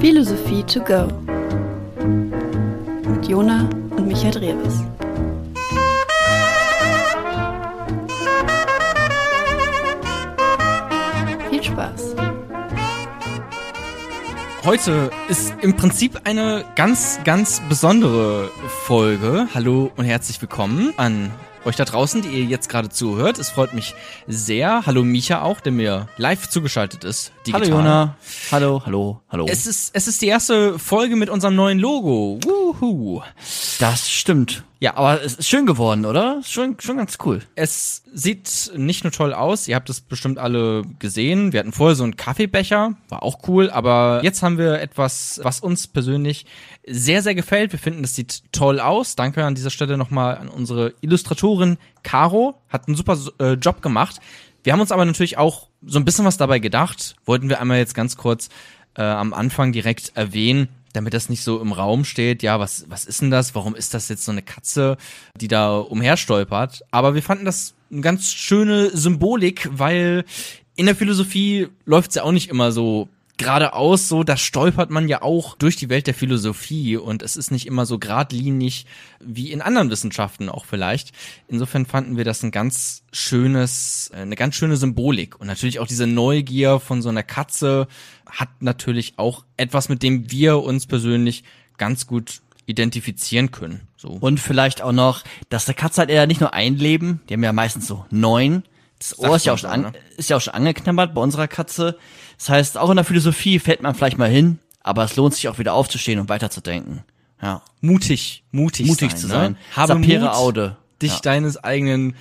Philosophie to go mit Jona und Michael Drewes. Viel Spaß. Heute ist im Prinzip eine ganz, ganz besondere Folge. Hallo und herzlich willkommen an euch da draußen, die ihr jetzt gerade zuhört. Es freut mich sehr. Hallo Micha auch, der mir live zugeschaltet ist. Digital. Hallo Jona. Hallo, hallo, hallo. Es ist, es ist die erste Folge mit unserem neuen Logo. Wuhu. das stimmt. Ja, aber es ist schön geworden, oder? Schon, schon ganz cool. Es sieht nicht nur toll aus, ihr habt es bestimmt alle gesehen. Wir hatten vorher so einen Kaffeebecher, war auch cool, aber jetzt haben wir etwas, was uns persönlich sehr, sehr gefällt. Wir finden, es sieht toll aus. Danke an dieser Stelle nochmal an unsere Illustratorin Caro, hat einen super äh, Job gemacht. Wir haben uns aber natürlich auch so ein bisschen was dabei gedacht. Wollten wir einmal jetzt ganz kurz äh, am Anfang direkt erwähnen, damit das nicht so im Raum steht, ja, was, was ist denn das? Warum ist das jetzt so eine Katze, die da umherstolpert? Aber wir fanden das eine ganz schöne Symbolik, weil in der Philosophie läuft's ja auch nicht immer so geradeaus, so, da stolpert man ja auch durch die Welt der Philosophie und es ist nicht immer so geradlinig wie in anderen Wissenschaften auch vielleicht. Insofern fanden wir das ein ganz schönes, eine ganz schöne Symbolik und natürlich auch diese Neugier von so einer Katze hat natürlich auch etwas, mit dem wir uns persönlich ganz gut identifizieren können. So. Und vielleicht auch noch, dass der Katze hat ja nicht nur ein Leben, die haben ja meistens so neun. Das Ohr ist ja, auch schon an, ne? ist ja auch schon angeknabbert bei unserer Katze. Das heißt, auch in der Philosophie fällt man vielleicht mal hin, aber es lohnt sich auch wieder aufzustehen und weiterzudenken. Ja. mutig, mutig, Mutig sein, zu ne? sein. Habe Sapere Mut, Aude. dich Ja. deines eigenen,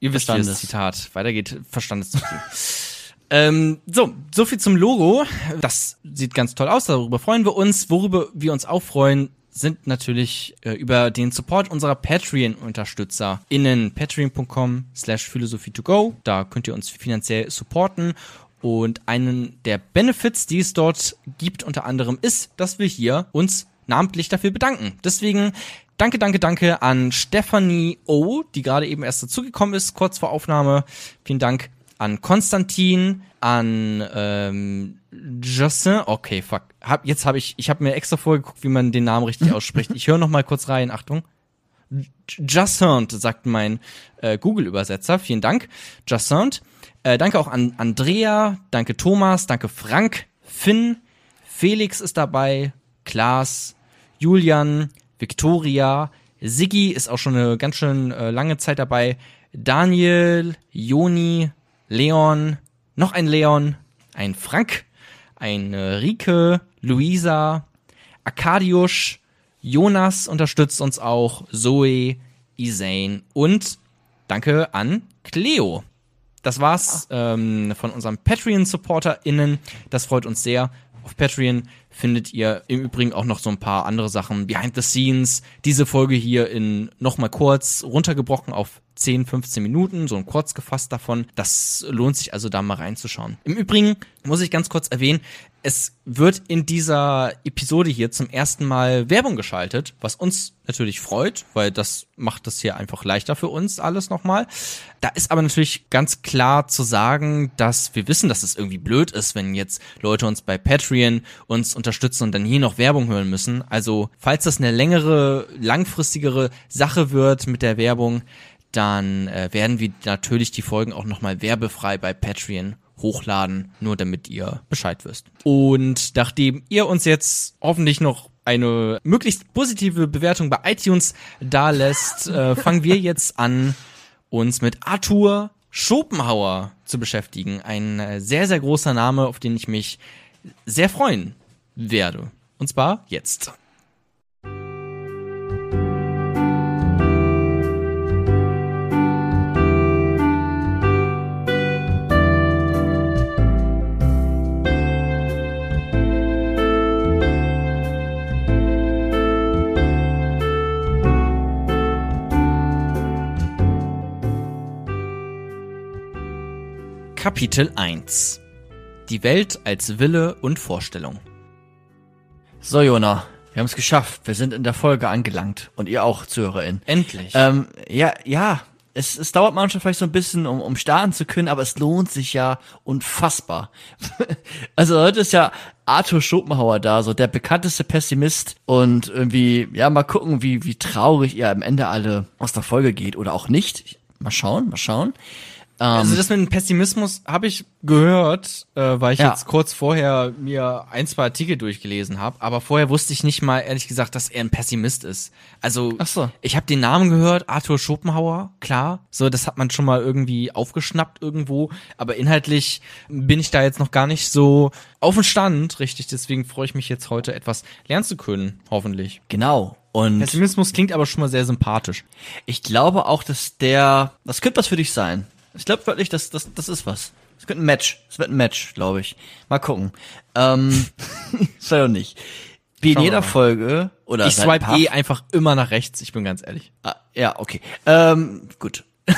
ihr wisst wie das Verstandes. Zitat weitergeht, Verstandes zu ziehen. ähm, so, so viel zum Logo. Das sieht ganz toll aus, darüber freuen wir uns. Worüber wir uns auch freuen, sind natürlich äh, über den Support unserer Patreon-Unterstützer innen patreon.com slash philosophie to go. Da könnt ihr uns finanziell supporten. Und einen der Benefits, die es dort gibt, unter anderem ist, dass wir hier uns namentlich dafür bedanken. Deswegen danke, danke, danke an Stephanie O, die gerade eben erst dazugekommen ist, kurz vor Aufnahme. Vielen Dank an Konstantin, an ähm, Justin. Okay, fuck. Hab, jetzt habe ich, ich habe mir extra vorgeguckt, wie man den Namen richtig ausspricht. Ich höre noch mal kurz rein. Achtung. Jassant, sagt mein äh, Google-Übersetzer. Vielen Dank, Jassant. Äh, danke auch an Andrea, danke Thomas, danke Frank, Finn, Felix ist dabei, Klaas, Julian, Victoria, Siggi ist auch schon eine ganz schön äh, lange Zeit dabei, Daniel, Joni, Leon, noch ein Leon, ein Frank, ein äh, Rike, Luisa, Arkadiusz, Jonas unterstützt uns auch, Zoe, Isane und danke an Cleo. Das war's ähm, von unserem Patreon-SupporterInnen. Das freut uns sehr. Auf Patreon findet ihr im Übrigen auch noch so ein paar andere Sachen behind the scenes. Diese Folge hier in nochmal kurz runtergebrochen auf 10, 15 Minuten, so ein kurz gefasst davon. Das lohnt sich also da mal reinzuschauen. Im Übrigen muss ich ganz kurz erwähnen, es wird in dieser Episode hier zum ersten Mal Werbung geschaltet, was uns natürlich freut, weil das macht das hier einfach leichter für uns alles nochmal. Da ist aber natürlich ganz klar zu sagen, dass wir wissen, dass es irgendwie blöd ist, wenn jetzt Leute uns bei Patreon uns unterstützen und dann hier noch Werbung hören müssen. Also, falls das eine längere, langfristigere Sache wird mit der Werbung, dann äh, werden wir natürlich die Folgen auch nochmal werbefrei bei Patreon hochladen, nur damit ihr Bescheid wisst. Und nachdem ihr uns jetzt hoffentlich noch eine möglichst positive Bewertung bei iTunes da lässt, äh, fangen wir jetzt an, uns mit Arthur Schopenhauer zu beschäftigen. Ein äh, sehr, sehr großer Name, auf den ich mich sehr freuen werde. Und zwar jetzt. Kapitel 1 Die Welt als Wille und Vorstellung. So, Jona, wir haben es geschafft. Wir sind in der Folge angelangt. Und ihr auch, ZuhörerInnen. Endlich. Ähm, ja, ja, es, es dauert manchmal vielleicht so ein bisschen, um, um starten zu können, aber es lohnt sich ja unfassbar. also heute ist ja Arthur Schopenhauer da, so der bekannteste Pessimist und irgendwie, ja, mal gucken, wie, wie traurig ihr am Ende alle aus der Folge geht oder auch nicht. Mal schauen, mal schauen. Also das mit dem Pessimismus habe ich gehört, äh, weil ich Ja. jetzt kurz vorher mir ein, zwei Artikel durchgelesen habe, aber vorher wusste ich nicht mal ehrlich gesagt, dass er ein Pessimist ist. Also Ach so. ich habe den Namen gehört, Arthur Schopenhauer, klar, so das hat man schon mal irgendwie aufgeschnappt irgendwo, aber inhaltlich bin ich da jetzt noch gar nicht so auf dem Stand, richtig, deswegen freue ich mich jetzt heute etwas lernen zu können, hoffentlich. Genau. Und Pessimismus klingt aber schon mal sehr sympathisch. ich glaube auch, dass der, das könnte was für dich sein. Ich glaube wirklich, dass das, das ist was. Es könnte ein Match. Es wird ein Match, glaube ich. Mal gucken. Ähm, sei doch nicht. Wie in jeder. Folge oder Ich ein swipe eh einfach immer nach rechts, ich bin ganz ehrlich. Ah, ja, okay. Ähm, gut.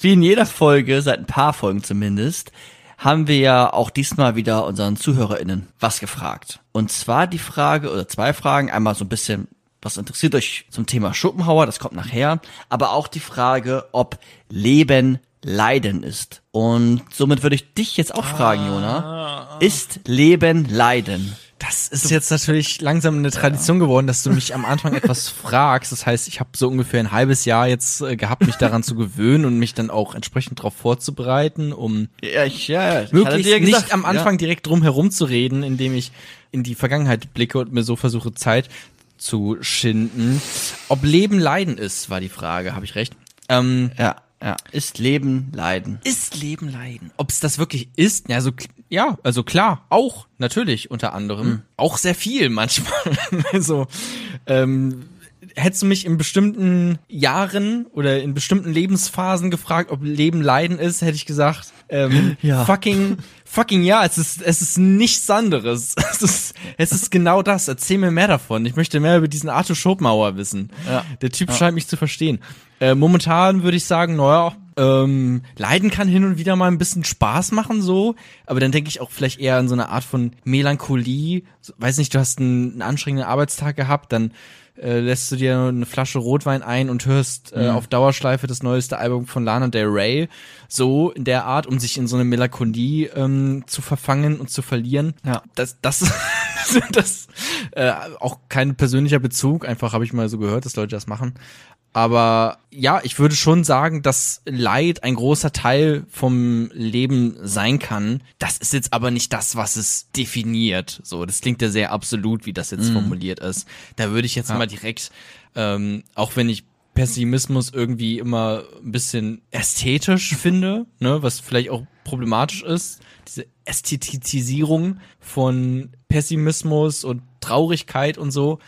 Wie in jeder Folge, seit ein paar Folgen zumindest, haben wir ja auch diesmal wieder unseren ZuhörerInnen was gefragt. Und zwar die Frage, oder zwei Fragen, einmal so ein bisschen, was interessiert euch zum Thema Schopenhauer, das kommt nachher, aber auch die Frage, ob Leben Leiden ist. Und somit würde ich dich jetzt auch fragen, Jona. Ist Leben Leiden? Das ist jetzt natürlich langsam eine Tradition geworden, dass du mich am Anfang etwas fragst. Das heißt, ich habe so ungefähr ein halbes Jahr jetzt äh, gehabt, mich daran zu gewöhnen und mich dann auch entsprechend darauf vorzubereiten, um Ja, ich, ja, ja. ich möglichst dir nicht am Anfang Ja. direkt drum herum zu reden, indem ich in die Vergangenheit blicke und mir so versuche, Zeit zu schinden. Ob Leben Leiden ist, war die Frage. Habe ich recht? Ähm, Ja, ja. Ist Leben Leiden? ist Leben Leiden? Ob es das wirklich ist? Ja, so, ja, also klar, auch, natürlich, unter anderem. Auch sehr viel manchmal. also, ähm, hättest du mich in bestimmten Jahren oder in bestimmten Lebensphasen gefragt, ob Leben Leiden ist, hätte ich gesagt, ähm, Ja. fucking, fucking ja, es ist, es ist nichts anderes. Es ist, es ist genau das. Erzähl mir mehr davon. Ich möchte mehr über diesen Arthur Schopenhauer wissen. Ja. Der Typ scheint mich zu verstehen. Äh, momentan würde ich sagen, naja, ähm, Leiden kann hin und wieder mal ein bisschen Spaß machen, so, aber dann denke ich auch vielleicht eher an so eine Art von Melancholie. Weiß nicht, du hast einen, einen anstrengenden Arbeitstag gehabt, dann äh, lässt du dir eine Flasche Rotwein ein und hörst äh, auf Dauerschleife das neueste Album von Lana Del Rey, so in der Art, um sich in so eine Melancholie ähm, zu verfangen und zu verlieren. Ja. Das, das, das äh, auch kein persönlicher Bezug, einfach habe ich mal so gehört, dass Leute das machen. Aber ja, ich würde schon sagen, dass Leid ein großer Teil vom Leben sein kann. Das ist jetzt aber nicht das, was es definiert. So, das klingt ja sehr absolut, wie das jetzt formuliert ist. Da würde ich jetzt mal direkt, ähm, auch wenn ich Pessimismus irgendwie immer ein bisschen ästhetisch finde, ne, was vielleicht auch problematisch ist, diese Ästhetisierung von Pessimismus und Traurigkeit und so.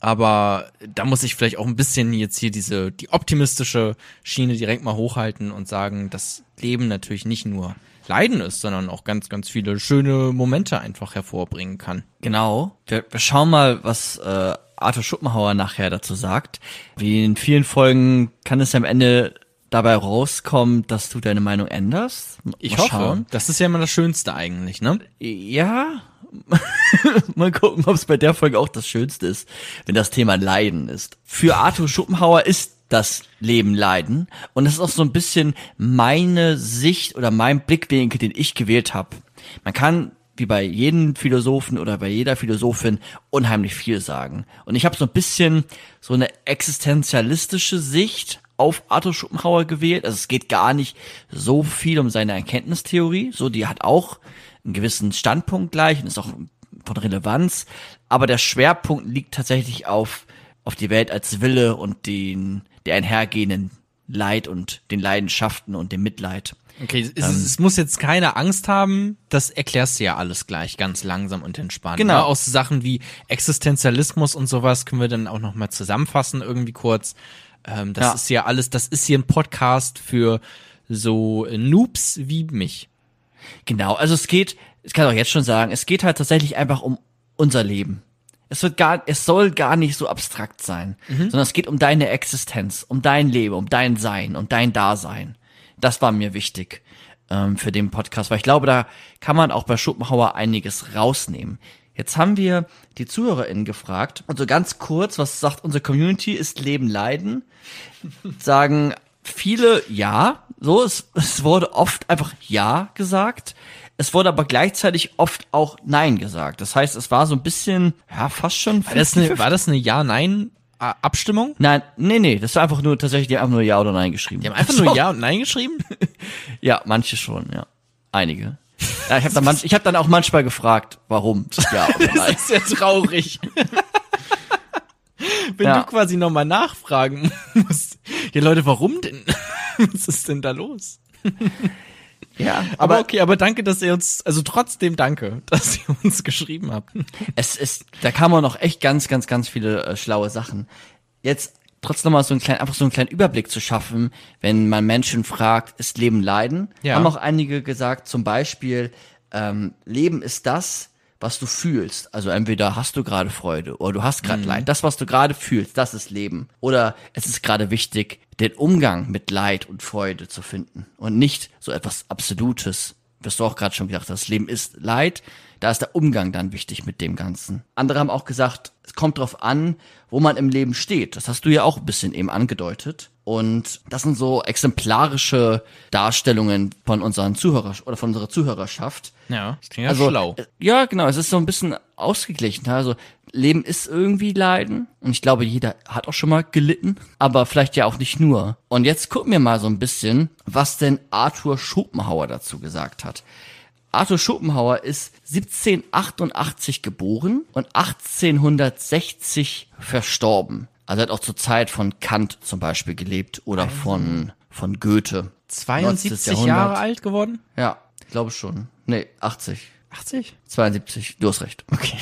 Aber da muss ich vielleicht auch ein bisschen jetzt hier diese, die optimistische Schiene direkt mal hochhalten und sagen, dass Leben natürlich nicht nur Leiden ist, sondern auch ganz, ganz viele schöne Momente einfach hervorbringen kann. Genau. Wir, wir schauen mal, was äh, Arthur Schopenhauer nachher dazu sagt. Wie in vielen Folgen kann es am Ende dabei rauskommen, dass du deine Meinung änderst. Ich mal hoffe. Schauen. Das ist ja immer das Schönste eigentlich, ne? Ja. mal gucken, ob es bei der Folge auch das Schönste ist, wenn das Thema Leiden ist. Für Arthur Schopenhauer ist das Leben Leiden und das ist auch so ein bisschen meine Sicht oder mein Blickwinkel, den ich gewählt habe. Man kann wie bei jedem Philosophen oder bei jeder Philosophin unheimlich viel sagen. Und ich habe so ein bisschen so eine existenzialistische Sicht auf Arthur Schopenhauer gewählt. Also es geht gar nicht so viel um seine Erkenntnistheorie. So, die hat auch einen gewissen Standpunkt gleich und ist auch von Relevanz. Aber der Schwerpunkt liegt tatsächlich auf, auf die Welt als Wille und den, der einhergehenden Leid und den Leidenschaften und dem Mitleid. Okay, es, es muss jetzt keine Angst haben, das erklärst du ja alles gleich ganz langsam und entspannt. Genau. Ne? Aus Sachen wie Existenzialismus und sowas können wir dann auch nochmal zusammenfassen, irgendwie kurz. Ähm, das Ja. ist ja alles, das ist hier ein Podcast für so Noobs wie mich. Genau, also es geht, ich kann auch jetzt schon sagen, es geht halt tatsächlich einfach um unser Leben. Es wird gar, es soll gar nicht so abstrakt sein, sondern es geht um deine Existenz, um dein Leben, um dein Sein, um dein Dasein. Das war mir wichtig ähm, für den Podcast, weil ich glaube, da kann man auch bei Schopenhauer einiges rausnehmen. Jetzt haben wir die ZuhörerInnen gefragt und so ganz kurz, was sagt unsere Community, ist Leben Leiden? Sagen viele ja, so, es, es wurde oft einfach ja gesagt. Es wurde aber gleichzeitig oft auch nein gesagt. Das heißt, es war so ein bisschen, ja, fast schon. War das eine, 50-50. war das eine Ja-Nein-Abstimmung? Nein, nee, nee, das war einfach nur tatsächlich, die haben einfach nur ja oder nein geschrieben. Die haben einfach nur Ja und Nein geschrieben? Ja, manche schon, ja. Einige. Ja, ich habe dann, manch, ich hab dann auch manchmal gefragt, warum ja oder nein. Das ist ja traurig. Wenn Ja. du quasi nochmal nachfragen musst. Ja, Leute, warum denn? Was ist denn da los? Ja, Aber, aber okay, aber danke, dass ihr uns, also trotzdem danke, dass ihr uns geschrieben habt. es ist, da kann man noch echt ganz, ganz, ganz viele äh, schlaue Sachen. Jetzt trotzdem mal so einen kleinen, einfach so einen kleinen Überblick zu schaffen, wenn man Menschen fragt, ist Leben Leiden? Ja. Haben auch einige gesagt, zum Beispiel, ähm, Leben ist das, was du fühlst. Also entweder hast du gerade Freude oder du hast gerade Leid. Das, was du gerade fühlst, das ist Leben. Oder es ist gerade wichtig, den Umgang mit Leid und Freude zu finden und nicht so etwas Absolutes, was du auch gerade schon gesagt hast. Das Leben ist Leid, da ist der Umgang dann wichtig mit dem Ganzen. Andere haben auch gesagt, es kommt drauf an, wo man im Leben steht. Das hast du ja auch ein bisschen eben angedeutet. Und das sind so exemplarische Darstellungen von unseren Zuhörer oder von unserer Zuhörerschaft. Ja, das klingt ja Also, schlau. äh, Ja, genau, es ist so ein bisschen ausgeglichen. Also Leben ist irgendwie Leiden und ich glaube, jeder hat auch schon mal gelitten, aber vielleicht ja auch nicht nur. Und jetzt gucken wir mal so ein bisschen, was denn Arthur Schopenhauer dazu gesagt hat. Arthur Schopenhauer ist 1788 geboren und 1860 verstorben. Also er hat auch zur Zeit von Kant zum Beispiel gelebt oder von, von Goethe. 72 19. Jahre alt geworden? Ja, ich glaube schon. Nee, 80. 80? 72, du hast recht. Okay.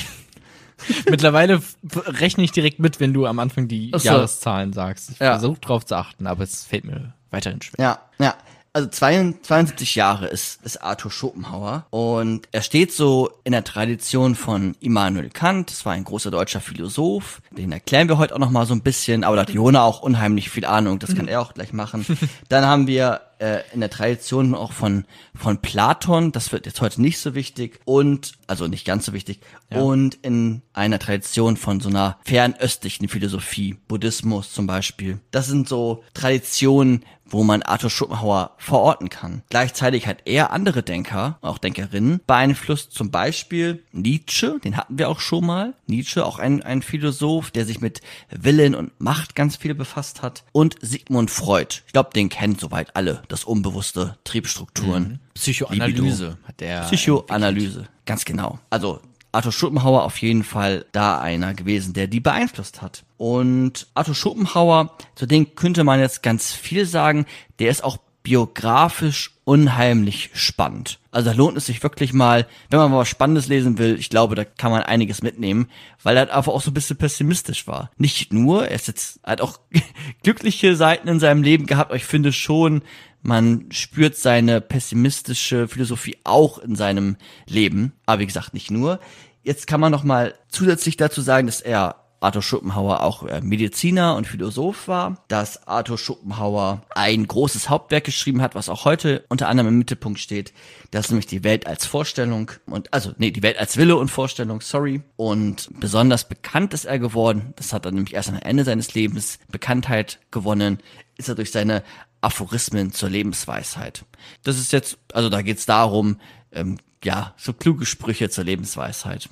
Mittlerweile rechne ich direkt mit, wenn du am Anfang die so. Jahreszahlen sagst. Ich Ja. versuche drauf zu achten, aber es fällt mir weiterhin schwer. Ja, ja. Also 72 Jahre ist, ist Arthur Schopenhauer und er steht so in der Tradition von Immanuel Kant. Das war ein großer deutscher Philosoph. Den erklären wir heute auch noch mal so ein bisschen, aber da hat Jona auch unheimlich viel Ahnung. Das kann er auch gleich machen. Dann haben wir äh, in der Tradition auch von, von Platon. Das wird jetzt heute nicht so wichtig und, also nicht ganz so wichtig. Und in einer Tradition von so einer fernöstlichen Philosophie, Buddhismus zum Beispiel. Das sind so Traditionen, wo man Arthur Schopenhauer verorten kann. Gleichzeitig hat er andere Denker, auch Denkerinnen, beeinflusst, zum Beispiel Nietzsche, den hatten wir auch schon mal. Nietzsche, auch ein, ein Philosoph, der sich mit Willen und Macht ganz viel befasst hat. Und Sigmund Freud. Ich glaube, den kennen soweit alle, das unbewusste Triebstrukturen. Psychoanalyse hat der. Psychoanalyse, ganz genau. Also Arthur Schopenhauer auf jeden Fall da einer gewesen, der die beeinflusst hat. Und Arthur Schopenhauer, zu dem könnte man jetzt ganz viel sagen, der ist auch biografisch unheimlich spannend. Also da lohnt es sich wirklich mal, wenn man mal was Spannendes lesen will, ich glaube, da kann man einiges mitnehmen, weil er halt einfach auch so ein bisschen pessimistisch war. Nicht nur, er ist jetzt, er hat auch glückliche Seiten in seinem Leben gehabt, aber ich finde schon, man spürt seine pessimistische Philosophie auch in seinem Leben. Aber wie gesagt, nicht nur. Jetzt kann man noch mal zusätzlich dazu sagen, dass er Arthur Schopenhauer auch äh, Mediziner und Philosoph war, dass Arthur Schopenhauer ein großes Hauptwerk geschrieben hat, was auch heute unter anderem im Mittelpunkt steht. Das ist nämlich die Welt als Vorstellung und also nee, die Welt als Wille und Vorstellung, sorry. Und besonders bekannt ist er geworden, das hat er nämlich erst am Ende seines Lebens Bekanntheit gewonnen, ist er durch seine Aphorismen zur Lebensweisheit. Das ist jetzt, also da geht's darum, ähm, ja, so kluge Sprüche zur Lebensweisheit.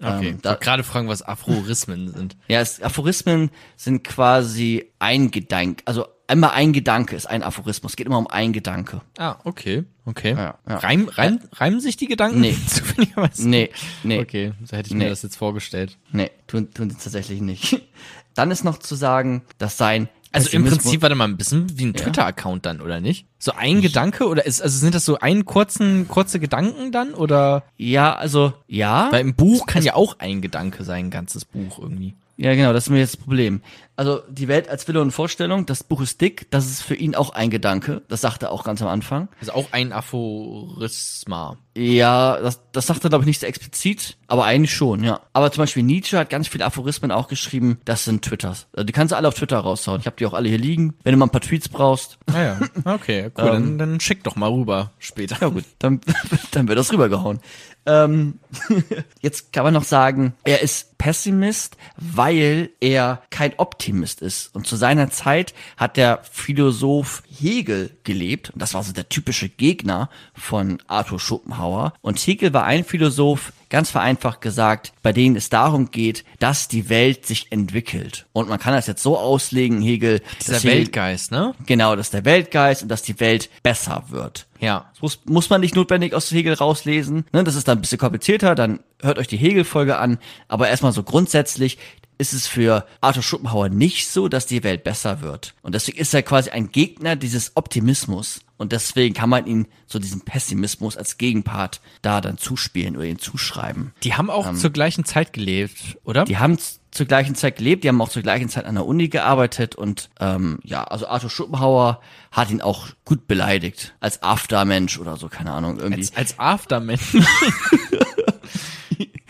Okay. Ähm, ich da, gerade fragen, was Aphorismen sind. ja, es, Aphorismen sind quasi ein Gedanke, also einmal ein Gedanke ist ein Aphorismus, es geht immer um ein Gedanke. Ah, okay. Okay. Ja, ja. Reim, reim, reimen sich die Gedanken? Nee. Zufälligerweise? Nee, nee, Okay, so hätte ich Nee. mir das jetzt vorgestellt. nee, tun, tun sie tatsächlich nicht. Dann ist noch zu sagen, dass sein Also im Prinzip, warte mal, ein bisschen wie ein Twitter-Account dann, oder nicht? So ein Gedanke oder ist, also sind das so ein kurzen, kurze Gedanken dann oder? Ja, also, ja. Weil im Buch kann ja auch ein Gedanke sein, ein ganzes Buch irgendwie. Ja, genau, das ist mir jetzt das Problem. Also die Welt als Wille und Vorstellung, das Buch ist dick, das ist für ihn auch ein Gedanke. Das sagt er auch ganz am Anfang. Also auch ein Aphorisma. Ja, das, das sagt er, glaube ich, nicht so explizit, aber eigentlich schon, ja. Aber zum Beispiel Nietzsche hat ganz viele Aphorismen auch geschrieben, das sind Twitters. Also die kannst du alle auf Twitter raushauen. Ich habe die auch alle hier liegen. Wenn du mal ein paar Tweets brauchst, Ah ja, okay, cool. dann, dann schick doch mal rüber später. ja gut, dann, dann wird das rübergehauen. Ähm, jetzt kann man noch sagen, er ist Pessimist, weil er kein Optimist ist. Und zu seiner Zeit hat der Philosoph Hegel gelebt. Und das war so der typische Gegner von Arthur Schopenhauer. Und Hegel war ein Philosoph, ganz vereinfacht gesagt, bei denen es darum geht, dass die Welt sich entwickelt. Und man kann das jetzt so auslegen, Hegel, Dieser Hegel- Weltgeist, ne? Genau, dass der Weltgeist und dass die Welt besser wird. Ja. Das muss, muss man nicht notwendig aus Hegel rauslesen. Ne? Das ist dann ein bisschen komplizierter, dann hört euch die Hegel-Folge an. Aber erstmal so grundsätzlich ist es für Arthur Schopenhauer nicht so, dass die Welt besser wird. Und deswegen ist er quasi ein Gegner dieses Optimismus. Und deswegen kann man ihn so diesen Pessimismus als Gegenpart da dann zuspielen oder ihn zuschreiben. Die haben auch zur gleichen Zeit gelebt, oder? Die haben zur gleichen Zeit gelebt, die haben auch zur gleichen Zeit an der Uni gearbeitet und ähm, ja, also Arthur Schopenhauer hat ihn auch gut beleidigt als Aftermensch oder so, keine Ahnung, irgendwie. als, als Aftermensch.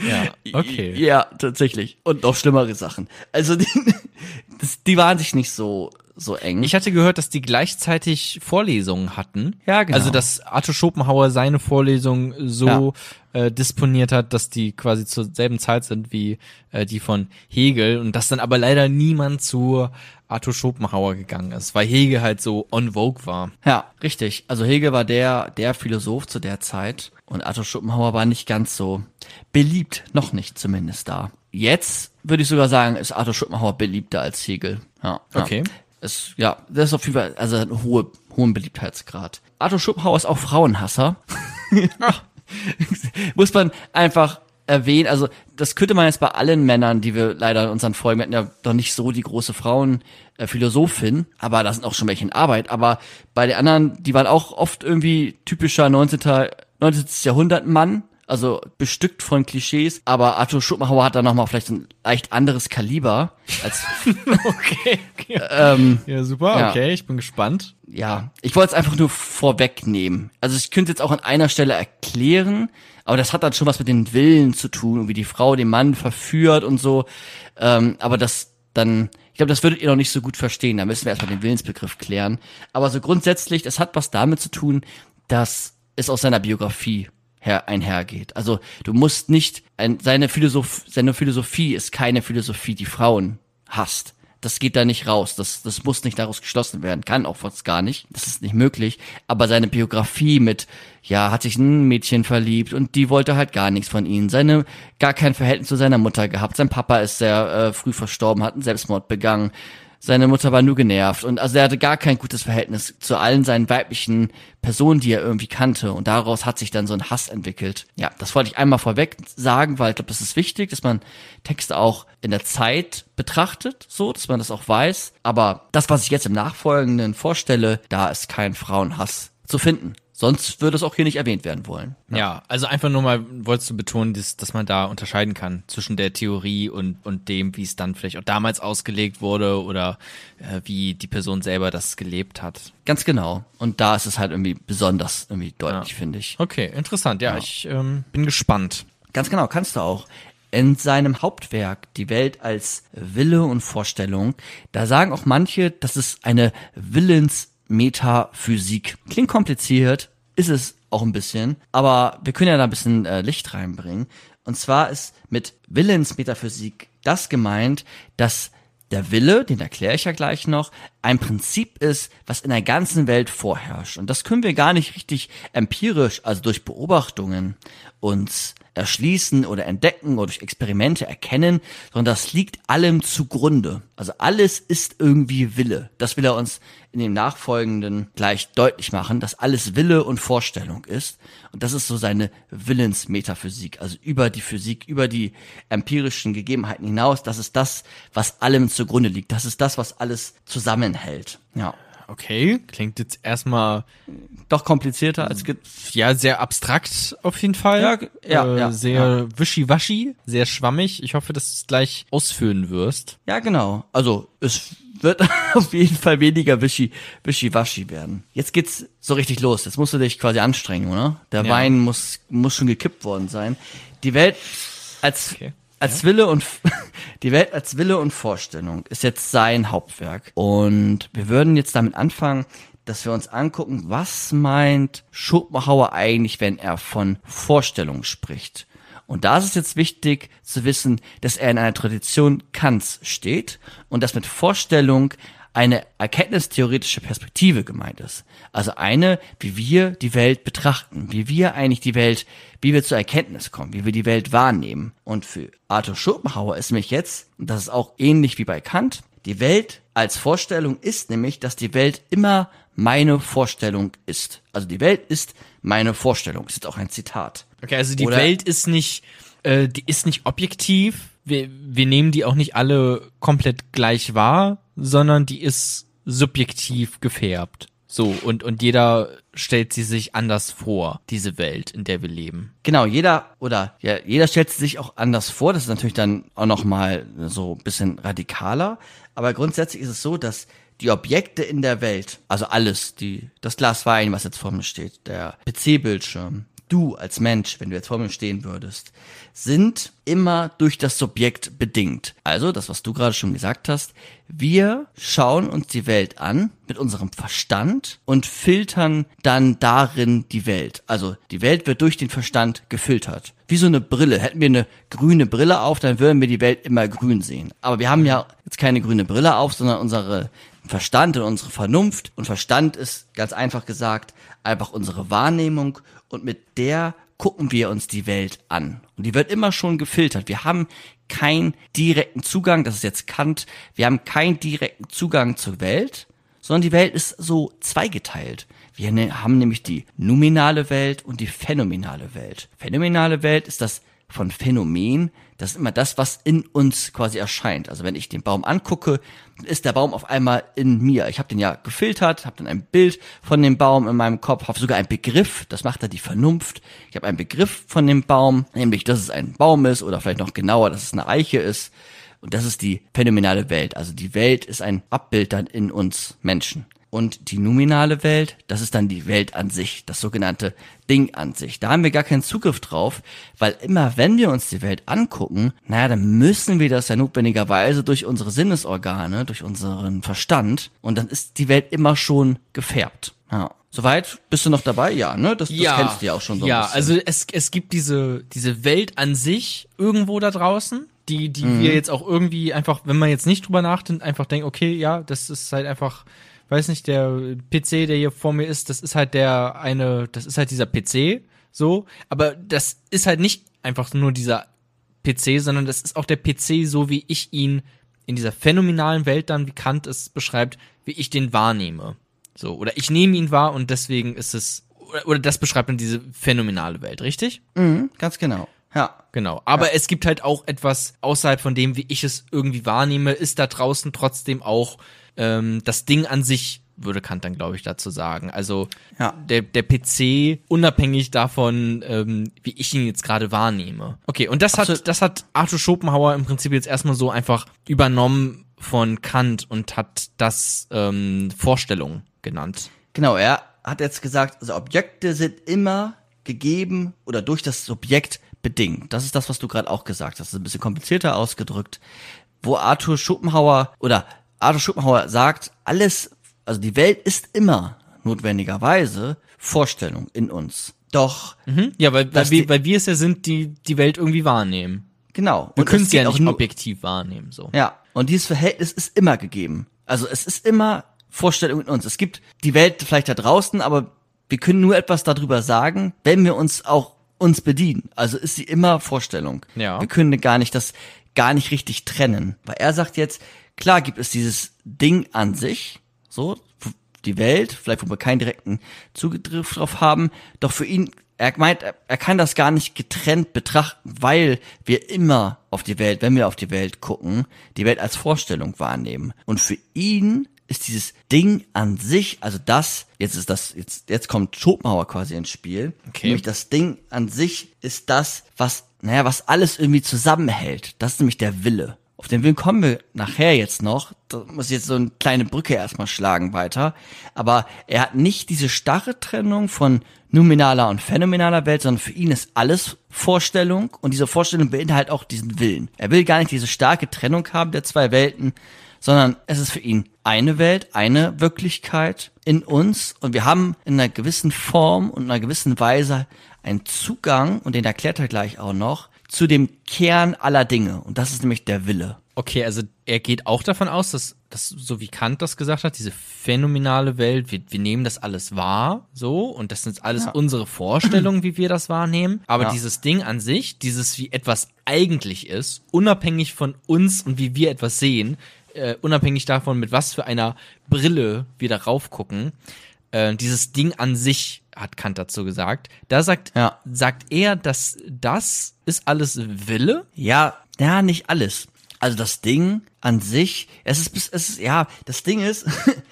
ja, okay. Ja, tatsächlich. Und noch schlimmere Sachen. Also die, das, die waren sich nicht so so eng. Ich hatte gehört, dass die gleichzeitig Vorlesungen hatten. Ja, genau. Also, dass Arthur Schopenhauer seine Vorlesung so äh, disponiert hat, dass die quasi zur selben Zeit sind wie äh, die von Hegel und dass dann aber leider niemand zu Arthur Schopenhauer gegangen ist, weil Hegel halt so on vogue war. ja, richtig. Also Hegel war der der Philosoph zu der Zeit und Arthur Schopenhauer war nicht ganz so beliebt, noch nicht zumindest da. Jetzt würde ich sogar sagen, ist Arthur Schopenhauer beliebter als Hegel. Ja. ja. Okay. Es, ja, das ist auf jeden Fall also ein hohe, hohen Beliebtheitsgrad. Arthur Schopenhauer ist auch Frauenhasser. Muss man einfach erwähnen. Also das könnte man jetzt bei allen Männern, die wir leider in unseren Folgen, wir hatten ja doch nicht so die große Frauen äh, aber da sind auch schon welche in Arbeit. Aber bei den anderen, die waren auch oft irgendwie typischer 19. 19. Jahrhundert Mann. Also bestückt von Klischees, aber Arthur Schopenhauer hat da nochmal vielleicht ein leicht anderes Kaliber als Okay. ähm, Ja, super. Ja. Okay, ich bin gespannt. ja, ich wollte es einfach nur vorwegnehmen. Also ich könnte jetzt auch an einer Stelle erklären, aber das hat dann schon was mit den Willen zu tun, wie die Frau den Mann verführt und so. Ähm, aber das dann, ich glaube, das würdet ihr noch nicht so gut verstehen. Da müssen wir erstmal den Willensbegriff klären. Aber so grundsätzlich, das hat was damit zu tun, dass es aus seiner Biografie her einhergeht. Also du musst nicht, ein, seine, Philosoph, seine Philosophie ist keine Philosophie, die Frauen hasst. Das geht da nicht raus. Das, das muss nicht daraus geschlossen werden. Kann auch fast gar nicht. Das ist nicht möglich. Aber seine Biografie mit, ja, hat sich ein Mädchen verliebt und die wollte halt gar nichts von ihm. Seine, gar kein Verhältnis zu seiner Mutter gehabt. Sein Papa ist sehr äh, früh verstorben, hat einen Selbstmord begangen. Seine Mutter war nur genervt und also er hatte gar kein gutes Verhältnis zu allen seinen weiblichen Personen, die er irgendwie kannte und daraus hat sich dann so ein Hass entwickelt. Ja, das wollte ich einmal vorweg sagen, weil ich glaube, das ist wichtig, dass man Texte auch in der Zeit betrachtet, so, dass man das auch weiß. Aber das, was ich jetzt im Nachfolgenden vorstelle, da ist kein Frauenhass zu finden. Sonst würde es auch hier nicht erwähnt werden wollen. Ja, also einfach nur mal wolltest du betonen, dass, dass man da unterscheiden kann zwischen der Theorie und, und dem, wie es dann vielleicht auch damals ausgelegt wurde oder äh, wie die Person selber das gelebt hat. Ganz genau. Und da ist es halt irgendwie besonders irgendwie deutlich, Ja. finde ich. Okay, interessant. Ja, ich ähm, bin gespannt. Ganz genau, kannst du auch. In seinem Hauptwerk Die Welt als Wille und Vorstellung, da sagen auch manche, das ist eine Willensmetaphysik. Klingt kompliziert, ist es auch ein bisschen, aber wir können ja da ein bisschen äh, Licht reinbringen. Und zwar ist mit Willensmetaphysik das gemeint, dass der Wille, den erkläre ich ja gleich noch, ein Prinzip ist, was in der ganzen Welt vorherrscht. Und das können wir gar nicht richtig empirisch, also durch Beobachtungen, uns erschließen oder entdecken oder durch Experimente erkennen, sondern das liegt allem zugrunde. Also alles ist irgendwie Wille. Das will er uns in dem Nachfolgenden gleich deutlich machen, dass alles Wille und Vorstellung ist. Und das ist so seine Willensmetaphysik, also über die Physik, über die empirischen Gegebenheiten hinaus. Das ist das, was allem zugrunde liegt. Das ist das, was alles zusammenhält. Ja. Okay, klingt jetzt erstmal Doch komplizierter als ge ja sehr abstrakt auf jeden Fall. Ja, ja, äh, ja, sehr wischiwaschi, sehr schwammig. Ich hoffe, dass du es gleich ausführen wirst. Ja, genau. Also es wird auf jeden Fall weniger wischi, wischiwaschi werden. Jetzt geht's so richtig los. Jetzt musst du dich quasi anstrengen, oder? Der Ja. Wein muss, muss schon gekippt worden sein. Die Welt als, Okay. Als Wille und, die Welt als Wille und Vorstellung ist jetzt sein Hauptwerk. Und wir würden jetzt damit anfangen, dass wir uns angucken, was meint Schopenhauer eigentlich, wenn er von Vorstellung spricht. Und da ist es jetzt wichtig zu wissen, dass er in einer Tradition Kants steht und dass mit Vorstellung eine erkenntnistheoretische Perspektive gemeint ist. Also eine, wie wir die Welt betrachten, wie wir eigentlich die Welt, wie wir zur Erkenntnis kommen, wie wir die Welt wahrnehmen. Und für Arthur Schopenhauer ist nämlich jetzt, und das ist auch ähnlich wie bei Kant, die Welt als Vorstellung ist nämlich, dass die Welt immer meine Vorstellung ist. Also die Welt ist meine Vorstellung. Das ist auch ein Zitat. Okay, also die Oder- Welt ist nicht, äh, die ist nicht objektiv. Wir, wir nehmen die auch nicht alle komplett gleich wahr, sondern die ist subjektiv gefärbt. So, und, und jeder stellt sie sich anders vor, diese Welt, in der wir leben. Genau, jeder oder ja, jeder stellt sich auch anders vor. Das ist natürlich dann auch noch mal so ein bisschen radikaler. Aber grundsätzlich ist es so, dass die Objekte in der Welt, also alles, die das Glas Wein, was jetzt vor mir steht, der PC-Bildschirm, du als Mensch, wenn du jetzt vor mir stehen würdest, sind immer durch das Subjekt bedingt. Also das, was du gerade schon gesagt hast, wir schauen uns die Welt an mit unserem Verstand und filtern dann darin die Welt. Also die Welt wird durch den Verstand gefiltert. Wie so eine Brille. Hätten wir eine grüne Brille auf, dann würden wir die Welt immer grün sehen. Aber wir haben ja jetzt keine grüne Brille auf, sondern unsere Verstand und unsere Vernunft. Und Verstand ist ganz einfach gesagt einfach unsere Wahrnehmung und mit der gucken wir uns die Welt an. Und die wird immer schon gefiltert. Wir haben keinen direkten Zugang, das ist jetzt Kant, wir haben keinen direkten Zugang zur Welt, sondern die Welt ist so zweigeteilt. Wir ne- haben nämlich die nominale Welt und die phänomenale Welt. Phänomenale Welt ist das von Phänomen, das ist immer das, was in uns quasi erscheint. Also wenn ich den Baum angucke, ist der Baum auf einmal in mir. Ich habe den ja gefiltert, habe dann ein Bild von dem Baum in meinem Kopf, habe sogar einen Begriff, das macht dann die Vernunft. Ich habe einen Begriff von dem Baum, nämlich, dass es ein Baum ist oder vielleicht noch genauer, dass es eine Eiche ist. Und das ist die phänomenale Welt. Also die Welt ist ein Abbild dann in uns Menschen. Und die nominale Welt, das ist dann die Welt an sich, das sogenannte Ding an sich. Da haben wir gar keinen Zugriff drauf, weil immer wenn wir uns die Welt angucken, naja, dann müssen wir das ja notwendigerweise durch unsere Sinnesorgane, durch unseren Verstand und dann ist die Welt immer schon gefärbt. Ja. Soweit bist du noch dabei? Ja, ne? Das, das kennst du ja auch schon so ein Ja, bisschen. also es, es gibt diese, diese Welt an sich irgendwo da draußen, die, die Mhm. wir jetzt auch irgendwie einfach, wenn man jetzt nicht drüber nachdenkt, einfach denkt, okay, ja, das ist halt einfach, weiß nicht, der PC, der hier vor mir ist, das ist halt der eine, das ist halt dieser PC, so, aber das ist halt nicht einfach nur dieser PC, sondern das ist auch der PC, so wie ich ihn in dieser phänomenalen Welt dann, wie Kant es beschreibt, wie ich den wahrnehme. So, oder ich nehme ihn wahr und deswegen ist es, oder, oder das beschreibt dann diese phänomenale Welt, richtig? Mhm, ganz genau. Ja. Genau. Aber es gibt halt auch etwas außerhalb von dem, wie ich es irgendwie wahrnehme, ist da draußen trotzdem auch ähm, das Ding an sich, würde Kant dann, glaube ich, dazu sagen. Also Ja. der, der PC, unabhängig davon, ähm, wie ich ihn jetzt gerade wahrnehme. Okay, und das Absolut. hat, das hat Arthur Schopenhauer im Prinzip jetzt erstmal so einfach übernommen von Kant und hat das ähm, Vorstellung genannt. Genau, er hat jetzt gesagt, also Objekte sind immer gegeben oder durch das Subjekt bedingt. Das ist das, was du gerade auch gesagt hast. Das ist ein bisschen komplizierter ausgedrückt. Wo Arthur Schopenhauer oder Arthur Schopenhauer sagt, alles, also die Welt ist immer notwendigerweise Vorstellung in uns. Doch, Hm? Ja, weil, weil, wir, weil wir es ja sind, die die Welt irgendwie wahrnehmen. genau. Wir können es es ja nicht nur- objektiv wahrnehmen, so. Ja, und dieses Verhältnis ist immer gegeben. Also es ist immer Vorstellung in uns. Es gibt die Welt vielleicht da draußen, aber wir können nur etwas darüber sagen, wenn wir uns auch uns bedienen. Also ist sie immer Vorstellung. Ja. Wir können gar nicht das gar nicht richtig trennen. Weil er sagt jetzt, klar gibt es dieses Ding an sich, so die Welt, vielleicht wo wir keinen direkten Zugriff drauf haben, doch für ihn er meint, er- kann das gar nicht getrennt betrachten, weil wir immer auf die Welt, wenn wir auf die Welt gucken, die Welt als Vorstellung wahrnehmen. Und für ihn ist dieses Ding an sich, also das, jetzt ist das, jetzt, jetzt kommt Schopenhauer quasi ins Spiel. Okay. Nämlich das Ding an sich ist das, was, naja, was alles irgendwie zusammenhält. Das ist nämlich der Wille. Auf den Willen kommen wir nachher jetzt noch. Da muss ich jetzt so eine kleine Brücke erstmal schlagen weiter. Aber er hat nicht diese starre Trennung von nominaler und phänomenaler Welt, sondern für ihn ist alles Vorstellung und diese Vorstellung beinhaltet auch diesen Willen. Er will gar nicht diese starke Trennung haben der zwei Welten, sondern es ist für ihn eine Welt, eine Wirklichkeit in uns und wir haben in einer gewissen Form und einer gewissen Weise einen Zugang, und den erklärt er gleich auch noch, zu dem Kern aller Dinge. Und das ist nämlich der Wille. Okay, also er geht auch davon aus, dass, dass so wie Kant das gesagt hat, diese phänomenale Welt, wir, wir nehmen das alles wahr, so, und das sind alles Ja. unsere Vorstellungen, wie wir das wahrnehmen. Aber Ja. dieses Ding an sich, dieses wie etwas eigentlich ist, unabhängig von uns und wie wir etwas sehen, äh, unabhängig davon, mit was für einer Brille wir darauf gucken, äh, dieses Ding an sich, hat Kant dazu gesagt, da sagt, Ja. sagt er, dass das ist alles Wille. Ja, ja, nicht alles. Also das Ding an sich, es ist, es ist, ja, das Ding ist,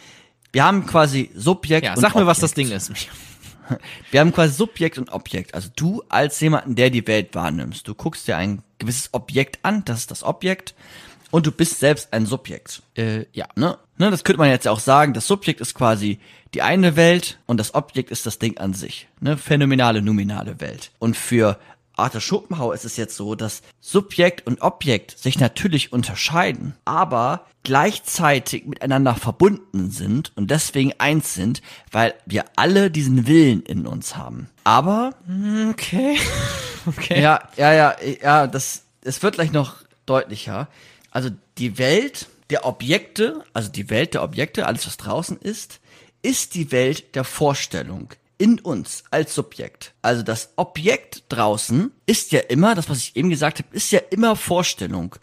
wir haben quasi Subjekt Ja, sag mir, was Objekt. das Ding ist. Wir haben quasi Subjekt und Objekt. Also du als jemanden, der die Welt wahrnimmst. Du guckst dir ein gewisses Objekt an, das ist das Objekt. Und du bist selbst ein Subjekt. Äh, ja. Ne? Ne, das könnte man jetzt ja auch sagen. Das Subjekt ist quasi die eine Welt und das Objekt ist das Ding an sich. Ne? Phänomenale, nominale Welt. Und für Arthur Schopenhauer ist es jetzt so, dass Subjekt und Objekt sich natürlich unterscheiden, aber gleichzeitig miteinander verbunden sind und deswegen eins sind, weil wir alle diesen Willen in uns haben. Aber Okay. Okay. ja, ja, ja, ja, das, es wird gleich noch deutlicher. Also die Welt der Objekte, also die Welt der Objekte, alles was draußen ist, ist die Welt der Vorstellung in uns als Subjekt. Also das Objekt draußen ist ja immer, das was ich eben gesagt habe, ist ja immer Vorstellung.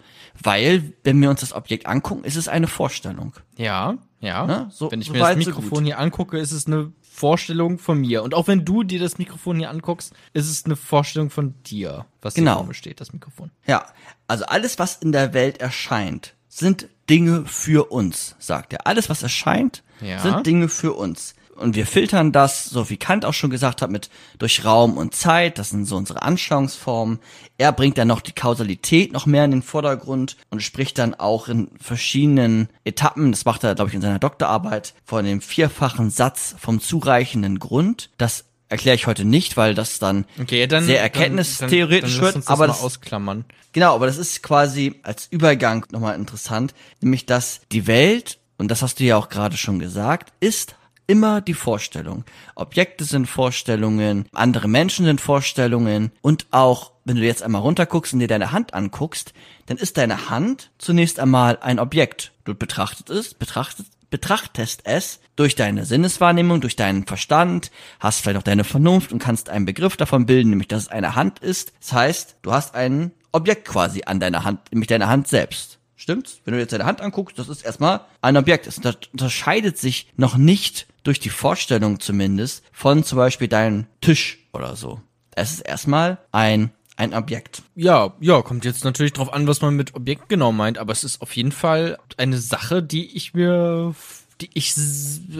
Weil, wenn wir uns das Objekt angucken, ist es eine Vorstellung. Ja, ja. Ne? So- wenn ich so mir das so Mikrofon gut. hier angucke, ist es eine Vorstellung von mir. Und auch wenn du dir das Mikrofon hier anguckst, ist es eine Vorstellung von dir, was Genau. hier steht, das Mikrofon. Ja, also alles, was in der Welt erscheint, sind Dinge für uns, sagt er. Alles, was erscheint, Ja. sind Dinge für uns. Und wir filtern das, so wie Kant auch schon gesagt hat, mit durch Raum und Zeit. Das sind so unsere Anschauungsformen. Er bringt dann noch die Kausalität noch mehr in den Vordergrund und spricht dann auch in verschiedenen Etappen, das macht er, glaube ich, in seiner Doktorarbeit, von dem vierfachen Satz vom zureichenden Grund. Das erkläre ich heute nicht, weil das dann Okay, dann. sehr dann- erkenntnistheoretisch dann, dann, wird, uns das aber das, ausklammern. Genau, aber das ist quasi als Übergang nochmal interessant, nämlich dass die Welt, und das hast du ja auch gerade schon gesagt, ist immer die Vorstellung. Objekte sind Vorstellungen, andere Menschen sind Vorstellungen und auch, wenn du jetzt einmal runterguckst und dir deine Hand anguckst, dann ist deine Hand zunächst einmal ein Objekt. Du betrachtest es, betrachtest, betrachtest es durch deine Sinneswahrnehmung, durch deinen Verstand, hast vielleicht auch deine Vernunft und kannst einen Begriff davon bilden, nämlich dass es eine Hand ist. Das heißt, du hast ein Objekt quasi an deiner Hand, nämlich deine Hand selbst. Stimmt's? Wenn du jetzt deine Hand anguckst, das ist erstmal ein Objekt. Es unter- unterscheidet sich noch nicht durch die Vorstellung zumindest von zum Beispiel deinem Tisch oder so. Es ist erstmal ein, ein Objekt. Ja, ja, kommt jetzt natürlich drauf an, was man mit Objekt genau meint, aber es ist auf jeden Fall eine Sache, die ich mir, die ich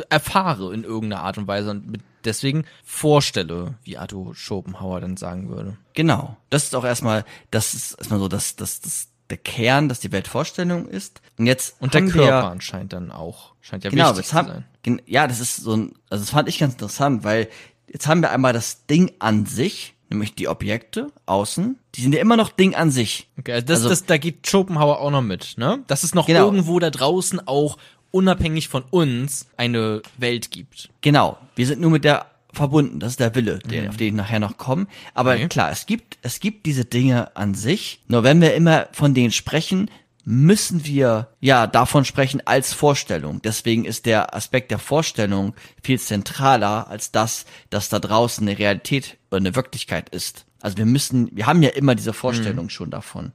erfahre in irgendeiner Art und Weise und mit deswegen vorstelle, wie Arthur Schopenhauer dann sagen würde. Genau. Das ist auch erstmal, das ist erstmal so, dass, dass, dass der Kern, dass die Welt Vorstellung ist. Und jetzt Und der Körper wir, anscheinend dann auch. Scheint ja Genau, wichtig jetzt zu haben, sein. ja, das ist so ein, also das fand ich ganz interessant, weil jetzt haben wir einmal das Ding an sich, nämlich die Objekte außen, die sind ja immer noch Ding an sich. Okay, also das, Also- das, da geht Schopenhauer auch noch mit, ne? Dass es noch Genau. irgendwo da draußen auch unabhängig von uns eine Welt gibt. Genau, wir sind nur mit der verbunden, das ist der Wille, der, auf den ich nachher noch komme. Aber Okay. klar, es gibt, es gibt diese Dinge an sich, nur wenn wir immer von denen sprechen, müssen wir ja davon sprechen als Vorstellung. Deswegen ist der Aspekt der Vorstellung viel zentraler als das, dass da draußen eine Realität oder eine Wirklichkeit ist. Also wir müssen, wir haben ja immer diese Vorstellung schon davon.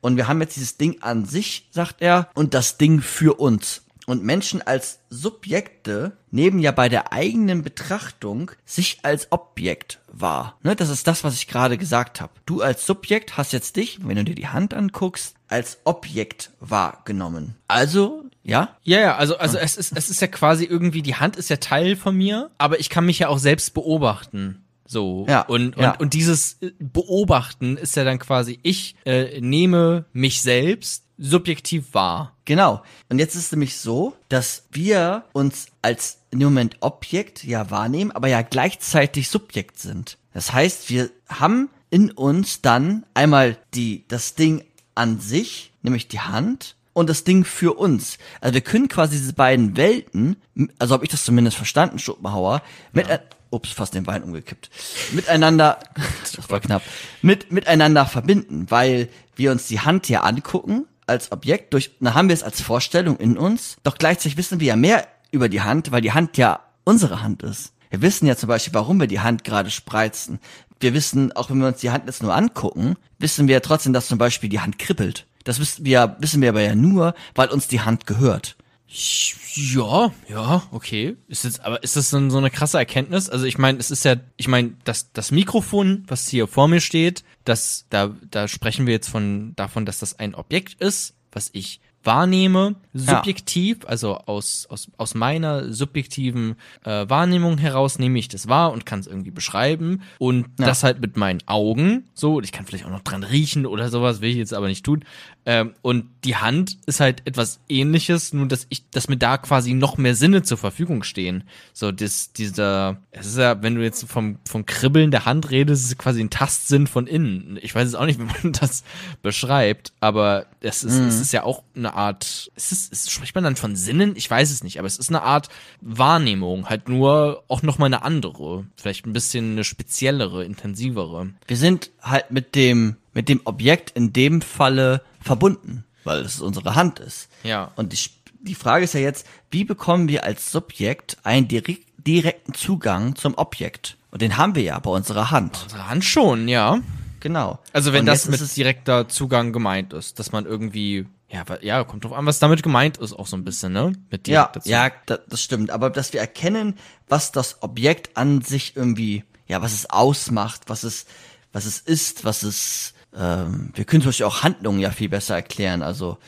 Und wir haben jetzt dieses Ding an sich, sagt er, und das Ding für uns. Und Menschen als Subjekte nehmen ja bei der eigenen Betrachtung sich als Objekt wahr. Ne, das ist das, was ich gerade gesagt habe. Du als Subjekt hast jetzt dich, wenn du dir die Hand anguckst, als Objekt wahrgenommen. Also, ja, Ja, ja, also, also es ist, es ist ja quasi irgendwie, die Hand ist ja Teil von mir, aber ich kann mich ja auch selbst beobachten. So. Ja, und, und, ja. und dieses Beobachten ist ja dann quasi, ich äh, nehme mich selbst subjektiv wahr. Genau. Und jetzt ist es nämlich so, dass wir uns als in dem Moment Objekt ja wahrnehmen, aber ja gleichzeitig Subjekt sind. Das heißt, wir haben in uns dann einmal die, das Ding an sich, nämlich die Hand, und das Ding für uns. Also wir können quasi diese beiden Welten, also habe ich das zumindest verstanden, Schopenhauer, mit, ups, fast den Wein umgekippt, miteinander, das war knapp, mit, miteinander verbinden, weil wir uns die Hand hier angucken als Objekt, durch, dann haben wir es als Vorstellung in uns, doch gleichzeitig wissen wir ja mehr über die Hand, weil die Hand ja unsere Hand ist. Wir wissen ja zum Beispiel, warum wir die Hand gerade spreizen. Wir wissen, auch wenn wir uns die Hand jetzt nur angucken, wissen wir ja trotzdem, dass zum Beispiel die Hand kribbelt. Das wissen wir, wissen wir aber ja nur, weil uns die Hand gehört. Ja, ja, okay. Ist jetzt, aber ist das dann so eine krasse Erkenntnis? Also ich meine, es ist ja, ich meine, das, das Mikrofon, was hier vor mir steht, das, da, da sprechen wir jetzt von davon, dass das ein Objekt ist, was ich wahrnehme, subjektiv, ja. also aus, aus, aus meiner subjektiven äh, Wahrnehmung heraus nehme ich das wahr und kann es irgendwie beschreiben und ja. das halt mit meinen Augen, so, ich kann vielleicht auch noch dran riechen oder sowas, will ich jetzt aber nicht tun. Ähm, und die Hand ist halt etwas ähnliches, nur dass ich, dass mir da quasi noch mehr Sinne zur Verfügung stehen. So, das, dieser, es ist ja, wenn du jetzt vom, vom Kribbeln der Hand redest, ist es quasi ein Tastsinn von innen. Ich weiß es auch nicht, wie man das beschreibt, aber es ist, mhm. es ist ja auch eine Art, ist es, ist, spricht man dann von Sinnen? Ich weiß es nicht, aber es ist eine Art Wahrnehmung, halt nur auch nochmal eine andere, vielleicht ein bisschen eine speziellere, intensivere. Wir sind halt mit dem, mit dem Objekt in dem Falle verbunden, weil es unsere Hand ist. Ja. Und die, die Frage ist ja jetzt, wie bekommen wir als Subjekt einen direkt, direkten Zugang zum Objekt? Und den haben wir ja bei unserer Hand. Unsere Hand schon, ja. Genau. Also wenn Und das mit direkter Zugang gemeint ist, dass man irgendwie ja, ja, kommt drauf an, was damit gemeint ist, auch so ein bisschen, ne? Mit ja, dazu. ja, das stimmt. Aber dass wir erkennen, was das Objekt an sich irgendwie, ja, was es ausmacht, was es, was es ist, was es, ähm, wir können zum Beispiel auch Handlungen ja viel besser erklären. Also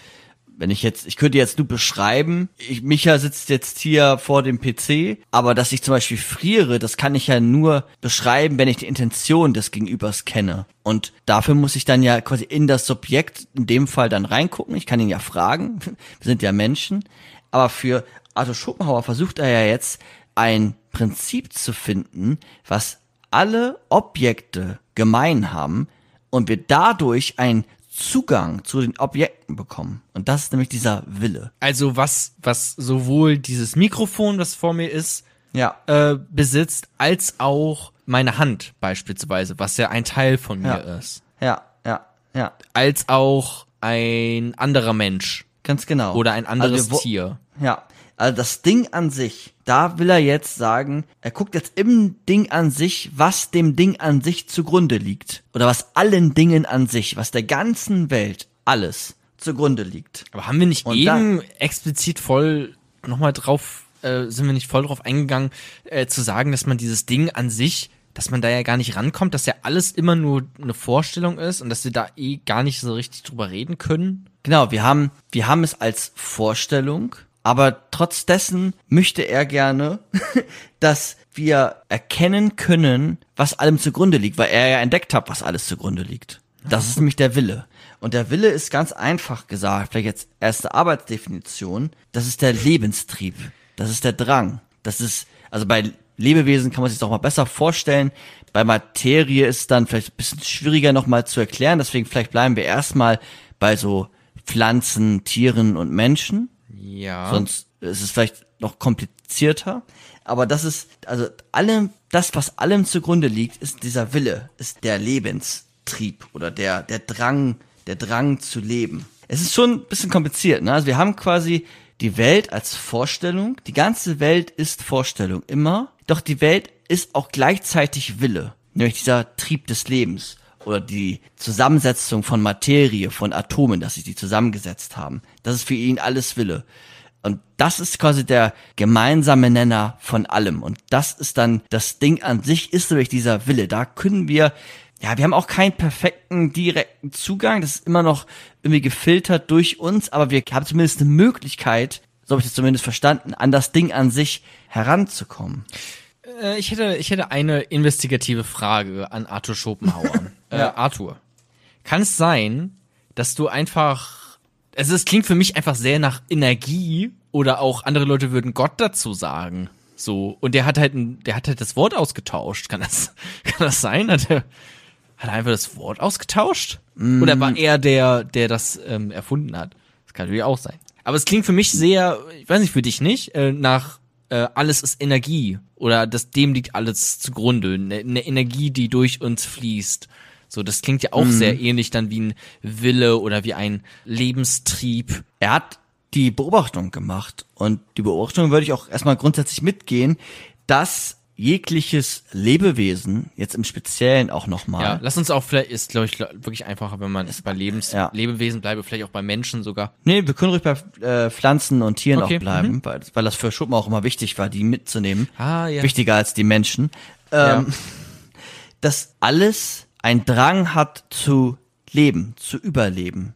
wenn ich jetzt, ich könnte jetzt nur beschreiben, ich, Micha sitzt jetzt hier vor dem PC, aber dass ich zum Beispiel friere, das kann ich ja nur beschreiben, wenn ich die Intention des Gegenübers kenne. Und dafür muss ich dann ja quasi in das Subjekt, in dem Fall dann reingucken. Ich kann ihn ja fragen. Wir sind ja Menschen. Aber für Arthur Schopenhauer versucht er ja jetzt ein Prinzip zu finden, was alle Objekte gemein haben und wir dadurch ein Zugang zu den Objekten bekommen. Und das ist nämlich dieser Wille. Also was, was sowohl dieses Mikrofon, das vor mir ist, ja. äh, besitzt, als auch meine Hand beispielsweise, was ja ein Teil von mir ja. ist. Ja, ja, ja. Als auch ein anderer Mensch. Ganz genau. Oder ein anderes also Tier. Ja. Also das Ding an sich, da will er jetzt sagen, er guckt jetzt im Ding an sich, was dem Ding an sich zugrunde liegt. Oder was allen Dingen an sich, was der ganzen Welt, alles zugrunde liegt. Aber haben wir nicht Und eben explizit voll nochmal drauf, äh, sind wir nicht voll drauf eingegangen, äh, zu sagen, dass man dieses Ding an sich dass man da ja gar nicht rankommt, dass ja alles immer nur eine Vorstellung ist und dass wir da eh gar nicht so richtig drüber reden können. Genau, wir haben, wir haben es als Vorstellung aber trotz dessen möchte er gerne, dass wir erkennen können, was allem zugrunde liegt, weil er ja entdeckt hat, was alles zugrunde liegt. Das ist nämlich der Wille. Und der Wille ist ganz einfach gesagt, vielleicht jetzt erste Arbeitsdefinition, das ist der Lebenstrieb. Das ist der Drang. Das ist, also bei Lebewesen kann man sich das auch mal besser vorstellen. Bei Materie ist dann vielleicht ein bisschen schwieriger nochmal zu erklären. Deswegen vielleicht bleiben wir erstmal bei so Pflanzen, Tieren und Menschen. Ja. Sonst ist es vielleicht noch komplizierter. Aber das ist, also allem, das, was allem zugrunde liegt, ist dieser Wille, ist der Lebenstrieb oder der, der Drang, der Drang zu leben. Es ist schon ein bisschen kompliziert, ne? Also wir haben quasi die Welt als Vorstellung. Die ganze Welt ist Vorstellung immer. Doch die Welt ist auch gleichzeitig Wille. Nämlich dieser Trieb des Lebens oder die Zusammensetzung von Materie, von Atomen, dass sie die zusammengesetzt haben. Das ist für ihn alles Wille. Und das ist quasi der gemeinsame Nenner von allem. Und das ist dann das Ding an sich, ist nämlich dieser Wille. Da können wir, ja, wir haben auch keinen perfekten direkten Zugang. Das ist immer noch irgendwie gefiltert durch uns, aber wir haben zumindest eine Möglichkeit, so habe ich das zumindest verstanden, an das Ding an sich heranzukommen. Äh, ich hätte, ich hätte eine investigative Frage an Arthur Schopenhauer. äh. Arthur, kann es sein, dass du einfach, also es klingt für mich einfach sehr nach Energie oder auch andere Leute würden Gott dazu sagen. So, und der hat halt, ein, der hat halt das Wort ausgetauscht. Kann das, kann das sein? Hat er, hat er einfach das Wort ausgetauscht? Mm. Oder war er der, der das ähm, erfunden hat? Das kann natürlich auch sein. Aber es klingt für mich sehr, ich weiß nicht, für dich nicht, äh, nach äh, alles ist Energie oder das dem liegt alles zugrunde, eine ne Energie, die durch uns fließt. So, das klingt ja auch Mhm. sehr ähnlich dann wie ein Wille oder wie ein Lebenstrieb. Er hat die Beobachtung gemacht und die Beobachtung würde ich auch erstmal grundsätzlich mitgehen, dass jegliches Lebewesen, jetzt im Speziellen auch nochmal, Ja, lass uns auch vielleicht, ist glaube ich wirklich einfacher, wenn man bei Lebens Ja. Lebewesen bleibe, vielleicht auch bei Menschen sogar. Nee, wir können ruhig bei äh, Pflanzen und Tieren Okay, auch bleiben, weil, weil das für Schuppen auch immer wichtig war, die mitzunehmen. Ah, ja. Wichtiger als die Menschen. Ähm, Dass alles einen Drang hat zu leben, zu überleben.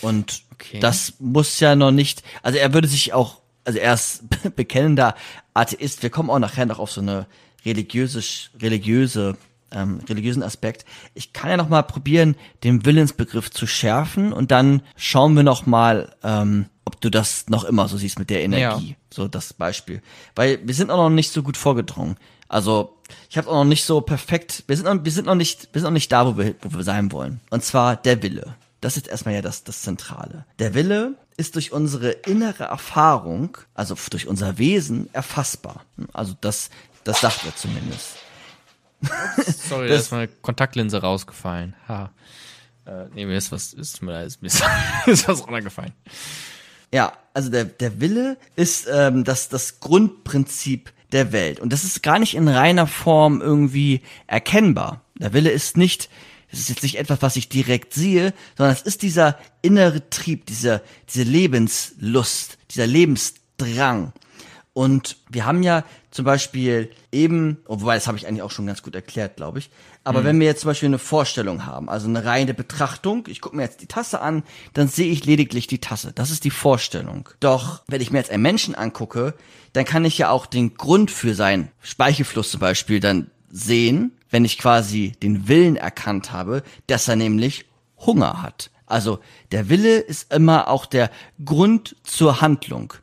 Und Okay. das muss ja noch nicht, also er würde sich auch, also er ist bekennender Atheist, wir kommen auch nachher noch auf so eine religiöse, religiöse ähm, religiösen Aspekt. Ich kann ja noch mal probieren, den Willensbegriff zu schärfen und dann schauen wir noch mal, ähm, ob du das noch immer so siehst mit der Energie. Ja. So das Beispiel. Weil wir sind auch noch nicht so gut vorgedrungen. Also ich habe auch noch nicht so perfekt. Wir sind noch, wir sind noch nicht, wir sind noch nicht da, wo wir, wo wir sein wollen. Und zwar der Wille. Das ist erstmal ja das, das Zentrale. Der Wille ist durch unsere innere Erfahrung, also durch unser Wesen, erfassbar. Also das, das sagt er zumindest. Sorry, da ist meine Kontaktlinse rausgefallen. Ha. Äh, nee, mir ist was, ist mir, ist mir ist was runtergefallen. Ja, also der, der Wille ist ähm, das, das Grundprinzip der Welt. Und das ist gar nicht in reiner Form irgendwie erkennbar. Der Wille ist nicht, es ist jetzt nicht etwas, was ich direkt sehe, sondern es ist dieser innere Trieb, diese, diese Lebenslust, dieser Lebensdrang. Und wir haben ja zum Beispiel eben, oh, wobei das habe ich eigentlich auch schon ganz gut erklärt, glaube ich. Aber wenn wir jetzt zum Beispiel eine Vorstellung haben, also eine reine Betrachtung, ich gucke mir jetzt die Tasse an, dann sehe ich lediglich die Tasse. Das ist die Vorstellung. Doch wenn ich mir jetzt einen Menschen angucke, dann kann ich ja auch den Grund für seinen Speichelfluss zum Beispiel dann sehen, wenn ich quasi den Willen erkannt habe, dass er nämlich Hunger hat. Also der Wille ist immer auch der Grund zur Handlung.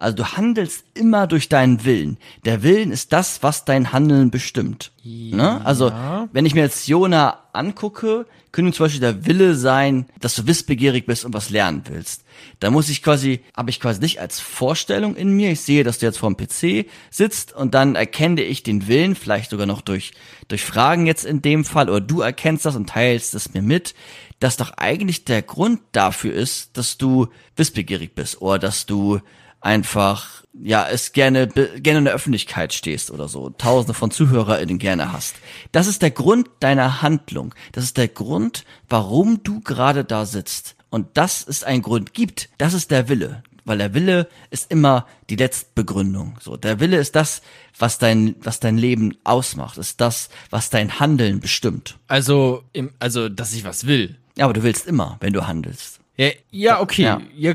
Also du handelst immer durch deinen Willen. Der Willen ist das, was dein Handeln bestimmt. Ne? Also wenn ich mir jetzt Jona angucke, könnte zum Beispiel der Wille sein, dass du wissbegierig bist und was lernen willst. Da muss ich quasi, habe ich quasi nicht als Vorstellung in mir. Ich sehe, dass du jetzt vor dem PC sitzt und dann erkenne ich den Willen, vielleicht sogar noch durch, durch Fragen jetzt in dem Fall, oder du erkennst das und teilst es mir mit, dass doch eigentlich der Grund dafür ist, dass du wissbegierig bist oder dass du einfach ja es gerne gerne in der Öffentlichkeit stehst oder so tausende von ZuhörerInnen gerne hast. Das ist der Grund deiner Handlung. Das ist der Grund warum du gerade da sitzt. Und das ist ein Grund gibt. Das ist der Wille. Weil der Wille ist immer die Letztbegründung. So der Wille ist das was dein was dein Leben ausmacht. Ist das was dein Handeln bestimmt. Also, im, also, dass ich was will. ja aber du willst immer wenn du handelst Ja, ja okay. Ja. Ja.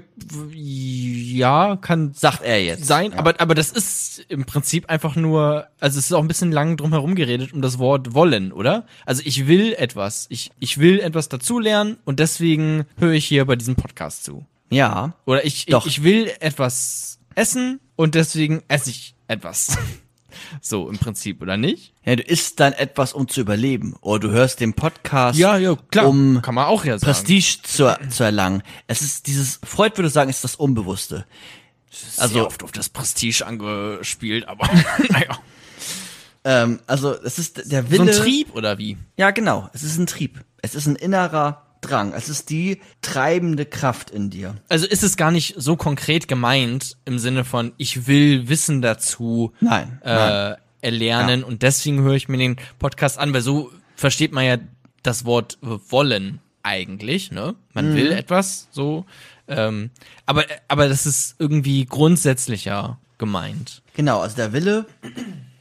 Ja, kann sagt er jetzt sein, ja. aber, aber das ist im Prinzip einfach nur, also es ist auch ein bisschen lang drum herum geredet um das Wort wollen, oder? Also ich will etwas, ich, ich will etwas dazulernen und deswegen höre ich hier bei diesem Podcast zu. ja Oder ich, Doch. ich, ich will etwas essen und deswegen esse ich etwas. so im Prinzip, oder nicht? Ja, du isst dann etwas, um zu überleben. Oder du hörst den Podcast, ja, klar. um kann man auch ja sagen. Prestige zu, zu erlangen. Es ist dieses, Freud würde sagen, ist das Unbewusste. also also- oft auf das Prestige angespielt, aber naja. Ähm, also, es ist der So Wille. ein Trieb oder wie? Ja, genau. Es ist ein Trieb. Es ist ein innerer Drang. Es ist die treibende Kraft in dir. Also ist es gar nicht so konkret gemeint im Sinne von, ich will Wissen dazu Nein, äh, erlernen und deswegen höre ich mir den Podcast an, weil so versteht man ja das Wort wollen eigentlich, ne? Man will etwas so, ähm, aber aber das ist irgendwie grundsätzlicher gemeint. Genau, also der Wille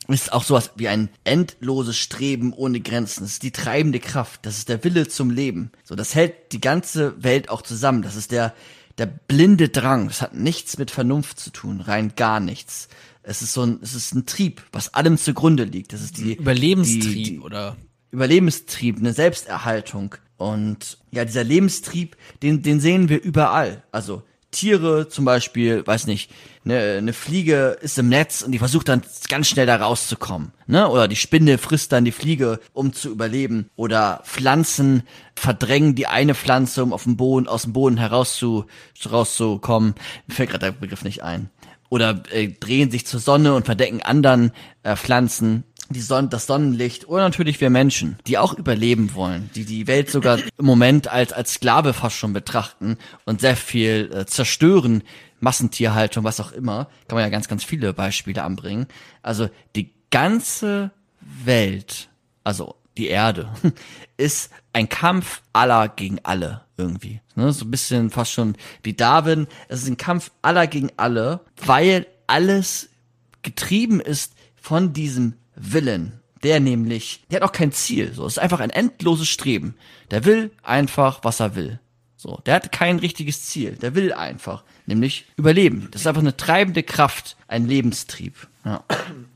ist auch sowas wie ein endloses Streben ohne Grenzen. Das ist die treibende Kraft. Das ist der Wille zum Leben. So, das hält die ganze Welt auch zusammen. Das ist der, der blinde Drang. Das hat nichts mit Vernunft zu tun. Rein gar nichts. Es ist so ein, es ist ein Trieb, was allem zugrunde liegt. Das ist die, Überlebenstrieb die, die, oder Überlebenstrieb, eine Selbsterhaltung. Und ja, dieser Lebenstrieb, den, den sehen wir überall. Also Tiere zum Beispiel, weiß nicht, eine, eine Fliege ist im Netz und die versucht dann ganz schnell da rauszukommen. Ne? Oder die Spinne frisst dann die Fliege, um zu überleben. Oder Pflanzen verdrängen die eine Pflanze, um auf dem Boden, aus dem Boden herauszu, rauszukommen. Mir fällt gerade der Begriff nicht ein. oder äh, drehen sich zur Sonne und verdecken anderen äh, Pflanzen die Sonne, das Sonnenlicht oder natürlich wir Menschen, die auch überleben wollen, die die Welt sogar im Moment als als Sklave fast schon betrachten und sehr viel äh, zerstören, Massentierhaltung, was auch immer, kann man ja ganz ganz viele Beispiele anbringen. Also die ganze Welt, also die Erde, ist ein Kampf aller gegen alle irgendwie. Ne? So ein bisschen fast schon wie Darwin. Es ist ein Kampf aller gegen alle, weil alles getrieben ist von diesem Willen. Der nämlich, der hat auch kein Ziel. So, es ist einfach ein endloses Streben. Der will einfach, was er will. So, der hat kein richtiges Ziel. Der will einfach, nämlich überleben. Das ist einfach eine treibende Kraft, ein Lebenstrieb. Ja.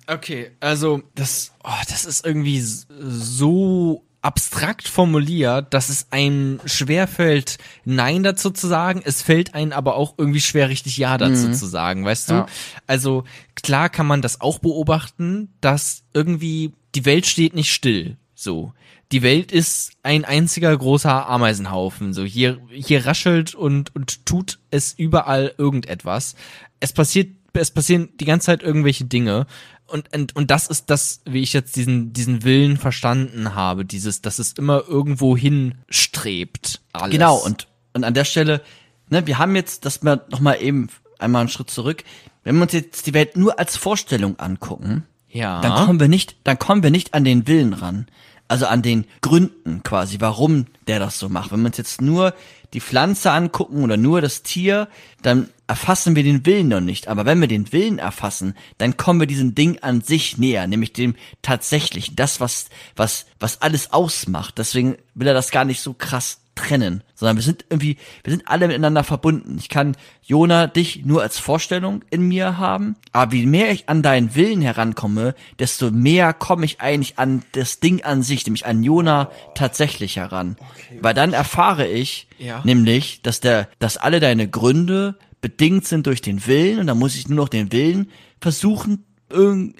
Okay, also das, oh, das ist irgendwie so abstrakt formuliert, dass es einem schwerfällt, Nein dazu zu sagen. Es fällt einem aber auch irgendwie schwer, richtig Ja dazu mhm. zu sagen, weißt du? Ja. Also klar kann man das auch beobachten, dass irgendwie die Welt steht nicht still. So. Die Welt ist ein einziger großer Ameisenhaufen. So hier, hier raschelt und, und tut es überall irgendetwas. Es passiert, es passieren die ganze Zeit irgendwelche Dinge und, und, und das ist das, wie ich jetzt diesen, diesen Willen verstanden habe, dieses, dass es immer irgendwo hinstrebt. Alles. Genau, und, und an der Stelle, ne, wir haben jetzt, dass wir nochmal eben einmal einen Schritt zurück, wenn wir uns jetzt die Welt nur als Vorstellung angucken, ja. dann kommen wir nicht, dann kommen wir nicht an den Willen ran. Also an den Gründen quasi, warum der das so macht. Wenn wir uns jetzt nur die Pflanze angucken oder nur das Tier, dann erfassen wir den Willen noch nicht. Aber wenn wir den Willen erfassen, dann kommen wir diesem Ding an sich näher, nämlich dem tatsächlichen, das, was, was, was alles ausmacht. Deswegen will er das gar nicht so krass trennen, sondern wir sind irgendwie, wir sind alle miteinander verbunden. Ich kann Jona dich nur als Vorstellung in mir haben, aber wie mehr ich an deinen Willen herankomme, desto mehr komme ich eigentlich an das Ding an sich, nämlich an Jona tatsächlich heran. Okay. Weil dann erfahre ich, ja. nämlich, dass der, dass alle deine Gründe bedingt sind durch den Willen und dann muss ich nur noch den Willen versuchen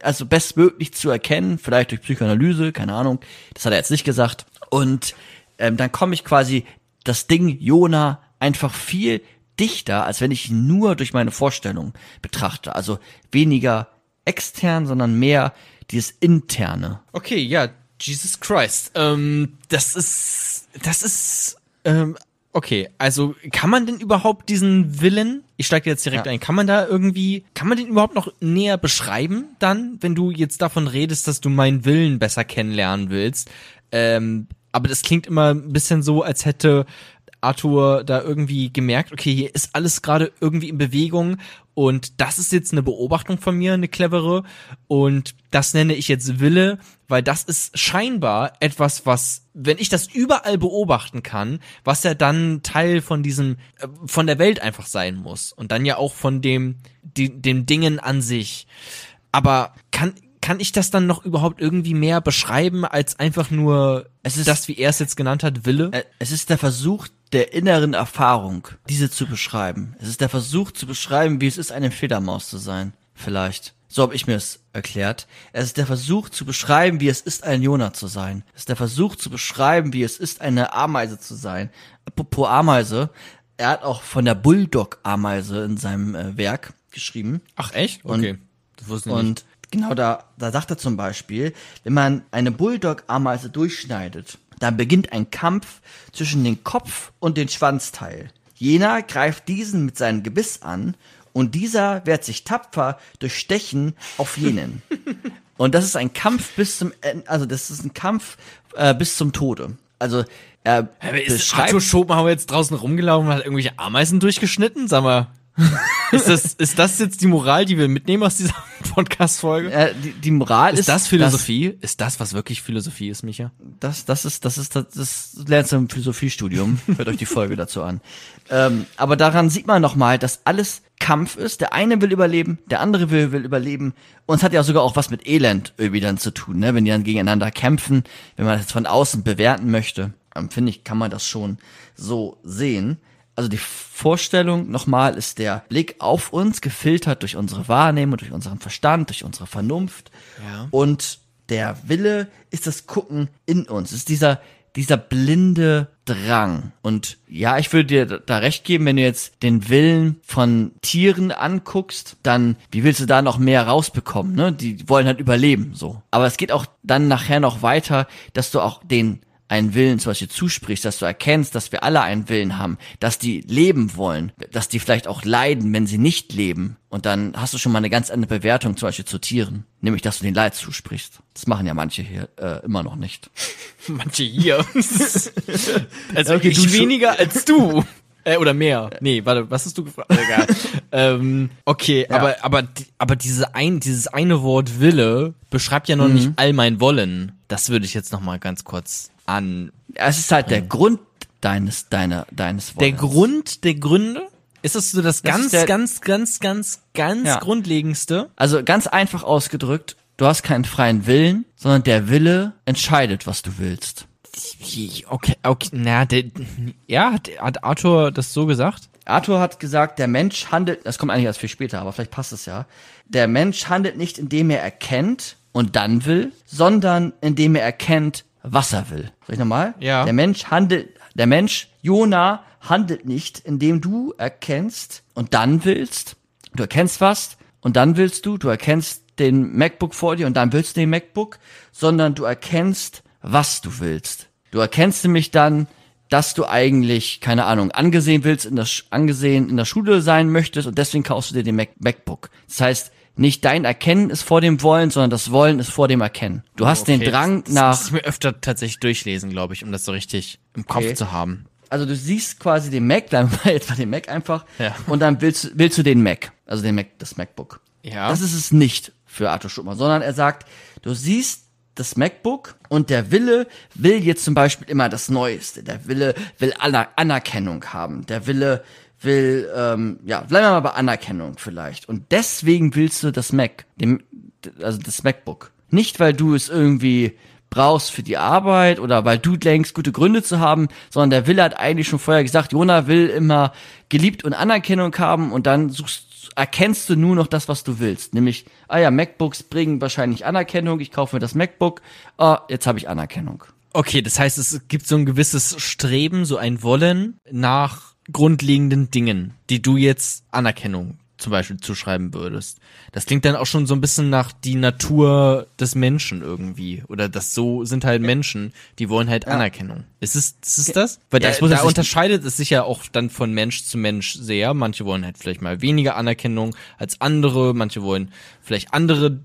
also bestmöglich zu erkennen, vielleicht durch Psychoanalyse, keine Ahnung, das hat er jetzt nicht gesagt. Und ähm, dann komme ich quasi das Ding Jona einfach viel dichter, als wenn ich ihn nur durch meine Vorstellung betrachte. Also weniger extern, sondern mehr dieses interne. Okay, ja, Jesus Christ. Ähm, das ist, das ist, ähm, okay. Also kann man denn überhaupt diesen Willen? Ich steige jetzt direkt ja. ein. Kann man da irgendwie, kann man den überhaupt noch näher beschreiben? Dann, wenn du jetzt davon redest, dass du meinen Willen besser kennenlernen willst. Ähm, aber das klingt immer ein bisschen so, als hätte Arthur da irgendwie gemerkt, okay, hier ist alles gerade irgendwie in Bewegung und das ist jetzt eine Beobachtung von mir, eine clevere und das nenne ich jetzt Wille, weil das ist scheinbar etwas, was, wenn ich das überall beobachten kann, was ja dann Teil von diesem, äh, von der Welt einfach sein muss und dann ja auch von dem, die, den Dingen an sich. Aber kann, kann ich das dann noch überhaupt irgendwie mehr beschreiben als einfach nur es ist das, wie er es jetzt genannt hat, Wille? Äh, es ist der Versuch der inneren Erfahrung, diese zu beschreiben. Es ist der Versuch zu beschreiben, wie es ist, eine Fledermaus zu sein. Vielleicht. So habe ich mir es erklärt. Es ist der Versuch zu beschreiben, wie es ist, ein Jonah zu sein. Es ist der Versuch zu beschreiben, wie es ist, eine Ameise zu sein. Apropos Ameise, er hat auch von der Bulldog-Ameise in seinem äh, Werk geschrieben. Ach echt? Okay. Und, das wusste ich nicht. Und Genau, da, da sagt er zum Beispiel, wenn man eine Bulldog-Ameise durchschneidet, dann beginnt ein Kampf zwischen dem Kopf und dem Schwanzteil. Jener greift diesen mit seinem Gebiss an und dieser wehrt sich tapfer durch Stechen auf jenen. und das ist ein Kampf bis zum, also das ist ein Kampf äh, bis zum Tode. Also er ist Arthur Schopenhauer jetzt draußen rumgelaufen und hat irgendwelche Ameisen durchgeschnitten? Sag mal ist, das, ist das jetzt die Moral, die wir mitnehmen aus dieser Podcast-Folge? Äh, die, die Moral ist. Ist das Philosophie? Das, ist das, was wirklich Philosophie ist, Micha? Das, das ist, das ist, das, das lernst du im Philosophiestudium. Hört euch die Folge dazu an. Ähm, aber daran sieht man nochmal, dass alles Kampf ist. Der eine will überleben, der andere will, will überleben. Und es hat ja sogar auch was mit Elend irgendwie dann zu tun, ne? Wenn die dann gegeneinander kämpfen, wenn man das von außen bewerten möchte, ähm, finde ich, kann man das schon so sehen also die Vorstellung nochmal ist der Blick auf uns, gefiltert durch unsere Wahrnehmung, durch unseren Verstand, durch unsere Vernunft. Ja. Und der Wille ist das Gucken in uns. Ist dieser, dieser blinde Drang. Und ja, ich würde dir da recht geben, wenn du jetzt den Willen von Tieren anguckst, dann, wie willst du da noch mehr rausbekommen, ne? Die wollen halt überleben, so. Aber es geht auch dann nachher noch weiter, dass du auch den einen Willen zum Beispiel zusprichst, dass du erkennst, dass wir alle einen Willen haben, dass die leben wollen, dass die vielleicht auch leiden, wenn sie nicht leben. Und dann hast du schon mal eine ganz andere Bewertung zum Beispiel zu Tieren, nämlich dass du den Leid zusprichst. Das machen ja manche hier äh, immer noch nicht. Manche hier. also Okay, ich weniger als du. Äh, oder mehr. Nee, warte, was hast du gefragt? Egal. ähm, okay, Ja. aber, aber, aber diese ein, dieses eine Wort Wille beschreibt ja noch nicht all mein Wollen. Das würde ich jetzt noch mal ganz kurz an. Es ist halt der Grund deines, deiner, deines Der Wollens. Grund der Gründe? Ist das so das, Das ganz, der- ganz, ganz, ganz, ganz Ja. Grundlegendste? Also ganz einfach ausgedrückt, du hast keinen freien Willen, sondern der Wille entscheidet, was du willst. Okay, okay, na, der, ja, hat, hat Arthur das so gesagt? Arthur hat gesagt, der Mensch handelt, das kommt eigentlich erst viel später, aber vielleicht passt es ja. Der Mensch handelt nicht, indem er erkennt und dann will, sondern indem er erkennt, was er will. Soll ich nochmal? Ja. Der Mensch handelt, der Mensch, Jona, handelt nicht, indem du erkennst und dann willst. Du erkennst was und dann willst du, du erkennst den MacBook vor dir und dann willst du den MacBook, sondern du erkennst, was du willst. Du erkennst nämlich dann, dass du eigentlich, keine Ahnung, angesehen willst, in der, Sch- angesehen in der Schule sein möchtest und deswegen kaufst du dir den Mac MacBook. Das heißt, nicht dein Erkennen ist vor dem Wollen, sondern das Wollen ist vor dem Erkennen. Du hast den Okay, Drang das, nach, Das muss ich mir öfter tatsächlich durchlesen, glaube ich, um das so richtig im Kopf Okay. zu haben. also du siehst quasi den Mac, jetzt bei dem Mac einfach, Ja. und dann willst, willst du den Mac, also den Mac, das MacBook. Ja. Das ist es nicht für Arthur Schuppmann, sondern er sagt, du siehst das MacBook und der Wille will jetzt zum Beispiel immer das Neueste. Der Wille will Aner Anerkennung haben. Der Wille will, ähm, ja, bleiben wir mal bei Anerkennung vielleicht. Und deswegen willst du das Mac, dem, also das MacBook. Nicht, weil du es irgendwie brauchst für die Arbeit oder weil du denkst, gute Gründe zu haben, sondern der Wille hat eigentlich schon vorher gesagt, Jona will immer geliebt und Anerkennung haben und dann suchst, erkennst du nur noch das, was du willst. Nämlich, ah ja, MacBooks bringen wahrscheinlich Anerkennung, ich kaufe mir das MacBook, ah, jetzt habe ich Anerkennung. Okay, das heißt, es gibt so ein gewisses Streben, so ein Wollen nach grundlegenden Dingen, die du jetzt Anerkennung zum Beispiel zuschreiben würdest. Das klingt dann auch schon so ein bisschen nach die Natur des Menschen irgendwie. Oder das so sind halt Menschen, die wollen halt Anerkennung. Ist es, ist es das? Weil Ja, da, es muss da unterscheidet es sich ja auch dann von Mensch zu Mensch sehr. Manche wollen halt vielleicht mal weniger Anerkennung als andere, manche wollen vielleicht andere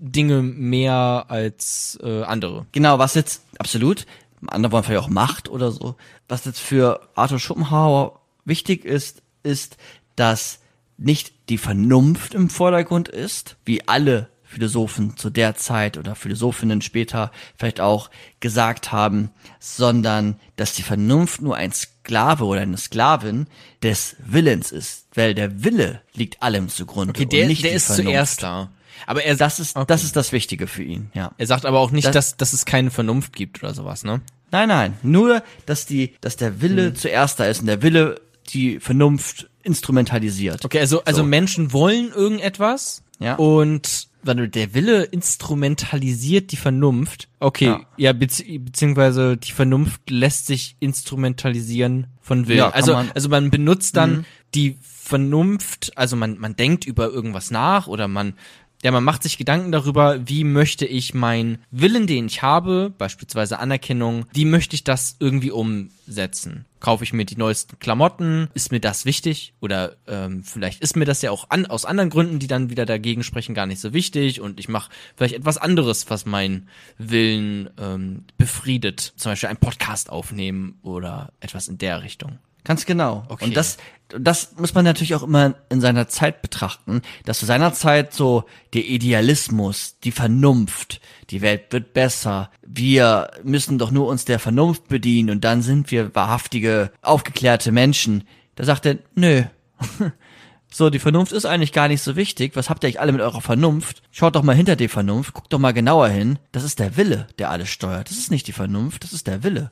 Dinge mehr als äh, andere. Genau, was jetzt, absolut, andere wollen vielleicht auch Macht oder so. Was jetzt für Arthur Schopenhauer wichtig ist, ist, dass nicht die Vernunft im Vordergrund ist, wie alle Philosophen zu der Zeit oder Philosophinnen später vielleicht auch gesagt haben, sondern dass die Vernunft nur ein Sklave oder eine Sklavin des Willens ist, weil der Wille liegt allem zugrunde Okay, der, und nicht der die ist Vernunft. zuerst da. Aber er, Das ist, Okay. das ist das Wichtige für ihn, ja. er sagt aber auch nicht, Das- dass, dass es keine Vernunft gibt oder sowas, ne? Nein, nein, nur, dass die, dass der Hm. Wille zuerst da ist und der Wille die Vernunft instrumentalisiert. Okay, also, also Menschen wollen irgendetwas Ja. und warte, der Wille instrumentalisiert die Vernunft. Okay, Ja. ja, bezieh beziehungsweise die Vernunft lässt sich instrumentalisieren von Willen. Ja, also, man- Mhm. also man benutzt dann die Vernunft, also man, man denkt über irgendwas nach oder man ja, man macht sich Gedanken darüber, wie möchte ich meinen Willen, den ich habe, beispielsweise Anerkennung, wie möchte ich das irgendwie umsetzen? Kaufe ich mir die neuesten Klamotten? Ist mir das wichtig? Oder ähm, vielleicht ist mir das ja auch an, aus anderen Gründen, die dann wieder dagegen sprechen, gar nicht so wichtig und ich mache vielleicht etwas anderes, was meinen Willen ähm, befriedet. Zum Beispiel einen Podcast aufnehmen oder etwas in der Richtung. Ganz genau. Okay. Und das, das muss man natürlich auch immer in seiner Zeit betrachten, dass zu seiner Zeit so der Idealismus, die Vernunft, die Welt wird besser, wir müssen doch nur uns der Vernunft bedienen und dann sind wir wahrhaftige, aufgeklärte Menschen. Da sagt er, nö. So, die Vernunft ist eigentlich gar nicht so wichtig. Was habt ihr eigentlich alle mit eurer Vernunft? Schaut doch mal hinter die Vernunft, guckt doch mal genauer hin. Das ist der Wille, der alles steuert. Das ist nicht die Vernunft, das ist der Wille.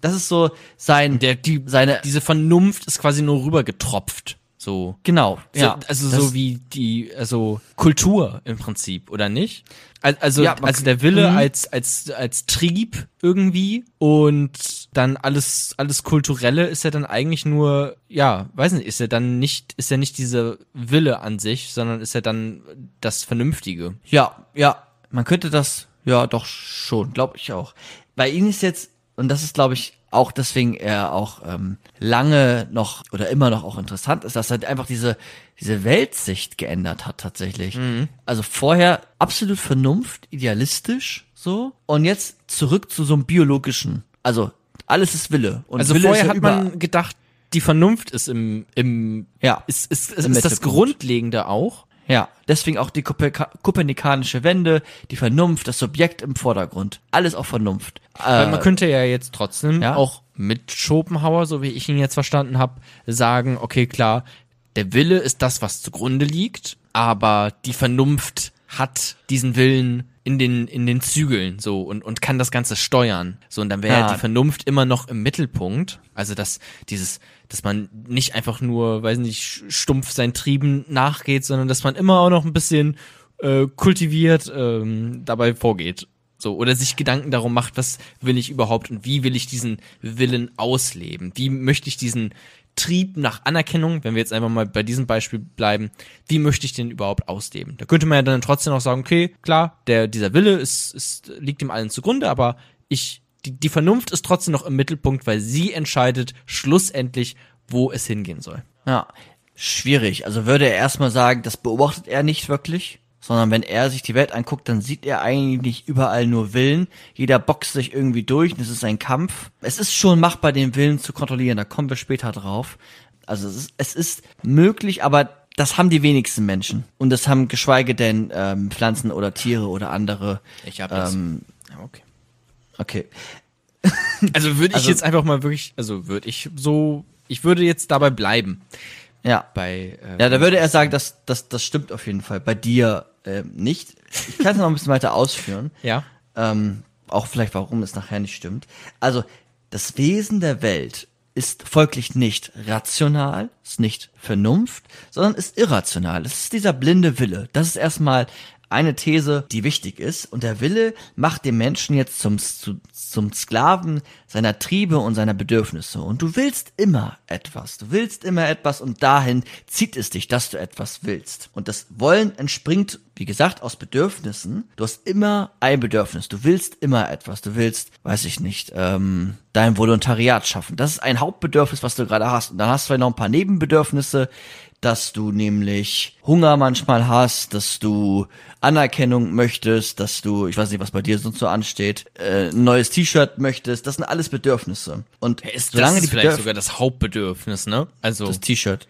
Das ist so sein, Der, die, seine, diese Vernunft ist quasi nur rübergetropft. So. Genau, So, ja. also so wie die, also Kultur im Prinzip, oder nicht? Al- Also, Ja, also der Wille Mhm. als, als, als Trieb irgendwie und dann alles, alles Kulturelle ist ja dann eigentlich nur, ja, weiß nicht, ist ja dann nicht, ist ja nicht diese Wille an sich, sondern ist ja dann das Vernünftige. Ja, ja, man könnte das, ja, doch schon, glaube ich auch. Bei ihm ist jetzt, und das ist, glaube ich, auch deswegen er auch ähm, lange noch oder immer noch auch interessant ist, dass er einfach diese, diese Weltsicht geändert hat tatsächlich. Also vorher absolut Vernunft, idealistisch so und jetzt zurück zu so einem biologischen. Also alles ist Wille. Und Also Wille vorher ja hat man gedacht, die Vernunft ist im, im, Ja. ist, ist, ist, ist das. Grundlegende auch. Ja, deswegen auch die kopernikanische Wende, die Vernunft, das Subjekt im Vordergrund. Alles auf Vernunft. Weil Äh, man könnte ja jetzt trotzdem ja. auch mit Schopenhauer, so wie ich ihn jetzt verstanden habe, sagen, okay, klar, der Wille ist das, was zugrunde liegt, aber die Vernunft hat diesen Willen in den, in den Zügeln, so, und, und kann das Ganze steuern. So, und dann wäre ja. Ja. die Vernunft immer noch im Mittelpunkt. Also, dass dieses, dass man nicht einfach nur, weiß nicht, stumpf seinen Trieben nachgeht, sondern dass man immer auch noch ein bisschen äh, kultiviert ähm, dabei vorgeht. So, oder sich Gedanken darum macht, was will ich überhaupt und wie will ich diesen Willen ausleben? Wie möchte ich diesen Trieb nach Anerkennung, wenn wir jetzt einfach mal bei diesem Beispiel bleiben, wie möchte ich den überhaupt ausleben? Da könnte man ja dann trotzdem auch sagen, okay, klar, der, dieser Wille ist, ist, liegt dem allen zugrunde, aber ich, die, die Vernunft ist trotzdem noch im Mittelpunkt, weil sie entscheidet schlussendlich, wo es hingehen soll. Ja, schwierig. Also würde er erstmal sagen, das beobachtet er nicht wirklich, sondern wenn er sich die Welt anguckt, dann sieht er eigentlich überall nur Willen. Jeder boxt sich irgendwie durch und es ist ein Kampf. Es ist schon machbar, den Willen zu kontrollieren, da kommen wir später drauf. Also es ist, es ist möglich, aber das haben die wenigsten Menschen. Und das haben geschweige denn ähm, Pflanzen oder Tiere oder andere. Ich hab das. Ähm, okay. okay. Also würde ich Also- jetzt einfach mal wirklich, also würde ich so, ich würde jetzt dabei bleiben. Ja. Bei, äh, Ja, da würde er sagen, dass das, das stimmt auf jeden Fall. Bei dir ähm, nicht. Ich kann es noch ein bisschen weiter ausführen. ja. Ähm, auch vielleicht, warum es nachher nicht stimmt. Also, das Wesen der Welt ist folglich nicht rational, ist nicht Vernunft, sondern ist irrational. Es ist dieser blinde Wille. Das ist erstmal eine These, die wichtig ist. Und der Wille macht den Menschen jetzt zum, zu, zum Sklaven seiner Triebe und seiner Bedürfnisse. Und du willst immer etwas. Du willst immer etwas und dahin zieht es dich, dass du etwas willst. Und das Wollen entspringt, wie gesagt, aus Bedürfnissen. Du hast immer ein Bedürfnis. Du willst immer etwas. Du willst, weiß ich nicht, ähm, dein Volontariat schaffen. Das ist ein Hauptbedürfnis, was du gerade hast. Und dann hast du vielleicht noch ein paar Nebenbedürfnisse, dass du nämlich Hunger manchmal hast, dass du Anerkennung möchtest, dass du, ich weiß nicht, was bei dir sonst so ansteht, äh, ein neues T-Shirt möchtest. Das sind alles Bedürfnisse. Und Ist solange das ist vielleicht sogar das Hauptbedürfnis, ne? Also das das, T-Shirt.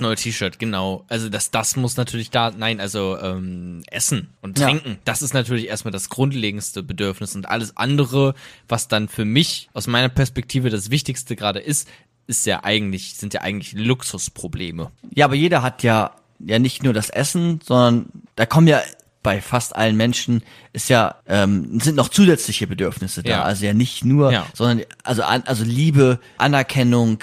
neue T-Shirt, genau. Also das, das muss natürlich da, nein, also ähm, Essen und Ja. Trinken, das ist natürlich erstmal das grundlegendste Bedürfnis und alles andere, was dann für mich aus meiner Perspektive das Wichtigste gerade ist, ist ja eigentlich, sind ja eigentlich Luxusprobleme. Ja, aber jeder hat ja ja nicht nur das Essen, sondern da kommen ja bei fast allen Menschen ist ja ähm, sind noch zusätzliche Bedürfnisse da. Ja. Also ja nicht nur, Ja. sondern also an, also Liebe, Anerkennung,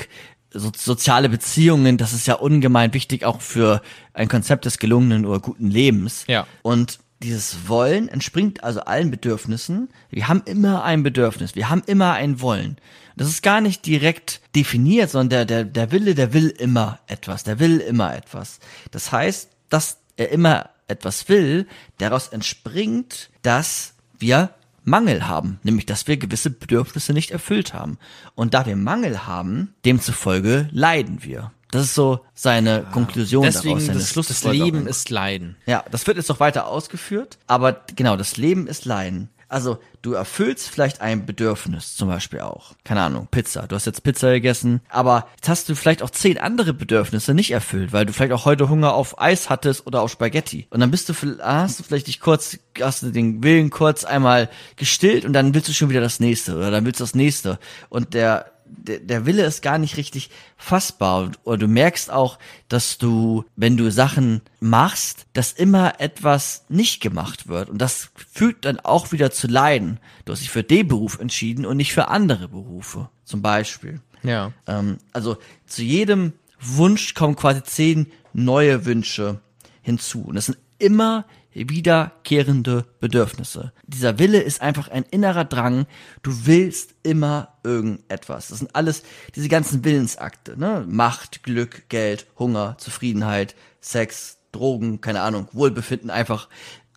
so, soziale Beziehungen. Das ist ja ungemein wichtig auch für ein Konzept des gelungenen oder guten Lebens. Ja. Und dieses Wollen entspringt also allen Bedürfnissen. Wir haben immer ein Bedürfnis. Wir haben immer ein Wollen. Das ist gar nicht direkt definiert, sondern der, der, der Wille, der will immer etwas. Der will immer etwas. Das heißt, dass er immer etwas will, daraus entspringt, dass wir Mangel haben, nämlich dass wir gewisse Bedürfnisse nicht erfüllt haben. Und da wir Mangel haben, demzufolge leiden wir. Das ist so seine Konklusion Deswegen, daraus, seine das, das. Leben ist Leiden. Ja, das wird jetzt noch weiter ausgeführt, aber genau, das Leben ist Leiden. Also, du erfüllst vielleicht ein Bedürfnis, zum Beispiel auch. Keine Ahnung, Pizza. Du hast jetzt Pizza gegessen, aber jetzt hast du vielleicht auch zehn andere Bedürfnisse nicht erfüllt, weil du vielleicht auch heute Hunger auf Eis hattest oder auf Spaghetti. Und dann bist du, vielleicht- hast du vielleicht dich kurz, hast du den Willen kurz einmal gestillt und dann willst du schon wieder das nächste oder dann willst du das nächste. Und der, der, der Wille ist gar nicht richtig fassbar. Und- Oder du merkst auch, dass du, wenn du Sachen machst, dass immer etwas nicht gemacht wird. Und das führt dann auch wieder zu Leiden. Du hast dich für den Beruf entschieden und nicht für andere Berufe. Zum Beispiel. Ja. Ähm, also zu jedem Wunsch kommen quasi zehn neue Wünsche hinzu. Und das sind immer wiederkehrende Bedürfnisse. Dieser Wille ist einfach ein innerer Drang. Du willst immer irgendetwas. Das sind alles diese ganzen Willensakte, ne? Macht, Glück, Geld, Hunger, Zufriedenheit, Sex, Drogen, keine Ahnung, Wohlbefinden, einfach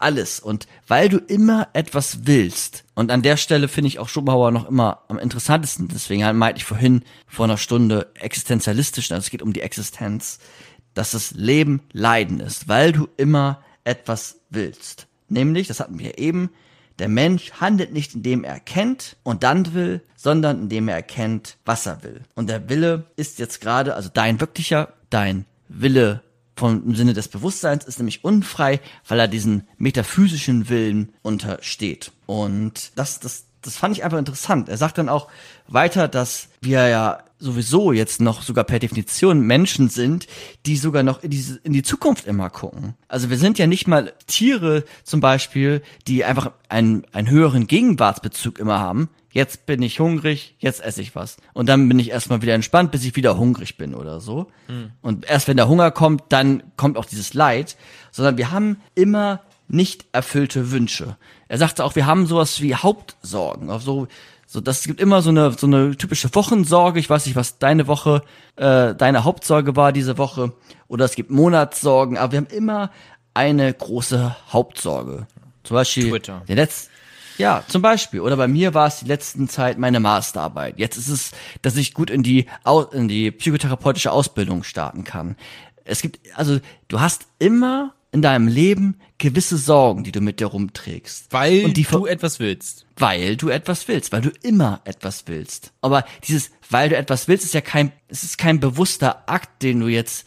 alles. Und weil du immer etwas willst, und an der Stelle finde ich auch Schopenhauer noch immer am interessantesten, deswegen meinte ich vorhin vor einer Stunde existenzialistisch, also es geht um die Existenz, dass das Leben Leiden ist, weil du immer etwas willst. Nämlich, das hatten wir eben, der Mensch handelt nicht, indem er erkennt und dann will, sondern indem er erkennt, was er will. Und der Wille ist jetzt gerade, also dein wirklicher, dein Wille vom im Sinne des Bewusstseins ist nämlich unfrei, weil er diesen metaphysischen Willen untersteht. Und das, das, das fand ich einfach interessant. Er sagt dann auch weiter, dass wir ja sowieso jetzt noch sogar per Definition Menschen sind, die sogar noch in, diese, in die Zukunft immer gucken. Also wir sind ja nicht mal Tiere zum Beispiel, die einfach einen, einen höheren Gegenwartsbezug immer haben. Jetzt bin ich hungrig, jetzt esse ich was. Und dann bin ich erstmal wieder entspannt, bis ich wieder hungrig bin oder so. Mhm. Und erst wenn der Hunger kommt, dann kommt auch dieses Leid. Sondern wir haben immer nicht erfüllte Wünsche. Er sagte auch, wir haben sowas wie Hauptsorgen. Also so, das gibt immer so eine so eine typische Wochensorge. Ich weiß nicht, was deine Woche, äh, deine Hauptsorge war diese Woche. Oder es gibt Monatssorgen, aber wir haben immer eine große Hauptsorge. Zum Beispiel Twitter. Der letzte, ja, zum Beispiel. Oder bei mir war es die letzten Zeit meine Masterarbeit. Jetzt ist es, dass ich gut in die, in die psychotherapeutische Ausbildung starten kann. Es gibt, also, du hast immer in deinem Leben gewisse Sorgen, die du mit dir rumträgst. Weil du etwas willst. Weil du etwas willst, weil du immer etwas willst. Aber dieses, weil du etwas willst, ist ja kein, es ist kein bewusster Akt, den du jetzt,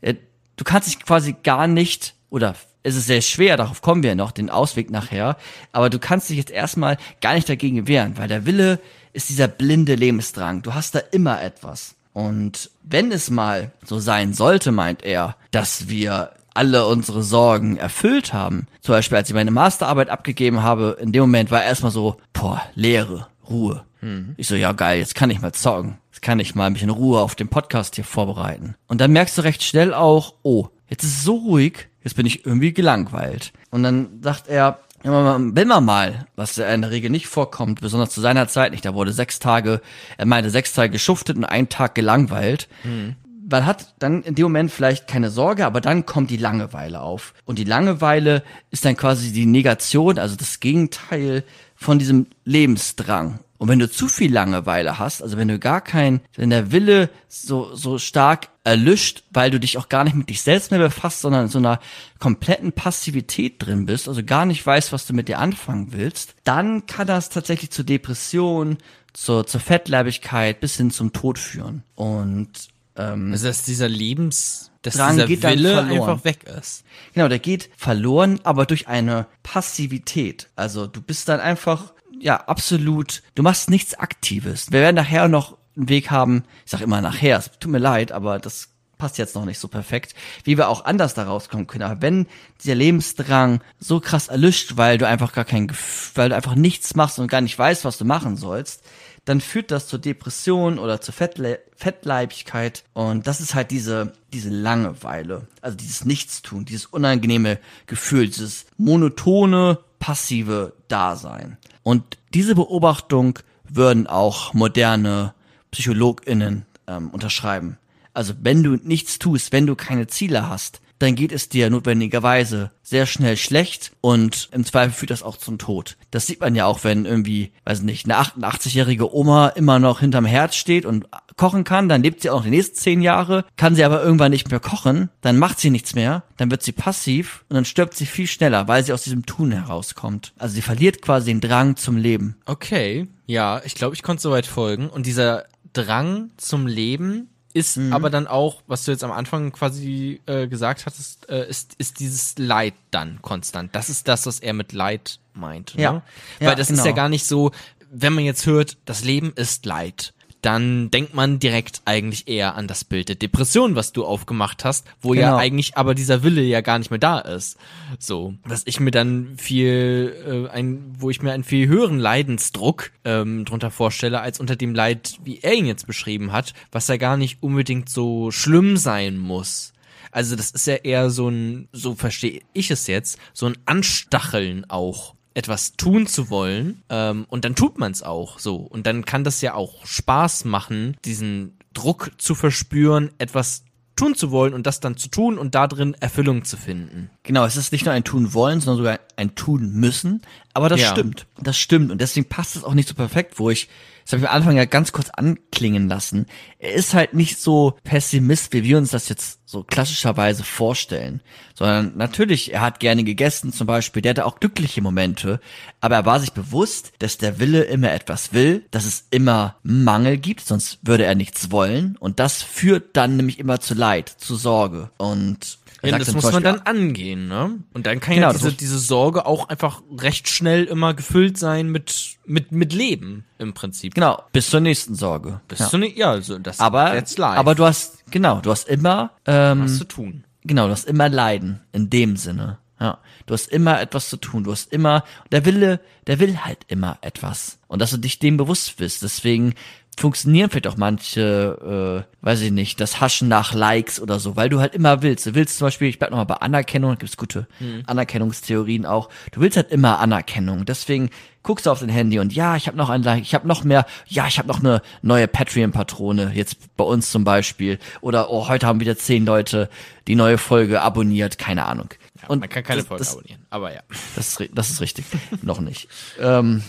äh, du kannst dich quasi gar nicht, oder es ist sehr schwer, darauf kommen wir noch, den Ausweg nachher, aber du kannst dich jetzt erstmal gar nicht dagegen wehren, weil der Wille ist dieser blinde Lebensdrang. Du hast da immer etwas. Und wenn es mal so sein sollte, meint er, dass wir alle unsere Sorgen erfüllt haben. Zum Beispiel, als ich meine Masterarbeit abgegeben habe, in dem Moment war erstmal so, boah, Leere, Ruhe. Mhm. Ich so, ja geil, jetzt kann ich mal zocken. Jetzt kann ich mal mich in Ruhe auf den Podcast hier vorbereiten. Und dann merkst du recht schnell auch, oh, jetzt ist es so ruhig, jetzt bin ich irgendwie gelangweilt. Und dann sagt er, wenn man mal, was in der Regel nicht vorkommt, besonders zu seiner Zeit nicht, da wurde sechs Tage, er meinte sechs Tage geschuftet und einen Tag gelangweilt, mhm man hat dann in dem Moment vielleicht keine Sorge, aber dann kommt die Langeweile auf. Und die Langeweile ist dann quasi die Negation, also das Gegenteil von diesem Lebensdrang. Und wenn du zu viel Langeweile hast, also wenn du gar kein, wenn der Wille so, so stark erlischt, weil du dich auch gar nicht mit dich selbst mehr befasst, sondern in so einer kompletten Passivität drin bist, also gar nicht weißt, was du mit dir anfangen willst, dann kann das tatsächlich zu Depressionen, zur, zur Fettleibigkeit bis hin zum Tod führen. Und ähm, also dass dieser Lebens, dass dieser geht Wille einfach weg ist. Genau, der geht verloren, aber durch eine Passivität. Also du bist dann einfach, ja, absolut, du machst nichts Aktives. Wir werden nachher noch einen Weg haben, ich sag immer nachher, es tut mir leid, aber das passt jetzt noch nicht so perfekt, wie wir auch anders da rauskommen können. Aber wenn dieser Lebensdrang so krass erlischt, weil du einfach gar kein, weil du einfach nichts machst und gar nicht weißt, was du machen sollst, dann führt das zur Depression oder zur Fettle Fettleibigkeit. Und das ist halt diese, diese Langeweile, also dieses Nichtstun, dieses unangenehme Gefühl, dieses monotone, passive Dasein. Und diese Beobachtung würden auch moderne PsychologInnen ähm, unterschreiben. Also wenn du nichts tust, wenn du keine Ziele hast, dann geht es dir notwendigerweise sehr schnell schlecht und im Zweifel führt das auch zum Tod. Das sieht man ja auch, wenn irgendwie, weiß nicht, eine 88-jährige Oma immer noch hinterm Herz steht und kochen kann, dann lebt sie auch die nächsten zehn Jahre, kann sie aber irgendwann nicht mehr kochen, dann macht sie nichts mehr, dann wird sie passiv und dann stirbt sie viel schneller, weil sie aus diesem Tun herauskommt. Also sie verliert quasi den Drang zum Leben. Okay, ja, ich glaube, ich konnte soweit folgen. Und dieser Drang zum Leben ist mhm. aber dann auch, was du jetzt am Anfang quasi äh, gesagt hattest, äh, ist, ist dieses Leid dann konstant. Das ist das, was er mit Leid meint. Ne? Ja. Weil ja, das genau. ist ja gar nicht so, wenn man jetzt hört, das Leben ist Leid, dann denkt man direkt eigentlich eher an das Bild der Depression, was du aufgemacht hast, wo ja Genau. eigentlich aber dieser Wille ja gar nicht mehr da ist. So, dass ich mir dann viel, äh, ein, wo ich mir einen viel höheren Leidensdruck ähm, drunter vorstelle, als unter dem Leid, wie er ihn jetzt beschrieben hat, was ja gar nicht unbedingt so schlimm sein muss. Also das ist ja eher so ein, so verstehe ich es jetzt, so ein Anstacheln auch etwas tun zu wollen ähm, und dann tut man es auch so und dann kann das ja auch Spaß machen, diesen Druck zu verspüren, etwas tun zu wollen und das dann zu tun und da drin Erfüllung zu finden. Genau, es ist nicht nur ein tun wollen, sondern sogar ein tun müssen. Aber das Ja. stimmt. Das stimmt. Und deswegen passt es auch nicht so perfekt, wo ich, das habe ich am Anfang ja ganz kurz anklingen lassen. Er ist halt nicht so Pessimist, wie wir uns das jetzt so klassischerweise vorstellen. Sondern natürlich, er hat gerne gegessen zum Beispiel, der hatte auch glückliche Momente. Aber er war sich bewusst, dass der Wille immer etwas will, dass es immer Mangel gibt, sonst würde er nichts wollen. Und das führt dann nämlich immer zu Leid, zu Sorge. Und er Ja, das muss zum man Beispiel- dann angehen, ne? Und dann kann Genau, ja diese, diese Sorge auch einfach recht schnell immer gefüllt sein mit, mit, mit Leben im Prinzip. Genau, bis zur nächsten Sorge. Bis ja. zu ne, ja, also das aber, that's life. aber du hast, genau, du hast immer, ähm, was zu tun. genau, du hast immer Leiden, in dem Sinne. Ja, du hast immer etwas zu tun, du hast immer, der Wille, der will halt immer etwas. Und dass du dich dem bewusst bist, deswegen funktionieren vielleicht auch manche, äh, weiß ich nicht, das Haschen nach Likes oder so, weil du halt immer willst. Du willst zum Beispiel, ich bleib nochmal bei Anerkennung, da gibt's gute Anerkennungstheorien auch. Du willst halt immer Anerkennung. Deswegen guckst du auf dein Handy und ja, ich habe noch ein Like, ich habe noch mehr, ja, ich habe noch eine neue Patreon-Patrone, jetzt bei uns zum Beispiel. Oder oh, heute haben wieder zehn Leute die neue Folge abonniert, keine Ahnung. Und man kann keine das, Folge das, abonnieren. Aber ja. das das ist richtig. Noch nicht. Ähm,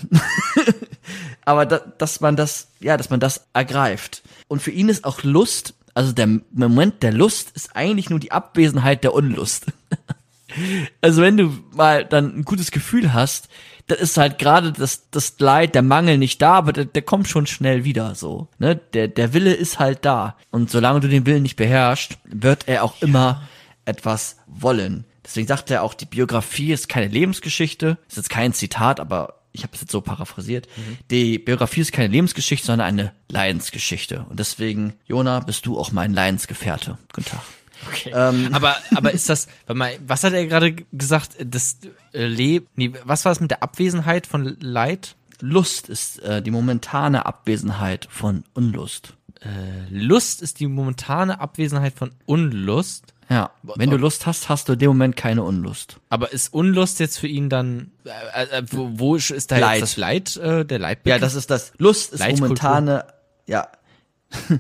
aber da, dass man das, ja, dass man das ergreift. Und für ihn ist auch Lust, also der Moment der Lust ist eigentlich nur die Abwesenheit der Unlust. also wenn du mal dann ein gutes Gefühl hast, das ist halt gerade das, das Leid, der Mangel nicht da, aber der, der kommt schon schnell wieder so. Ne? Der, der Wille ist halt da. Und solange du den Willen nicht beherrschst, wird er auch immer etwas wollen. Deswegen sagt er auch, die Biografie ist keine Lebensgeschichte. Ist jetzt kein Zitat, aber ich habe es jetzt so paraphrasiert. Die Biografie ist keine Lebensgeschichte, sondern eine Leidensgeschichte. Und deswegen, Jona, bist du auch mein Leidensgefährte. Guten Tag. Okay. Ähm. aber, aber ist das, was hat er gerade gesagt? Das äh, Leben, nee, was war das mit der Abwesenheit von Leid? Lust ist äh, die momentane Abwesenheit von Unlust. Lust ist die momentane Abwesenheit von Unlust. Ja, wenn du Lust hast, hast du in dem Moment keine Unlust. Aber ist Unlust jetzt für ihn dann, äh, äh, wo, wo ist, ist da Leid. jetzt das Leid, äh, der Leid? Ja, das ist das. Lust ist Leitkultur. momentane, ja,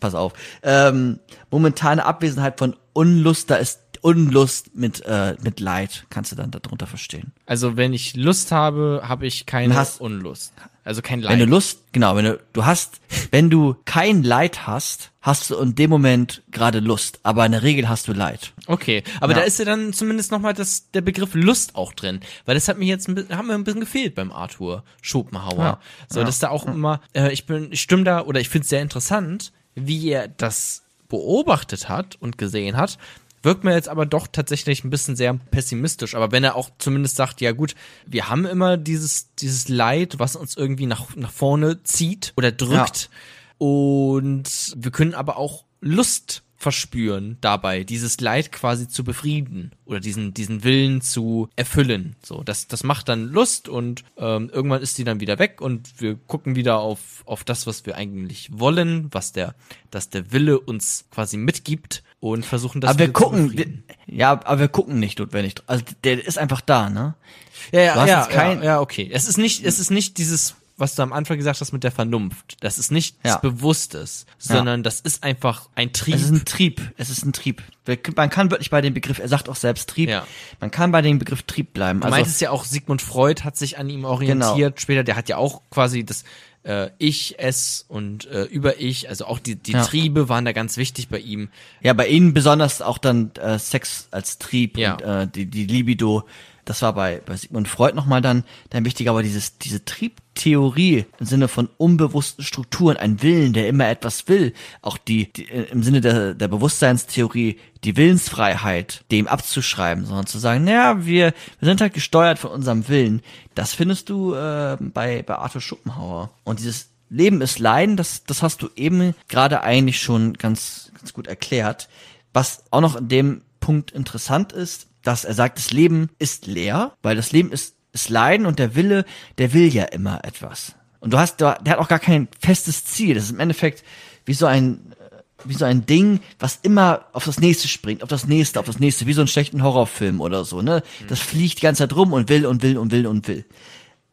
pass auf, ähm, momentane Abwesenheit von Unlust, da ist Unlust mit, äh, mit Leid, kannst du dann darunter verstehen. Also wenn ich Lust habe, habe ich keine Unlust. Also kein Leid. Wenn du Lust, genau, wenn du, du hast, wenn du kein Leid hast, hast du in dem Moment gerade Lust, aber in der Regel hast du Leid. Okay, aber Ja. da ist ja dann zumindest nochmal das, der Begriff Lust auch drin. Weil das hat mir jetzt haben wir ein bisschen gefehlt beim Arthur Schopenhauer. Ja. So, dass da auch immer, äh, ich bin, ich stimme da, oder ich finde es sehr interessant, wie er das beobachtet hat und gesehen hat. Wirkt mir jetzt aber doch tatsächlich ein bisschen sehr pessimistisch. Aber wenn er auch zumindest sagt, ja gut, wir haben immer dieses, dieses Leid, was uns irgendwie nach, nach vorne zieht oder drückt. Und wir können aber auch Lust verspüren dabei, dieses Leid quasi zu befrieden oder diesen, diesen Willen zu erfüllen. So, das, das macht dann Lust und ähm, irgendwann ist die dann wieder weg und wir gucken wieder auf, auf das, was wir eigentlich wollen, was der, dass der Wille uns quasi mitgibt und versuchen das aber wir gucken, befrieden. ja, aber wir gucken nicht notwendig. Also der ist einfach da, ne? Ja, ja, ja, kein- ja, ja, okay. Es ist nicht, es ist nicht dieses, was du am Anfang gesagt hast mit der Vernunft. Das ist nicht Ja. das Bewusstes, sondern das ist einfach ein Trieb. Es ist ein Trieb. Es ist ein Trieb. Wir- Man kann wirklich bei dem Begriff, er sagt auch selbst Trieb. Ja. Man kann bei dem Begriff Trieb bleiben. Du Also, meintest ja auch, Sigmund Freud hat sich an ihm orientiert. Später, der hat ja auch quasi das äh, Ich, Es und äh, Über-Ich, also auch die, die Ja. Triebe waren da ganz wichtig bei ihm. ja, bei ihnen besonders auch dann äh, Sex als Trieb Ja. und äh, die, die Libido. Das war bei, bei Sigmund Freud nochmal dann, dann wichtig, aber dieses, diese Triebtheorie im Sinne von unbewussten Strukturen, ein Willen, der immer etwas will, auch die, die äh, im Sinne der, der Bewusstseinstheorie, die Willensfreiheit dem abzuschreiben, sondern zu sagen, naja, wir, wir sind halt gesteuert von unserem Willen. Das findest du äh, bei, bei Arthur Schopenhauer. Und dieses Leben ist Leiden, das, das hast du eben gerade eigentlich schon ganz, ganz gut erklärt. Was auch noch in dem Punkt interessant ist, dass er sagt, das Leben ist leer, weil das Leben ist, ist Leiden und der Wille, der will ja immer etwas. Und du hast, der hat auch gar kein festes Ziel. Das ist im Endeffekt wie so ein, wie so ein Ding, was immer auf das nächste springt, auf das nächste, auf das nächste, wie so einen schlechten Horrorfilm oder so, ne? Das fliegt die ganze Zeit rum und will und will und will und will.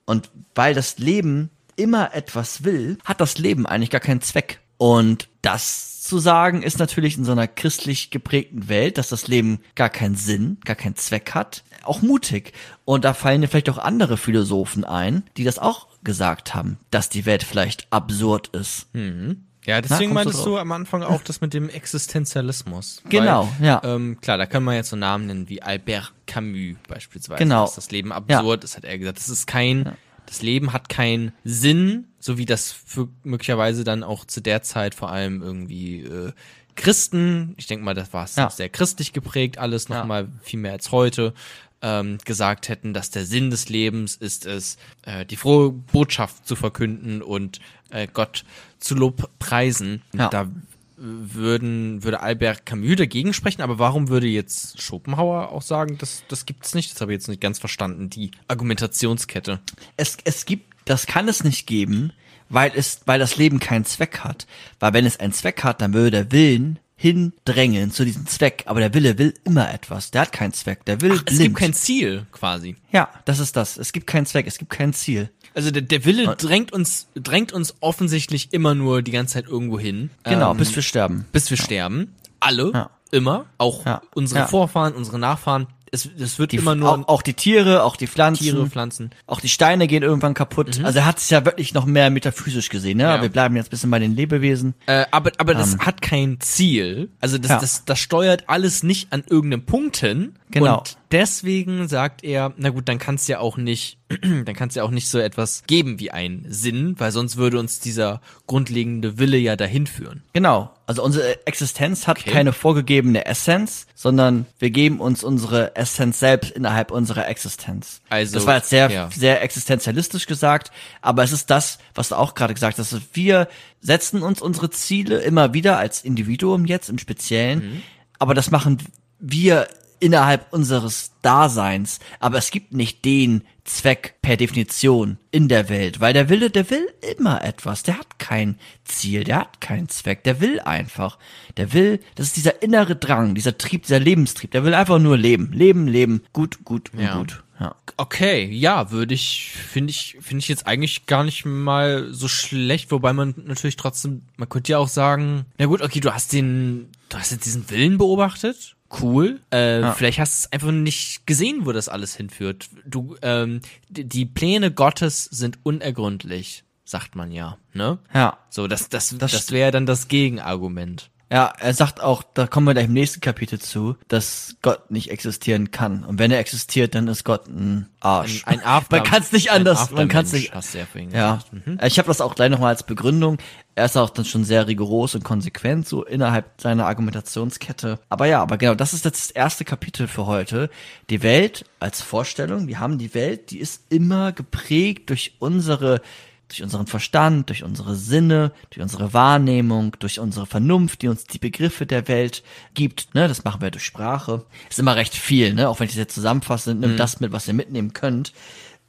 Und weil das Leben immer etwas will, hat das Leben eigentlich gar keinen Zweck. Und das zu sagen ist natürlich in so einer christlich geprägten Welt, dass das Leben gar keinen Sinn, gar keinen Zweck hat, auch mutig. Und da fallen dir vielleicht auch andere Philosophen ein, die das auch gesagt haben, dass die Welt vielleicht absurd ist. Ja, deswegen Na, du meintest drauf? du am Anfang auch das mit dem Existenzialismus. Genau, Weil, ja. Ähm, klar, da kann man jetzt so Namen nennen wie Albert Camus beispielsweise. Genau. Dass das Leben absurd ist, hat er gesagt. Das ist kein, das Leben hat keinen Sinn, so wie das für möglicherweise dann auch zu der Zeit vor allem irgendwie äh, Christen, ich denke mal, das war Ja. sehr christlich geprägt, alles Ja. nochmal viel mehr als heute, ähm, gesagt hätten, dass der Sinn des Lebens ist es, äh, die frohe Botschaft zu verkünden und äh, Gott zu Lob preisen. Ja. Da würden, würde Albert Camus dagegen sprechen, aber warum würde jetzt Schopenhauer auch sagen, das, das gibt's nicht? Das habe ich jetzt nicht ganz verstanden, die Argumentationskette. es, es gibt, das kann es nicht geben, weil es, weil das Leben keinen Zweck hat. Weil wenn es einen Zweck hat, dann würde der Willen hindrängeln zu diesem Zweck. Aber der Wille will immer etwas. Der hat keinen Zweck. Der will Ach, es blind. gibt kein Ziel quasi. ja, das ist das. Es gibt keinen Zweck. Es gibt kein Ziel. Also der, der Wille drängt uns, drängt uns offensichtlich immer nur die ganze Zeit irgendwo hin. Genau, Ähm, bis wir sterben. bis wir sterben. Alle, Ja. immer, auch Ja. unsere Ja. Vorfahren, unsere Nachfahren. Es, es wird Die, immer nur auch, auch die Tiere, auch die Pflanzen. Tiere, Pflanzen. Auch die Steine gehen irgendwann kaputt. Also er hat es ja wirklich noch mehr metaphysisch gesehen. Ne? Ja. Wir bleiben jetzt ein bisschen bei den Lebewesen. Äh, aber aber das hat kein Ziel. Also das, Ähm. Ja. das, das steuert alles nicht an irgendeinem Punkt hin. Genau. Und deswegen sagt er, na gut, dann kann es ja auch nicht, dann kann es ja auch nicht so etwas geben wie einen Sinn, weil sonst würde uns dieser grundlegende Wille ja dahin führen. Genau. Also unsere Existenz hat Okay. keine vorgegebene Essenz, sondern wir geben uns unsere Essenz selbst innerhalb unserer Existenz. Also, das war jetzt sehr, ja. sehr existenzialistisch gesagt, aber es ist das, was du auch gerade gesagt hast. Wir setzen uns unsere Ziele immer wieder als Individuum jetzt im Speziellen, Mhm. aber das machen wir innerhalb unseres Daseins. Aber es gibt nicht den Zweck per Definition in der Welt, weil der Wille, der will immer etwas. Der hat kein Ziel, der hat keinen Zweck, der will einfach. Der will, das ist dieser innere Drang, dieser Trieb, dieser Lebenstrieb. Der will einfach nur leben, leben, leben, gut, gut und Ja. gut. Ja. Okay, ja, würde ich, finde ich, finde ich jetzt eigentlich gar nicht mal so schlecht, wobei man natürlich trotzdem, man könnte ja auch sagen, na gut, okay, du hast den, du hast jetzt diesen Willen beobachtet, cool, äh, vielleicht hast du es einfach nicht gesehen, wo das alles hinführt. Du, ähm, die, die Pläne Gottes sind unergründlich, sagt man ja, ne? Ja. So, das, das, Das das, wäre dann das Gegenargument. Ja, er sagt auch, da kommen wir gleich im nächsten Kapitel zu, dass Gott nicht existieren kann. Und wenn er existiert, dann ist Gott ein Arsch. Ein, ein After, man kann es nicht anders, man kann es nicht. Ja. Mhm. ich habe das auch gleich nochmal als Begründung. Er ist auch dann schon sehr rigoros und konsequent so innerhalb seiner Argumentationskette. Aber ja, aber genau, das ist jetzt das erste Kapitel für heute. Die Welt als Vorstellung, wir haben die Welt, die ist immer geprägt durch unsere durch unseren Verstand, durch unsere Sinne, durch unsere Wahrnehmung, durch unsere Vernunft, die uns die Begriffe der Welt gibt. Ne, das machen wir durch Sprache. Ist immer recht viel, ne? Auch wenn ich das jetzt zusammenfasse, nimmt das mit, was ihr mitnehmen könnt.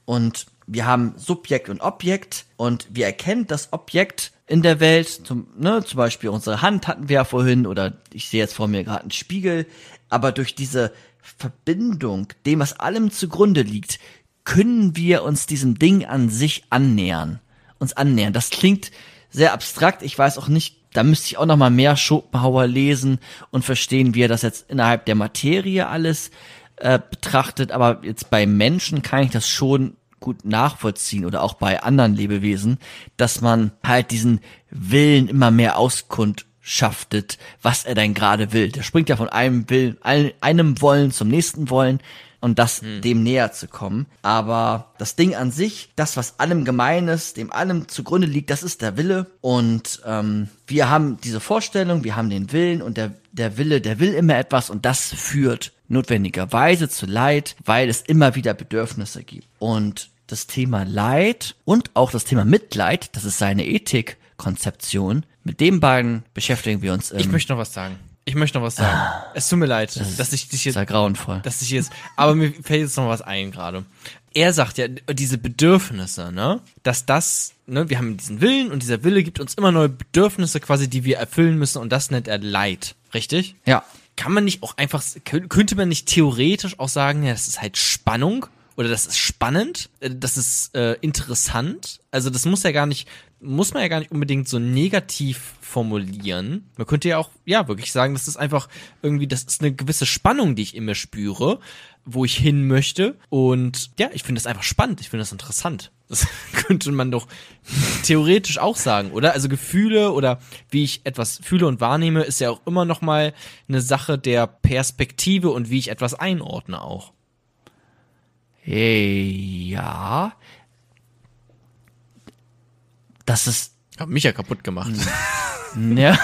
Und wir haben Subjekt und Objekt und wir erkennen das Objekt in der Welt, zum, ne, zum Beispiel unsere Hand hatten wir ja vorhin oder ich sehe jetzt vor mir gerade einen Spiegel, aber durch diese Verbindung, dem was allem zugrunde liegt, können wir uns diesem Ding an sich annähern, uns annähern. Das klingt sehr abstrakt, ich weiß auch nicht, da müsste ich auch noch mal mehr Schopenhauer lesen und verstehen, wie er das jetzt innerhalb der Materie alles äh, betrachtet, aber jetzt bei Menschen kann ich das schon gut nachvollziehen oder auch bei anderen Lebewesen, dass man halt diesen Willen immer mehr auskundschaftet, was er denn gerade will. Der springt ja von einem Willen, ein- einem Wollen zum nächsten Wollen und das dem näher zu kommen. Aber das Ding an sich, das, was allem gemein ist, dem allem zugrunde liegt, das ist der Wille. Und ähm, wir haben diese Vorstellung, wir haben den Willen und der, der Wille, der will immer etwas und das führt notwendigerweise zu Leid, weil es immer wieder Bedürfnisse gibt. Und das Thema Leid und auch das Thema Mitleid, das ist seine Ethikkonzeption. Mit den beiden beschäftigen wir uns Ich möchte noch was sagen. Ich möchte noch was sagen. es tut mir leid, dass ich dich jetzt sehr grauenvoll. dass ich jetzt, aber mir fällt jetzt noch was ein gerade. Er sagt ja, diese Bedürfnisse, ne, dass das, ne, wir haben diesen Willen und dieser Wille gibt uns immer neue Bedürfnisse quasi, die wir erfüllen müssen und das nennt er Leid, richtig? Ja. Kann man nicht auch einfach, kö- könnte man nicht theoretisch auch sagen, ja, das ist halt Spannung oder das ist spannend, äh, das ist äh, interessant. Also das muss ja gar nicht, muss man ja gar nicht unbedingt so negativ formulieren. Man könnte ja auch, ja, wirklich sagen, das ist einfach irgendwie, das ist eine gewisse Spannung, die ich in mir spüre, wo ich hin möchte. Und ja, ich finde das einfach spannend, ich finde das interessant. Das könnte man doch theoretisch auch sagen, oder? Also Gefühle oder wie ich etwas fühle und wahrnehme, ist ja auch immer noch mal eine Sache der Perspektive und wie ich etwas einordne auch. Hey, ja. Das ist Hab mich ja kaputt gemacht. Ja,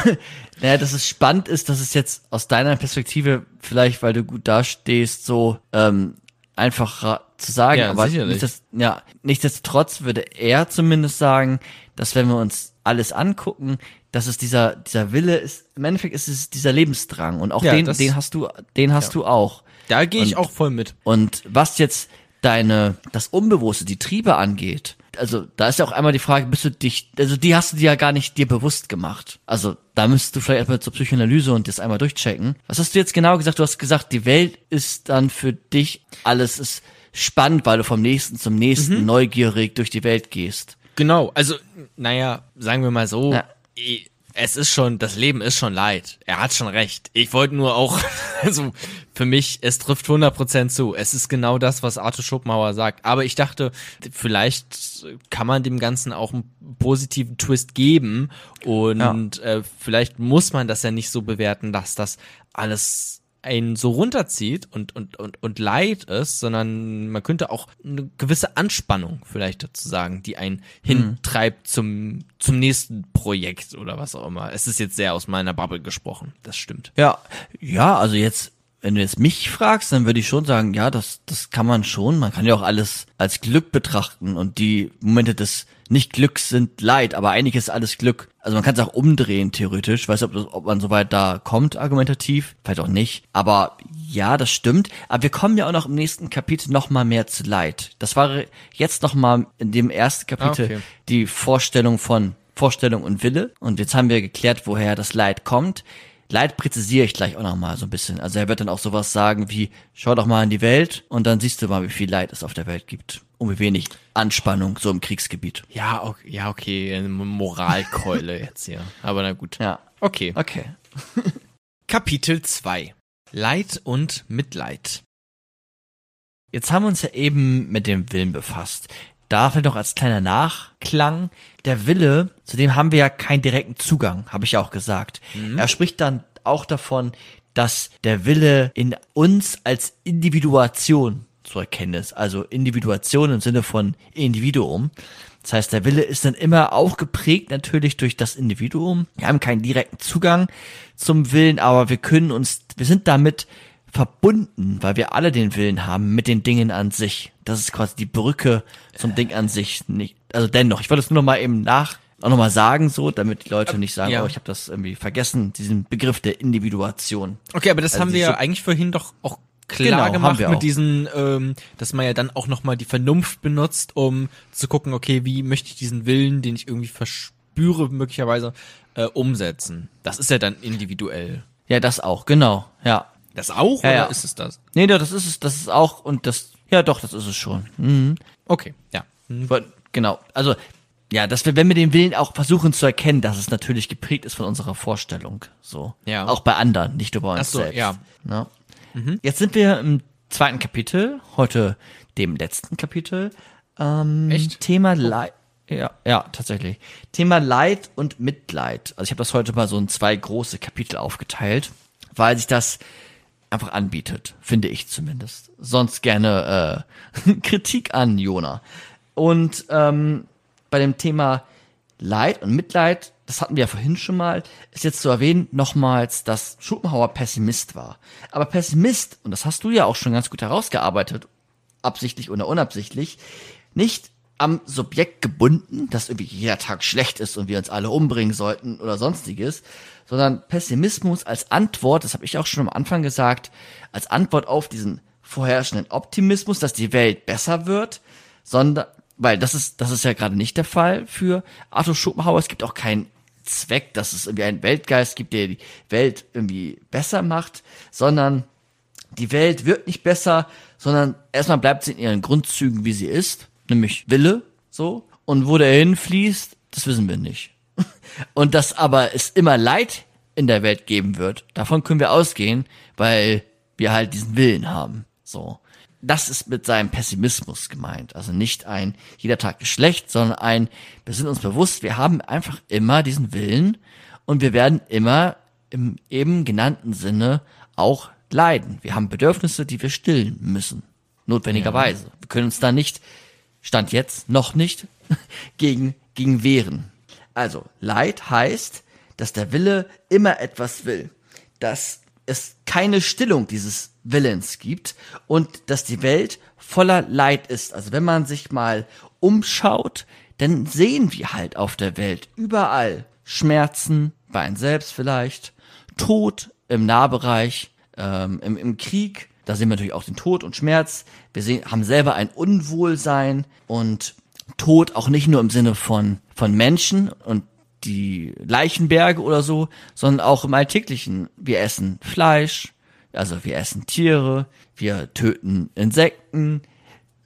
naja, dass es spannend ist, dass es jetzt aus deiner Perspektive, vielleicht weil du gut dastehst, so ähm, einfacher zu sagen, Ja, aber sicherlich. nichtsdest- ja, nichtsdestotrotz würde er zumindest sagen, dass wenn wir uns alles angucken, dass es dieser, dieser Wille ist, im Endeffekt ist es dieser Lebensdrang und auch Ja, den, das- den hast du, den hast du auch. Da gehe ich Und- auch voll mit. Und was jetzt deine, das Unbewusste, die Triebe angeht, also da ist ja auch einmal die Frage, bist du dich, also die hast du dir ja gar nicht dir bewusst gemacht. Also da müsstest du vielleicht erstmal zur Psychoanalyse und das einmal durchchecken. Was hast du jetzt genau gesagt? Du hast gesagt, die Welt ist dann für dich, alles ist spannend, weil du vom nächsten zum nächsten neugierig durch die Welt gehst. Genau, also, naja, sagen wir mal so, Ja. i- es ist schon, das Leben ist schon leid. Er hat schon recht. Ich wollte nur auch, also für mich, es trifft 100% zu. Es ist genau das, was Arthur Schopenhauer sagt. Aber ich dachte, vielleicht kann man dem Ganzen auch einen positiven Twist geben und äh, vielleicht muss man das ja nicht so bewerten, dass das alles einen so runterzieht und, und, und, und Leid ist, sondern man könnte auch eine gewisse Anspannung vielleicht dazu sagen, die einen hintreibt zum, zum nächsten Projekt oder was auch immer. Es ist jetzt sehr aus meiner Bubble gesprochen. Das stimmt. Ja, ja, also jetzt, wenn du jetzt mich fragst, dann würde ich schon sagen, ja, das, das kann man schon. Man kann ja auch alles als Glück betrachten und die Momente des Nicht-Glücks sind Leid, aber eigentlich ist alles Glück. Also man kann es auch umdrehen, theoretisch. Ich weiß nicht, ob, das- ob man so weit da kommt, argumentativ. Vielleicht auch nicht. Aber ja, das stimmt. Aber wir kommen ja auch noch im nächsten Kapitel noch mal mehr zu Leid. Das war jetzt noch mal in dem ersten Kapitel Ah, okay. die Vorstellung von Vorstellung und Wille. Und jetzt haben wir geklärt, woher das Leid kommt. Leid präzisiere ich gleich auch noch mal so ein bisschen. Also er wird dann auch sowas sagen wie, schau doch mal in die Welt und dann siehst du mal, wie viel Leid es auf der Welt gibt. Und wie wenig Anspannung so im Kriegsgebiet. Ja, okay, ja, okay, eine Moralkeule jetzt hier. Aber na gut. Ja. Okay. Okay. Kapitel 2. Leid und Mitleid. Jetzt haben wir uns ja eben mit dem Willen befasst. Da vielleicht noch als kleiner Nachklang, der Wille, zu dem haben wir ja keinen direkten Zugang, habe ich ja auch gesagt. Er spricht dann auch davon, dass der Wille in uns als Individuation zu erkennen ist. Also Individuation im Sinne von Individuum. Das heißt, der Wille ist dann immer auch geprägt natürlich durch das Individuum. Wir haben keinen direkten Zugang zum Willen, aber wir können uns, wir sind damit verbunden, weil wir alle den Willen haben mit den Dingen an sich. Das ist quasi die Brücke zum Ding an sich. Nicht, also dennoch, ich wollte es nur noch mal eben nach auch noch mal sagen, so, damit die Leute nicht sagen, ja. oh, ich habe das irgendwie vergessen, diesen Begriff der Individuation. Okay, aber das Also haben wir ja eigentlich vorhin doch auch klar Genau, gemacht mit diesen, ähm, dass man ja dann auch nochmal die Vernunft benutzt, um zu gucken, okay, wie möchte ich diesen Willen, den ich irgendwie verspüre, möglicherweise, äh, umsetzen. Das ist ja dann individuell. Ja, das auch, genau, ja. Das auch, Ja, oder ja. ist es das? Nee, das ist es, das ist auch, und das, ja doch, das ist es schon. Mhm. Okay, ja. Hm. Aber, Genau, also, ja, dass wir, wenn wir den Willen auch versuchen zu erkennen, dass es natürlich geprägt ist von unserer Vorstellung, so. Ja. Auch bei anderen, nicht nur bei uns Ach so, selbst. ja. Ne? Jetzt sind wir im zweiten Kapitel, heute dem letzten Kapitel. Ähm, Echt? Thema Leid. Ja, ja, tatsächlich. Thema Leid und Mitleid. Also ich habe das heute mal so in zwei große Kapitel aufgeteilt, weil sich das einfach anbietet, finde ich zumindest. Sonst gerne äh, Kritik an Jona. Und ähm, bei dem Thema Leid und Mitleid, das hatten wir ja vorhin schon mal, ist jetzt zu erwähnen nochmals, dass Schopenhauer Pessimist war. Aber Pessimist, und das hast du ja auch schon ganz gut herausgearbeitet, absichtlich oder unabsichtlich, nicht am Subjekt gebunden, dass irgendwie jeder Tag schlecht ist und wir uns alle umbringen sollten oder sonstiges, sondern Pessimismus als Antwort, das habe ich auch schon am Anfang gesagt, als Antwort auf diesen vorherrschenden Optimismus, dass die Welt besser wird, sondern weil das ist das ist ja gerade nicht der Fall für Arthur Schopenhauer. Es gibt auch keinen Zweck, dass es irgendwie einen Weltgeist gibt, der die Welt irgendwie besser macht, sondern die Welt wird nicht besser, sondern erstmal bleibt sie in ihren Grundzügen, wie sie ist, nämlich Wille, so. Und wo der hinfließt, das wissen wir nicht. Und dass aber es immer Leid in der Welt geben wird, davon können wir ausgehen, weil wir halt diesen Willen haben, so. Das ist mit seinem Pessimismus gemeint. Also nicht ein jeder Tag ist schlecht, sondern ein, wir sind uns bewusst, wir haben einfach immer diesen Willen und wir werden immer im eben genannten Sinne auch leiden. Wir haben Bedürfnisse, die wir stillen müssen. Notwendigerweise. Wir können uns da nicht, stand jetzt noch nicht, gegen, gegen wehren. Also, Leid heißt, dass der Wille immer etwas will. Dass es keine Stillung dieses Willens gibt und dass die Welt voller Leid ist. Also wenn man sich mal umschaut, dann sehen wir halt auf der Welt überall Schmerzen, bei einem selbst vielleicht, Tod im Nahbereich, ähm, im, im Krieg, da sehen wir natürlich auch den Tod und Schmerz. Wir sehen, haben selber ein Unwohlsein und Tod auch nicht nur im Sinne von, von Menschen und die Leichenberge oder so, sondern auch im Alltäglichen. Wir essen Fleisch, also wir essen Tiere, wir töten Insekten,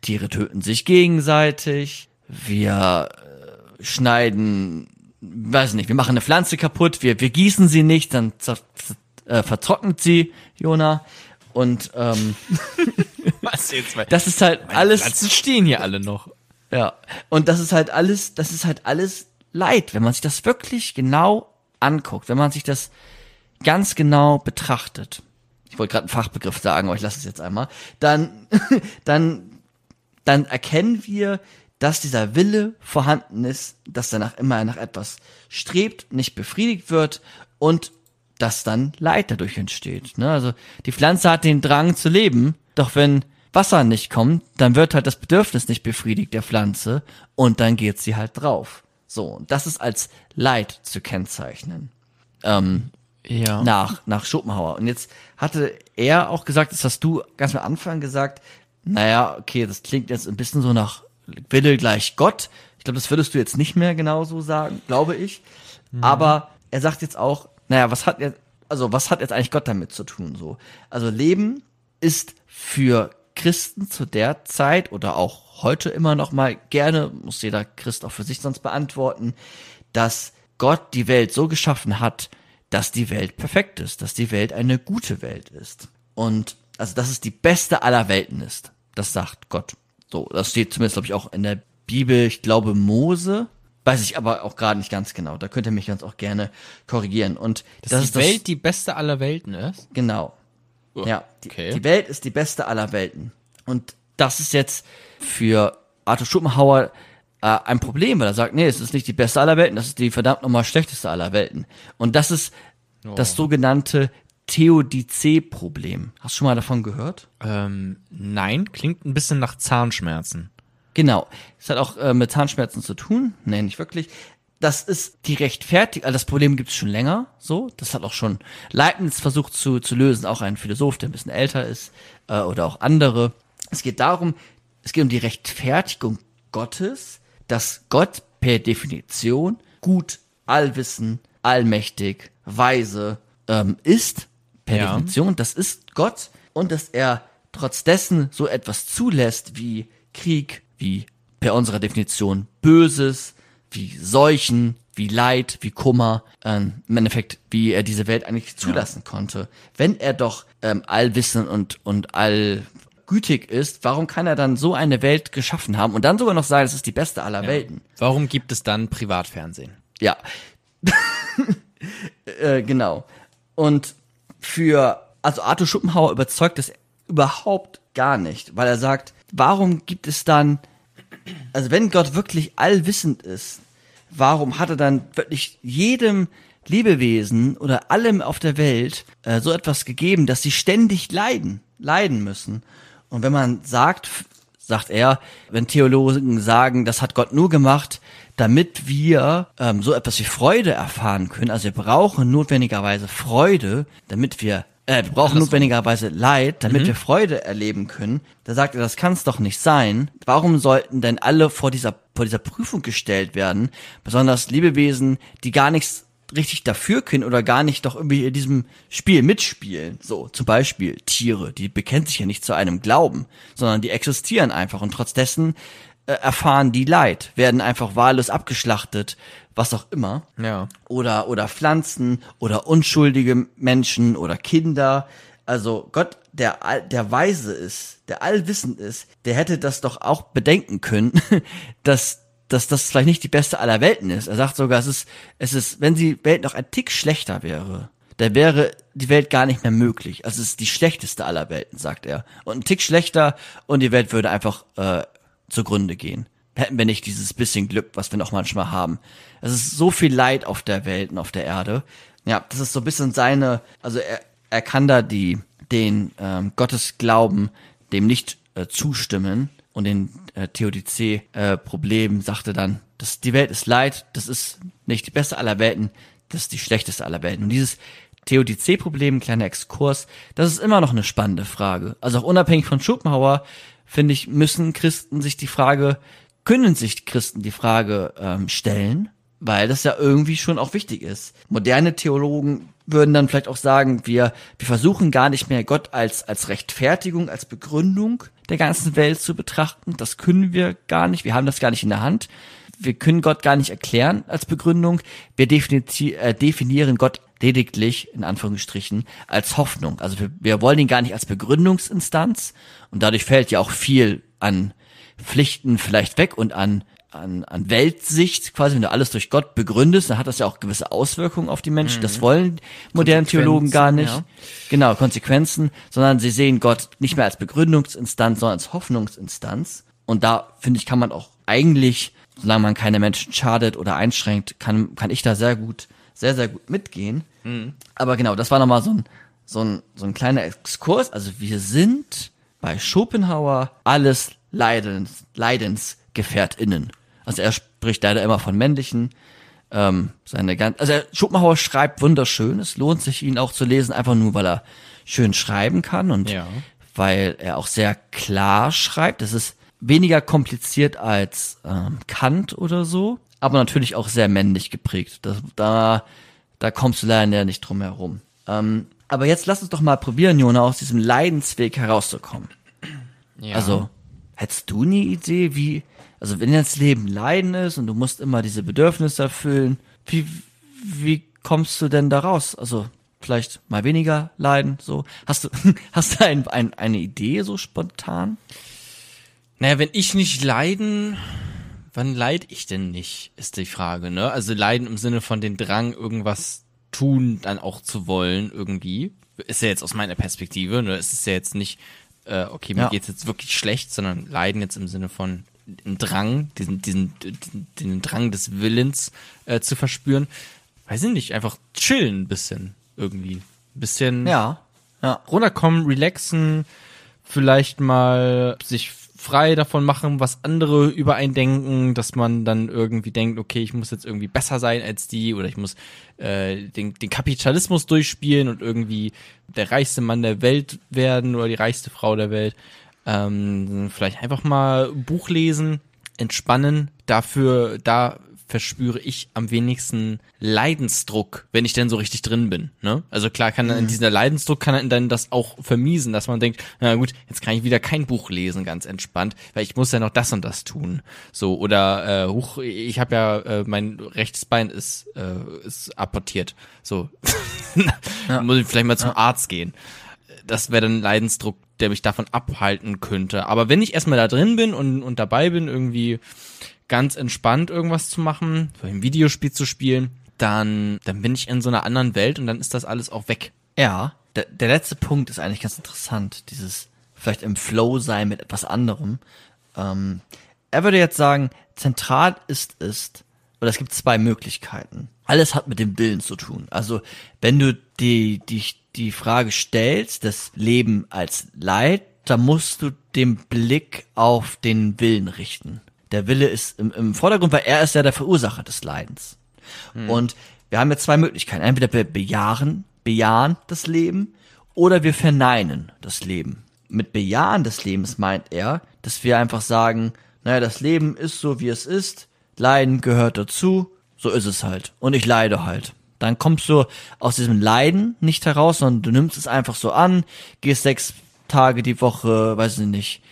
Tiere töten sich gegenseitig, wir äh, schneiden, weiß nicht, wir machen eine Pflanze kaputt, wir, wir gießen sie nicht, dann äh, vertrocknet sie, Jona. Und ähm, Was jetzt? Weil das ist halt alles. Pflanzen stehen hier alle noch. Ja. Und das ist halt alles, das ist halt alles Leid, wenn man sich das wirklich genau anguckt, wenn man sich das ganz genau betrachtet. Ich wollte gerade einen Fachbegriff sagen, aber ich lasse es jetzt einmal. Dann, dann, dann erkennen wir, dass dieser Wille vorhanden ist, dass danach immer nach etwas strebt, nicht befriedigt wird und dass dann Leid dadurch entsteht. Ne? Also die Pflanze hat den Drang zu leben, doch wenn Wasser nicht kommt, dann wird halt das Bedürfnis nicht befriedigt der Pflanze und dann geht sie halt drauf. So, und das ist als Leid zu kennzeichnen. Ähm, Ja. nach, nach Schopenhauer. Und jetzt hatte er auch gesagt, das hast du ganz am Anfang gesagt, naja, okay, das klingt jetzt ein bisschen so nach Wille gleich Gott. Ich glaube, das würdest du jetzt nicht mehr genauso sagen, glaube ich. Aber er sagt jetzt auch, naja, was hat jetzt, also was hat jetzt eigentlich Gott damit zu tun, so? Also Leben ist für Christen zu der Zeit oder auch heute immer noch mal gerne, muss jeder Christ auch für sich sonst beantworten, dass Gott die Welt so geschaffen hat, dass die Welt perfekt ist, dass die Welt eine gute Welt ist. Und also, dass es die beste aller Welten ist. Das sagt Gott. So, das steht zumindest, glaube ich, auch in der Bibel, ich glaube, Mose. Weiß ich aber auch gerade nicht ganz genau. Da könnt ihr mich ganz auch gerne korrigieren. Und Dass das die ist das, Welt die beste aller Welten ist? Genau. Ja, die, okay. die Welt ist die beste aller Welten. Und das ist jetzt für Arthur Schopenhauer äh, ein Problem, weil er sagt, nee, es ist nicht die beste aller Welten, das ist die verdammt nochmal schlechteste aller Welten. Und das ist das sogenannte Theodizee-Problem. Hast du schon mal davon gehört? Ähm, nein, klingt ein bisschen nach Zahnschmerzen. Genau. Das hat auch äh, mit Zahnschmerzen zu tun. Nee, nicht wirklich. Das ist die Rechtfertigung, also das Problem gibt es schon länger, so. Das hat auch schon Leibniz versucht zu, zu lösen, auch ein Philosoph, der ein bisschen älter ist, äh, oder auch andere. Es geht darum, es geht um die Rechtfertigung Gottes, dass Gott per Definition gut, allwissen, allmächtig, weise ähm, ist, per Ja. Definition. Das ist Gott und dass er trotz dessen so etwas zulässt wie Krieg, wie per unserer Definition Böses, wie Seuchen, wie Leid, wie Kummer, ähm, im Endeffekt, wie er diese Welt eigentlich zulassen konnte. Wenn er doch ähm, allwissend und, und allgütig ist, warum kann er dann so eine Welt geschaffen haben und dann sogar noch sagen, es ist die beste aller Welten? Warum gibt es dann Privatfernsehen? Ja. äh, genau. Und für, also Arthur Schopenhauer überzeugt das überhaupt gar nicht, weil er sagt, warum gibt es dann, also wenn Gott wirklich allwissend ist, warum hat er dann wirklich jedem Lebewesen oder allem auf der Welt äh, so etwas gegeben, dass sie ständig leiden, leiden müssen? Und wenn man sagt, sagt er, wenn Theologen sagen, das hat Gott nur gemacht, damit wir ähm, so etwas wie Freude erfahren können. Also wir brauchen notwendigerweise Freude, damit wir äh, wir brauchen notwendigerweise Leid, damit wir Freude erleben können. Da sagt er, das kann es doch nicht sein. Warum sollten denn alle vor dieser, vor dieser Prüfung gestellt werden? Besonders Lebewesen, die gar nichts richtig dafür können oder gar nicht doch irgendwie in diesem Spiel mitspielen. So, zum Beispiel Tiere, die bekennen sich ja nicht zu einem Glauben, sondern die existieren einfach und trotz dessen äh, erfahren die Leid, werden einfach wahllos abgeschlachtet, was auch immer Ja. oder oder Pflanzen oder unschuldige Menschen oder Kinder. Also Gott, der all- der weise ist, der allwissend ist, der hätte das doch auch bedenken können, dass dass das vielleicht nicht die beste aller Welten ist. Er sagt sogar, es ist es ist, wenn die Welt noch ein Tick schlechter wäre, dann wäre die Welt gar nicht mehr möglich. Also es ist die schlechteste aller Welten, sagt er. Und ein Tick schlechter und die Welt würde einfach äh, zugrunde gehen. Hätten wir nicht dieses bisschen Glück, was wir noch manchmal haben. Es ist so viel Leid auf der Welt und auf der Erde. Ja, das ist so ein bisschen seine, also er, er kann da die, den ähm, Gottesglauben dem nicht äh, zustimmen und den äh, Theodizee-Problem sagte dann, dass die Welt ist Leid, das ist nicht die beste aller Welten, das ist die schlechteste aller Welten. Und dieses Theodizee-Problem, kleiner Exkurs, das ist immer noch eine spannende Frage. Also auch unabhängig von Schopenhauer, finde ich, müssen Christen sich die Frage, können sich Christen die Frage ähm, stellen, weil das ja irgendwie schon auch wichtig ist. Moderne Theologen würden dann vielleicht auch sagen, wir, wir versuchen gar nicht mehr Gott als, als Rechtfertigung, als Begründung der ganzen Welt zu betrachten. Das können wir gar nicht. Wir haben das gar nicht in der Hand. Wir können Gott gar nicht erklären als Begründung. Wir äh, definieren Gott lediglich, in Anführungsstrichen, als Hoffnung. Also wir, wir wollen ihn gar nicht als Begründungsinstanz. Und dadurch fällt ja auch viel an Pflichten vielleicht weg und an, an, an Weltsicht, quasi, wenn du alles durch Gott begründest, dann hat das ja auch gewisse Auswirkungen auf die Menschen. Das wollen moderne Theologen gar nicht. ja. Genau, Konsequenzen, sondern sie sehen Gott nicht mehr als Begründungsinstanz, sondern als Hoffnungsinstanz. Und da, finde ich, kann man auch eigentlich, solange man keine Menschen schadet oder einschränkt, kann, kann ich da sehr gut, sehr, sehr gut mitgehen. Aber genau, das war nochmal so ein, so ein, so ein kleiner Exkurs. Also wir sind bei Schopenhauer alles Leidens, LeidensgefährtInnen. Also er spricht leider immer von männlichen. Ähm, seine ganz, also er, Schopenhauer schreibt wunderschön. Es lohnt sich ihn auch zu lesen, einfach nur, weil er schön schreiben kann und Ja. weil er auch sehr klar schreibt. Es ist weniger kompliziert als ähm, Kant oder so, aber natürlich auch sehr männlich geprägt. Das, da, da kommst du leider nicht drum herum. Ähm, aber jetzt lass uns doch mal probieren, Jona, aus diesem Leidensweg herauszukommen. ja. Also, hättest du eine Idee, wie, also wenn das Leben Leiden ist und du musst immer diese Bedürfnisse erfüllen, wie, wie kommst du denn da raus? Also, vielleicht mal weniger leiden, so. Hast du, hast du ein, ein, eine Idee so spontan? Naja, wenn ich nicht leiden, wann leid ich denn nicht, ist die Frage, ne? Also leiden im Sinne von den Drang, irgendwas tun, dann auch zu wollen, irgendwie. Ist ja jetzt aus meiner Perspektive, ne? Es ist ja jetzt nicht, äh, okay, mir Ja. geht's jetzt wirklich schlecht, sondern leiden jetzt im Sinne von einen Drang, diesen, diesen, den Drang des Willens äh, zu verspüren. Weiß ich nicht, einfach chillen ein bisschen, irgendwie. Ein bisschen Ja. Ja. runterkommen, relaxen, vielleicht mal sich frei davon machen, was andere über einen denken, dass man dann irgendwie denkt, okay, ich muss jetzt irgendwie besser sein als die oder ich muss äh, den, den Kapitalismus durchspielen und irgendwie der reichste Mann der Welt werden oder die reichste Frau der Welt. Ähm, vielleicht einfach mal Buch lesen, entspannen. Dafür, da verspüre ich am wenigsten Leidensdruck, wenn ich denn so richtig drin bin. Ne? Also klar kann dann in dieser Leidensdruck kann dann das auch vermiesen, dass man denkt, na gut, jetzt kann ich wieder kein Buch lesen, ganz entspannt, weil ich muss ja noch das und das tun. So oder äh, huch, ich habe ja äh, mein rechtes Bein ist äh, ist apportiert. So muss ich vielleicht mal zum Arzt gehen das wäre dann Leidensdruck, der mich davon abhalten könnte. Aber wenn ich erstmal da drin bin und, und dabei bin, irgendwie ganz entspannt irgendwas zu machen, so ein Videospiel zu spielen, dann, dann bin ich in so einer anderen Welt und dann ist das alles auch weg. Ja. Der, der letzte Punkt ist eigentlich ganz interessant. Dieses vielleicht im Flow sein mit etwas anderem. Ähm, er würde jetzt sagen, zentral ist es, oder es gibt zwei Möglichkeiten. Alles hat mit dem Willen zu tun. Also, wenn du die, die, die Frage stellst, das Leben als Leid da musst du den Blick auf den Willen richten. Der Wille ist im, im Vordergrund, weil er ist ja der Verursacher des Leidens. Und wir haben jetzt zwei Möglichkeiten. Entweder wir bejahen, bejahen das Leben oder wir verneinen das Leben. Mit Bejahen des Lebens meint er, dass wir einfach sagen, naja, das Leben ist so, wie es ist, Leiden gehört dazu, so ist es halt. Und ich leide halt. Dann kommst du aus diesem Leiden nicht heraus, sondern du nimmst es einfach so an, gehst sechs Tage die Woche, weiß ich nicht,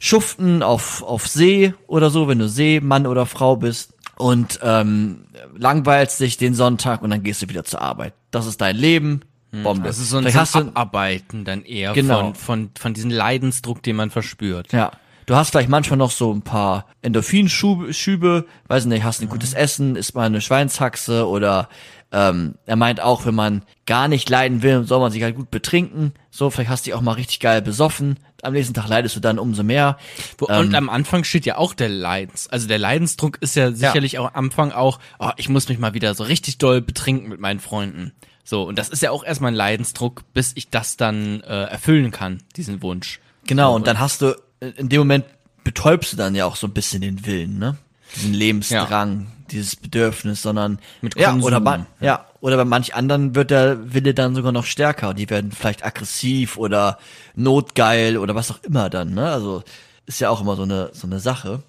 schuften auf, auf See oder so, wenn du Seemann oder Frau bist und ähm, langweilst dich den Sonntag und dann gehst du wieder zur Arbeit. Das ist dein Leben. Bombe. Das ist so ein, so ein Abarbeiten dann eher Genau. von, von, von diesem Leidensdruck, den man verspürt. ja. Du hast vielleicht manchmal noch so ein paar Endorphinschübe, Schübe, weiß nicht, hast ein gutes Essen, isst mal eine Schweinshaxe oder ähm, er meint auch, wenn man gar nicht leiden will, soll man sich halt gut betrinken. So, vielleicht hast du dich auch mal richtig geil besoffen. Am nächsten Tag leidest du dann umso mehr. Wo- Ähm. Und am Anfang steht ja auch der Leidens. Also der Leidensdruck ist ja sicherlich auch am Anfang auch, oh, ich muss mich mal wieder so richtig doll betrinken mit meinen Freunden. So, und das ist ja auch erstmal ein Leidensdruck, bis ich das dann äh, erfüllen kann, diesen Wunsch. Genau, und dann hast du, in dem Moment betäubst du dann ja auch so ein bisschen den Willen, ne? Diesen Lebensdrang, dieses Bedürfnis, sondern Mit ja, Konsum. oder bei, ja, oder bei manch anderen wird der Wille dann sogar noch stärker. Die werden vielleicht aggressiv oder notgeil oder was auch immer dann, ne? Also ist ja auch immer so eine so eine Sache.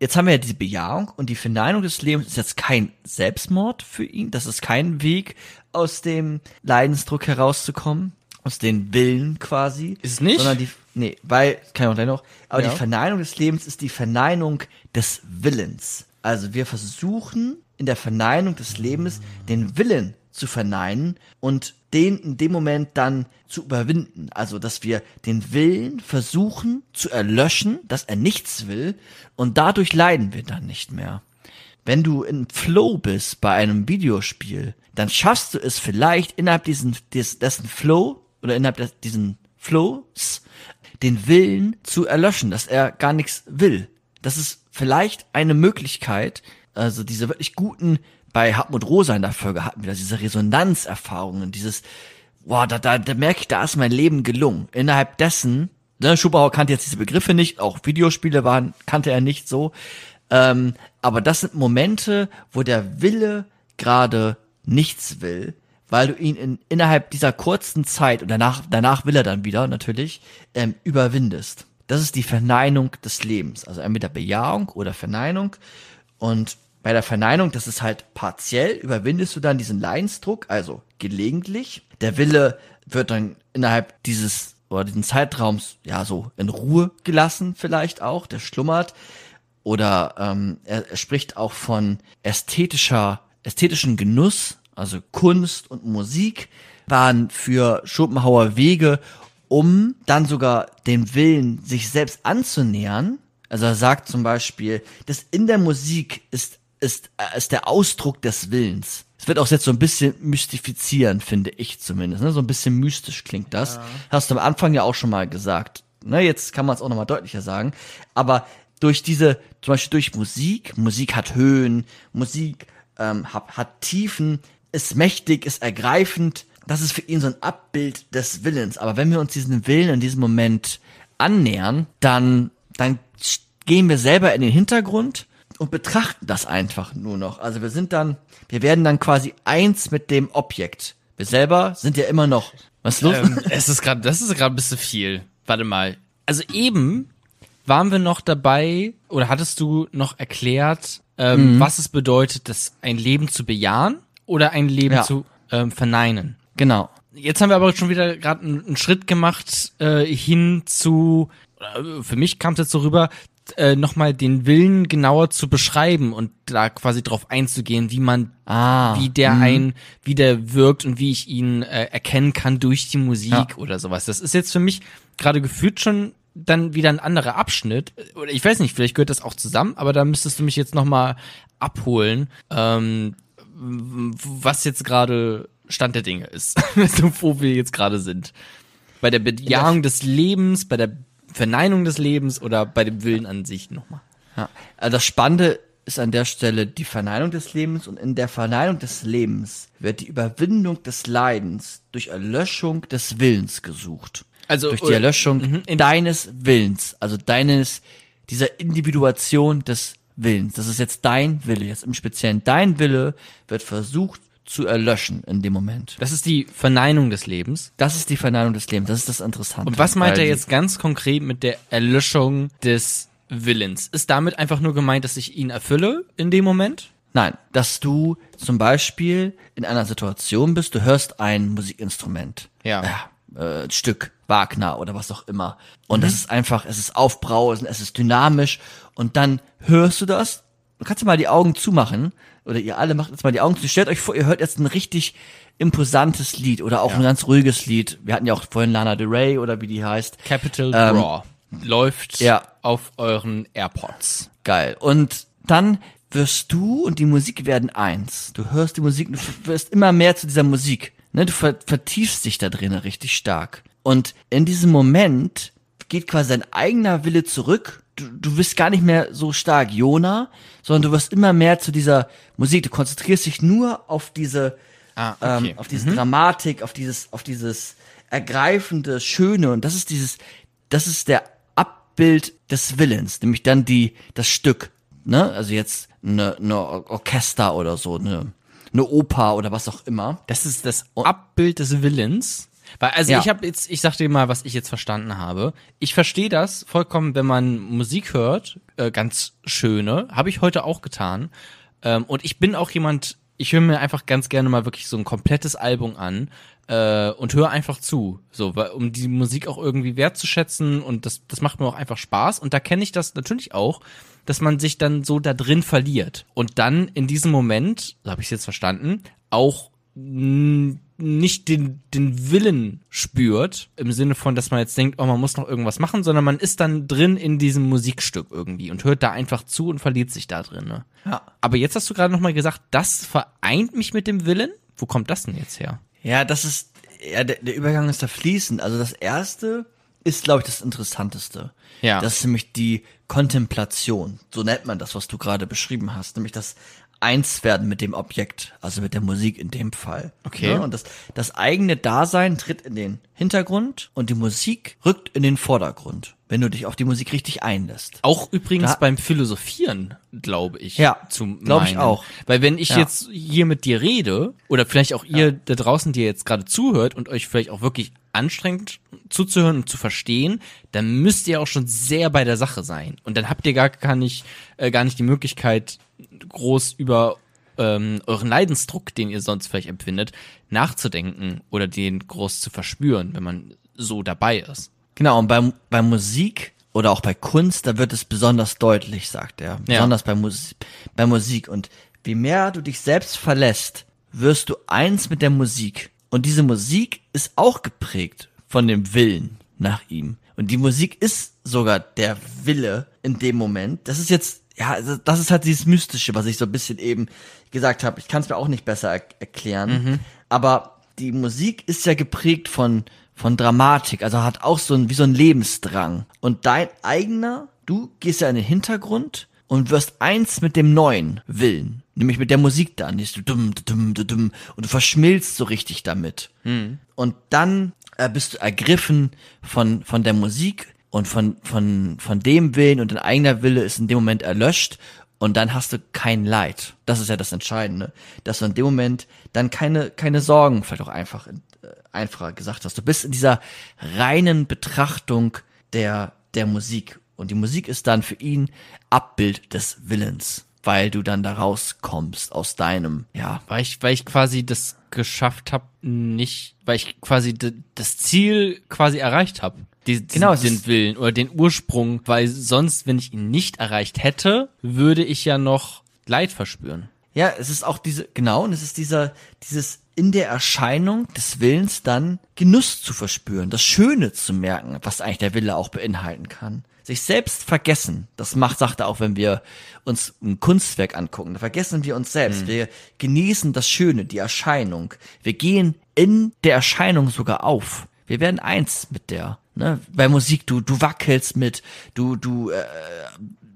Jetzt haben wir ja diese Bejahung und die Verneinung des Lebens ist jetzt kein Selbstmord für ihn. Das ist kein Weg aus dem Leidensdruck herauszukommen, aus den Willen quasi. Ist nicht? Sondern die, nee, weil, kann ich auch gleich noch, aber Ja. die Verneinung des Lebens ist die Verneinung des Willens. Also wir versuchen in der Verneinung des Lebens den Willen zu verneinen und den in dem Moment dann zu überwinden. Also, dass wir den Willen versuchen zu erlöschen, dass er nichts will und dadurch leiden wir dann nicht mehr. Wenn du im Flow bist bei einem Videospiel, dann schaffst du es vielleicht innerhalb diesen, des, dessen Flow oder innerhalb des, diesen Flows den Willen zu erlöschen, dass er gar nichts will. Das ist vielleicht eine Möglichkeit, also diese wirklich guten, bei Hartmut Rosa in der Folge hatten wir diese Resonanzerfahrungen, dieses, boah, da, da, da merke ich, da ist mein Leben gelungen. Innerhalb dessen, ne, Schubauer kannte jetzt diese Begriffe nicht, auch Videospiele waren, kannte er nicht so, ähm, aber das sind Momente, wo der Wille gerade nichts will, weil du ihn in, innerhalb dieser kurzen Zeit und danach, danach will er dann wieder natürlich, ähm, überwindest. Das ist die Verneinung des Lebens. Also entweder Bejahung oder Verneinung. Und bei der Verneinung, das ist halt partiell, überwindest du dann diesen Leidensdruck, also gelegentlich. Der Wille wird dann innerhalb dieses oder diesen Zeitraums ja so in Ruhe gelassen vielleicht auch, der schlummert oder ähm, er, er spricht auch von ästhetischer, ästhetischen Genuss, also Kunst und Musik waren für Schopenhauer Wege, um dann sogar den Willen, sich selbst anzunähern. Also er sagt zum Beispiel, dass in der Musik ist, ist, äh, ist der Ausdruck des Willens. Es wird auch jetzt so ein bisschen mystifizieren, finde ich zumindest. Ne? So ein bisschen mystisch klingt das. Hast du am Anfang ja auch schon mal gesagt. Ne? Jetzt kann man es auch nochmal deutlicher sagen. Aber durch diese, zum Beispiel durch Musik, Musik hat Höhen, Musik ähm, hat, hat Tiefen, ist mächtig, ist ergreifend. Das ist für ihn so ein Abbild des Willens. Aber wenn wir uns diesen Willen in diesem Moment annähern, dann, dann gehen wir selber in den Hintergrund und betrachten das einfach nur noch. Also wir sind dann, wir werden dann quasi eins mit dem Objekt. Wir selber sind ja immer noch. Was ist los? Ähm, es ist gerade, das ist gerade ein bisschen viel. Warte mal. Also eben waren wir noch dabei oder hattest du noch erklärt, ähm, was es bedeutet, das ein Leben zu bejahen oder ein Leben Ja. zu ähm, verneinen? Genau. Jetzt haben wir aber schon wieder gerade einen, einen Schritt gemacht äh, hin zu, äh, für mich kam es jetzt so rüber, äh, nochmal den Willen genauer zu beschreiben und da quasi drauf einzugehen, wie man, Ah, wie der ein, wie der wirkt und wie ich ihn äh, erkennen kann durch die Musik Ja. oder sowas. Das ist jetzt für mich gerade gefühlt schon dann wieder ein anderer Abschnitt. Oder ich weiß nicht, vielleicht gehört das auch zusammen, aber da müsstest du mich jetzt nochmal abholen, ähm, was jetzt gerade Stand der Dinge ist, so, wo wir jetzt gerade sind. Bei der Bejahung des Lebens, bei der Verneinung des Lebens oder bei dem Willen an sich nochmal. Ja. Also das Spannende ist an der Stelle die Verneinung des Lebens und in der Verneinung des Lebens wird die Überwindung des Leidens durch Erlöschung des Willens gesucht. Also, durch die oder- Erlöschung Mhm, in- deines Willens, also deines, dieser Individuation des Willens. Das ist jetzt dein Wille, jetzt im Speziellen dein Wille wird versucht zu erlöschen in dem Moment. Das ist die Verneinung des Lebens. Das ist die Verneinung des Lebens, das ist das Interessante. Und was meint er jetzt ganz konkret mit der Erlöschung des Willens? Ist damit einfach nur gemeint, dass ich ihn erfülle in dem Moment? Nein, dass du zum Beispiel in einer Situation bist, du hörst ein Musikinstrument. Ja. ja äh, ein Stück, Wagner oder was auch immer. Und das ist einfach, es ist aufbrausend, es ist dynamisch. Und dann hörst du das. Du kannst dir mal die Augen zumachen. Oder ihr alle macht jetzt mal die Augen zu. Stellt euch vor, ihr hört jetzt ein richtig imposantes Lied oder auch ein ganz ruhiges Lied. Wir hatten ja auch vorhin Lana Del Rey oder wie die heißt. Capital Ähm, Bra läuft ja. auf euren AirPods. Geil. Und dann wirst du und die Musik werden eins. Du hörst die Musik, du wirst immer mehr zu dieser Musik. Ne? Du ver vertiefst dich da drinnen richtig stark. Und in diesem Moment geht quasi dein eigener Wille zurück. Du, du bist gar nicht mehr so stark Jona, sondern du wirst immer mehr zu dieser Musik. Du konzentrierst dich nur auf diese, Ah, okay. ähm, auf diese Dramatik, auf dieses, auf dieses ergreifende, schöne. Und das ist dieses, das ist der Abbild des Willens, nämlich dann die, das Stück. Ne? Also jetzt eine, eine Orchester oder so, eine, eine Oper oder was auch immer. Das ist das Abbild des Willens. Weil, also Ja. ich habe jetzt, ich sag dir mal, was ich jetzt verstanden habe. Ich verstehe das vollkommen, wenn man Musik hört, äh, ganz schöne, habe ich heute auch getan. Ähm, und ich bin auch jemand, ich höre mir einfach ganz gerne mal wirklich so ein komplettes Album an äh, und höre einfach zu, so, weil, um die Musik auch irgendwie wertzuschätzen und das, das macht mir auch einfach Spaß. Und da kenne ich das natürlich auch, dass man sich dann so da drin verliert und dann in diesem Moment, so habe ich es jetzt verstanden, auch n- nicht den, den Willen spürt, im Sinne von, dass man jetzt denkt, oh, man muss noch irgendwas machen, sondern man ist dann drin in diesem Musikstück irgendwie und hört da einfach zu und verliert sich da drin. Ne? Ja. Aber jetzt hast du gerade nochmal gesagt, das vereint mich mit dem Willen. Wo kommt das denn jetzt her? Ja, das ist, ja, der, der Übergang ist da fließend. Also das erste ist, glaube ich, das Interessanteste. Ja. Das ist nämlich die Kontemplation. So nennt man das, was du gerade beschrieben hast. Nämlich das Einswerden mit dem Objekt, also mit der Musik in dem Fall. Okay. Ja, und das, das eigene Dasein tritt in den Hintergrund und die Musik rückt in den Vordergrund, wenn du dich auf die Musik richtig einlässt. Auch übrigens Da- beim Philosophieren, glaube ich. Ja, zu glaub ich auch. Weil wenn ich Ja. jetzt hier mit dir rede, oder vielleicht auch ihr da draußen, die jetzt gerade zuhört und euch vielleicht auch wirklich anstrengt zuzuhören und zu verstehen, dann müsst ihr auch schon sehr bei der Sache sein. Und dann habt ihr gar, gar nicht, äh, gar nicht die Möglichkeit, groß über ähm, euren Leidensdruck, den ihr sonst vielleicht empfindet, nachzudenken oder den groß zu verspüren, wenn man so dabei ist. Genau, und bei, bei Musik oder auch bei Kunst, da wird es besonders deutlich, sagt er. Besonders bei, Mus bei Musik. Und je mehr du dich selbst verlässt, wirst du eins mit der Musik. Und diese Musik ist auch geprägt von dem Willen nach ihm. Und die Musik ist sogar der Wille in dem Moment. Das ist jetzt, ja, also das ist halt dieses Mystische, was ich so ein bisschen eben gesagt habe. Ich kann es mir auch nicht besser er erklären. Aber die Musik ist ja geprägt von, von Dramatik, also hat auch so ein, wie so ein Lebensdrang. Und dein eigener, du gehst ja in den Hintergrund und wirst eins mit dem neuen Willen. Nämlich mit der Musik dann. Die ist du dumm, du dumm, du dumm. Und du verschmilzt so richtig damit. Und dann äh, bist du ergriffen von, von der Musik und von, von, von dem Willen und dein eigener Wille ist in dem Moment erlöscht und dann hast du kein Leid. Das ist ja das Entscheidende, dass du in dem Moment dann keine, keine Sorgen vielleicht auch einfach, äh, einfacher gesagt hast. Du bist in dieser reinen Betrachtung der, der Musik und die Musik ist dann für ihn Abbild des Willens, weil du dann da rauskommst aus deinem, ja, Weil ich, weil ich quasi das geschafft habe, nicht, weil ich quasi das Ziel quasi erreicht habe. Die, Genau, den Willen oder den Ursprung, weil sonst, wenn ich ihn nicht erreicht hätte, würde ich ja noch Leid verspüren. Ja, es ist auch diese, genau, und es ist dieser, dieses in der Erscheinung des Willens dann Genuss zu verspüren, das Schöne zu merken, was eigentlich der Wille auch beinhalten kann. Sich selbst vergessen, das macht, sagt er auch, wenn wir uns ein Kunstwerk angucken, da vergessen wir uns selbst. Wir genießen das Schöne, die Erscheinung. Wir gehen in der Erscheinung sogar auf. Wir werden eins mit der. Ne? Bei Musik, du, du wackelst mit, du, du, äh,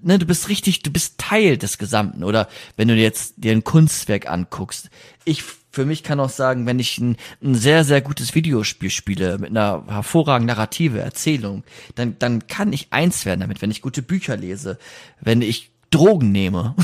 ne, du bist richtig, du bist Teil des Gesamten. Oder wenn du jetzt dir ein Kunstwerk anguckst. Ich für mich kann auch sagen, wenn ich ein, ein sehr, sehr gutes Videospiel spiele, mit einer hervorragenden Narrative, Erzählung, dann, dann kann ich eins werden damit, wenn ich gute Bücher lese, wenn ich Drogen nehme.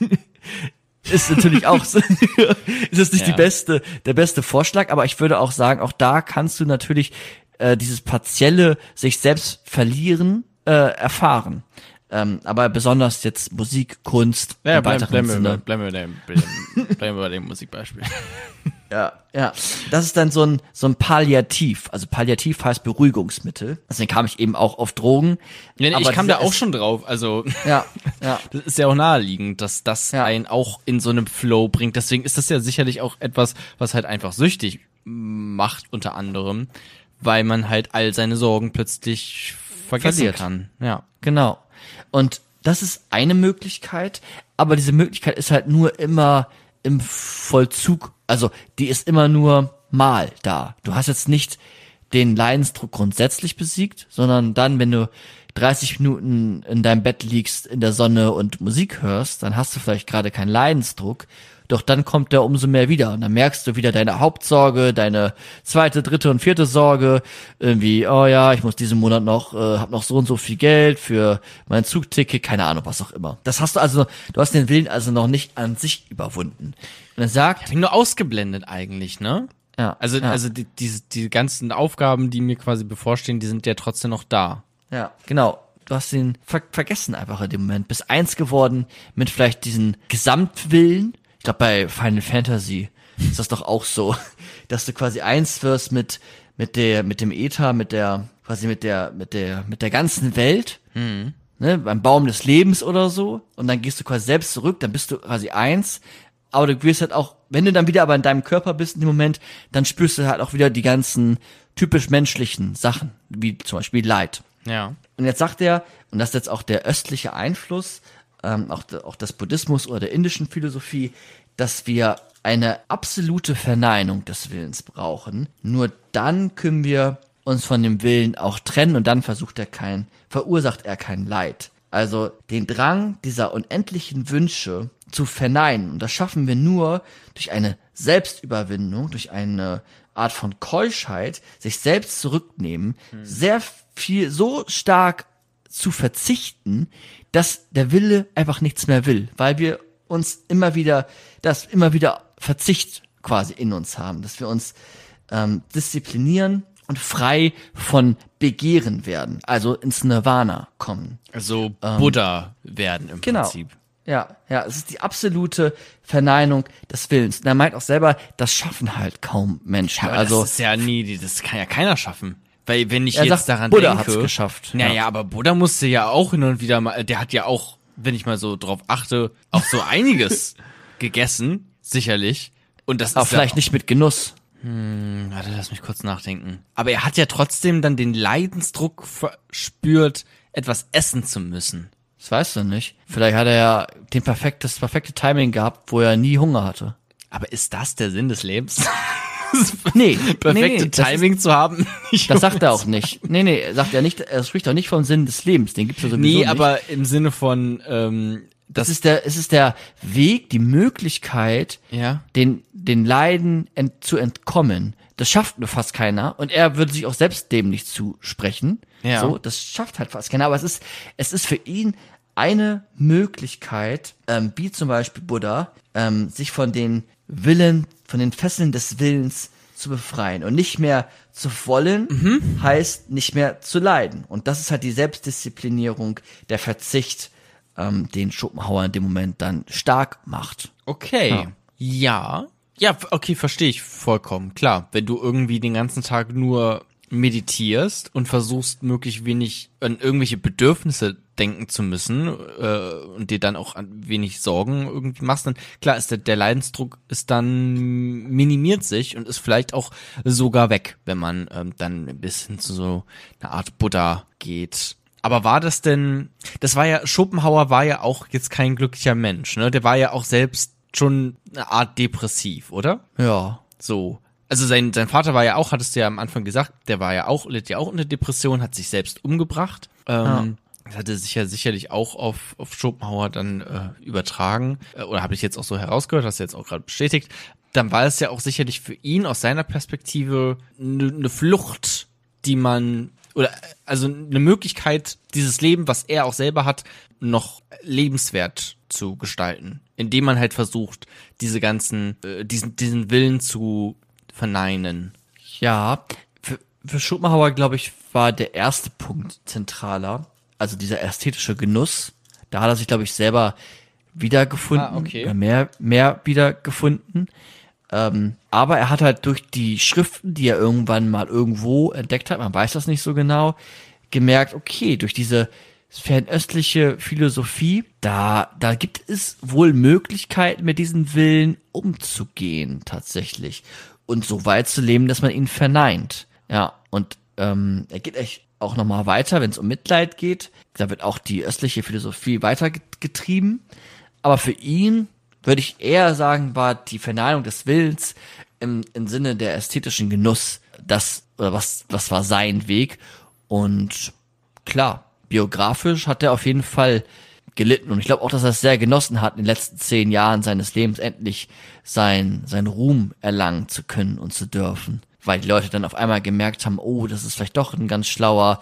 ist natürlich auch so, ist es nicht Ja. die beste, der beste Vorschlag, aber ich würde auch sagen, auch da kannst du natürlich äh, dieses partielle sich selbst verlieren äh, erfahren. Ähm, aber besonders jetzt Musik, Kunst Ja, bleib, weiteren bleiben, wir, Sinne. bei- bleiben wir bei dem, bleiben wir bei dem Musikbeispiel. Ja, ja. Das ist dann so ein, so ein Palliativ. Also Palliativ heißt Beruhigungsmittel. Deswegen kam ich eben auch auf Drogen. Ja, nee, ich kam da auch schon drauf. Also Ja, ja. das ist ja auch naheliegend, dass das Ja. einen auch in so einem Flow bringt. Deswegen ist das ja sicherlich auch etwas, was halt einfach süchtig macht, unter anderem, weil man halt all seine Sorgen plötzlich vergessen Verliert. kann. Ja. Genau. Und das ist eine Möglichkeit, aber diese Möglichkeit ist halt nur immer im Vollzug. Also die ist immer nur mal da. Du hast jetzt nicht den Leidensdruck grundsätzlich besiegt, sondern dann, wenn du 30 Minuten in deinem Bett liegst in der Sonne und Musik hörst, dann hast du vielleicht gerade keinen Leidensdruck. Doch dann kommt der umso mehr wieder und dann merkst du wieder deine Hauptsorge, deine zweite, dritte und vierte Sorge, irgendwie, oh ja, ich muss diesen Monat noch, äh, hab noch so und so viel Geld für mein Zugticket, keine Ahnung, was auch immer. Das hast du also, du hast den Willen also noch nicht an sich überwunden. Und er sagt, Bin nur ausgeblendet eigentlich, ne? ja, Also, ja. also die, diese, die ganzen Aufgaben, die mir quasi bevorstehen, die sind ja trotzdem noch da. Ja, genau. Du hast ihn ver vergessen einfach in dem Moment. Bist eins geworden mit vielleicht diesen Gesamtwillen. Ich glaube, bei Final Fantasy ist das doch auch so, dass du quasi eins wirst mit, mit der, mit dem Äther, mit der, quasi mit der, mit der, mit der ganzen Welt. Ne, beim Baum des Lebens oder so. Und dann gehst du quasi selbst zurück, dann bist du quasi eins. Aber du wirst halt auch, wenn du dann wieder aber in deinem Körper bist in dem Moment, dann spürst du halt auch wieder die ganzen typisch menschlichen Sachen, wie zum Beispiel Leid. Ja. Und jetzt sagt er, und das ist jetzt auch der östliche Einfluss, ähm, auch, auch des Buddhismus oder der indischen Philosophie, dass wir eine absolute Verneinung des Willens brauchen. Nur dann können wir uns von dem Willen auch trennen und dann versucht er kein, verursacht er kein Leid. Also den Drang dieser unendlichen Wünsche zu verneinen. Und das schaffen wir nur durch eine Selbstüberwindung, durch eine Art von Keuschheit, sich selbst zurücknehmen, sehr viel, so stark zu verzichten, dass der Wille einfach nichts mehr will, weil wir uns immer wieder, das immer wieder Verzicht quasi in uns haben, dass wir uns ähm, disziplinieren und frei von Begehren werden, also ins Nirvana kommen. Also Buddha werden im Genau. Prinzip. Ja, ja, es ist die absolute Verneinung des Willens. Und er meint auch selber, das schaffen halt kaum Menschen. Aber also das ist ja nie, das kann ja keiner schaffen. Weil wenn ich Er jetzt sagt, daran Buddha denke, hat's geschafft, Naja, ja. aber Buddha musste ja auch hin und wieder mal, der hat ja auch, wenn ich mal so drauf achte, auch so einiges gegessen, sicherlich. Und das aber ist vielleicht nicht mit Genuss. Warte, lass mich kurz nachdenken. Aber er hat ja trotzdem dann den Leidensdruck verspürt, etwas essen zu müssen. Das weißt du nicht. Vielleicht hat er ja den perfekt, das perfekte Timing gehabt, wo er nie Hunger hatte. Aber ist das der Sinn des Lebens? Nee, Perfekte nee, das Timing zu haben? Ist, das sagt er auch nicht. Nee, nee, er sagt ja nicht, er spricht auch nicht vom Sinn des Lebens, den gibt's ja sowieso Nee, nicht. aber im Sinne von, ähm, das ist der, es ist der Weg, die Möglichkeit, ja. den, den Leiden ent, zu entkommen. Das schafft nur fast keiner. Und er würde sich auch selbst dem nicht zusprechen. Ja. So, das schafft halt fast keiner. Aber es ist, es ist für ihn eine Möglichkeit, ähm, wie zum Beispiel Buddha, ähm, sich von den Willen, von den Fesseln des Willens zu befreien und nicht mehr zu wollen, Mhm. heißt nicht mehr zu leiden. Und das ist halt die Selbstdisziplinierung, der Verzicht, ähm, den Schopenhauer in dem Moment dann stark macht. Okay. Ja. Ja, f- okay, verstehe ich vollkommen. Klar, wenn du irgendwie den ganzen Tag nur meditierst und versuchst, möglichst wenig an irgendwelche Bedürfnisse denken zu müssen äh, und dir dann auch an wenig Sorgen irgendwie machst, dann klar ist der, der Leidensdruck ist dann minimiert sich und ist vielleicht auch sogar weg, wenn man ähm, dann ein bisschen zu so einer Art Buddha geht. Aber war das denn, das war ja, Schopenhauer war ja auch jetzt kein glücklicher Mensch, ne? Der war ja auch selbst schon eine Art depressiv, oder? Ja. So. Also sein, sein Vater war ja auch, hattest du ja am Anfang gesagt, der war ja auch, litt ja auch unter Depression, hat sich selbst umgebracht. Ähm, Das hatte sich ja sicherlich auch auf, auf Schopenhauer dann äh, übertragen. Äh, oder habe ich jetzt auch so herausgehört, hast du jetzt auch gerade bestätigt. dann war es ja auch sicherlich für ihn aus seiner Perspektive eine ne Flucht, die man oder also eine Möglichkeit, dieses Leben, was er auch selber hat, noch lebenswert zu gestalten, indem man halt versucht, diese ganzen, äh, diesen, diesen Willen zu verneinen. Ja, für, für Schopenhauer, glaube ich, war der erste Punkt zentraler, also dieser ästhetische Genuss. Da hat er sich, glaube ich, selber wiedergefunden, Ah, okay. mehr, mehr wiedergefunden. Ähm, aber er hat halt durch die Schriften, die er irgendwann mal irgendwo entdeckt hat, man weiß das nicht so genau, gemerkt, okay, durch diese fernöstliche Philosophie, da, da gibt es wohl Möglichkeiten, mit diesen Willen umzugehen, tatsächlich. Und so weit zu leben, dass man ihn verneint. Ja, und ähm, er geht echt auch nochmal weiter, wenn es um Mitleid geht. Da wird auch die östliche Philosophie weitergetrieben. Aber für ihn würde ich eher sagen, war die Verneinung des Willens im, im Sinne der ästhetischen Genuss das, oder was, was war sein Weg. Und klar, biografisch hat er auf jeden Fall gelitten. Und ich glaube auch, dass er es sehr genossen hat, in den letzten zehn Jahren seines Lebens endlich sein, sein Ruhm erlangen zu können und zu dürfen. Weil die Leute dann auf einmal gemerkt haben, oh, das ist vielleicht doch ein ganz schlauer.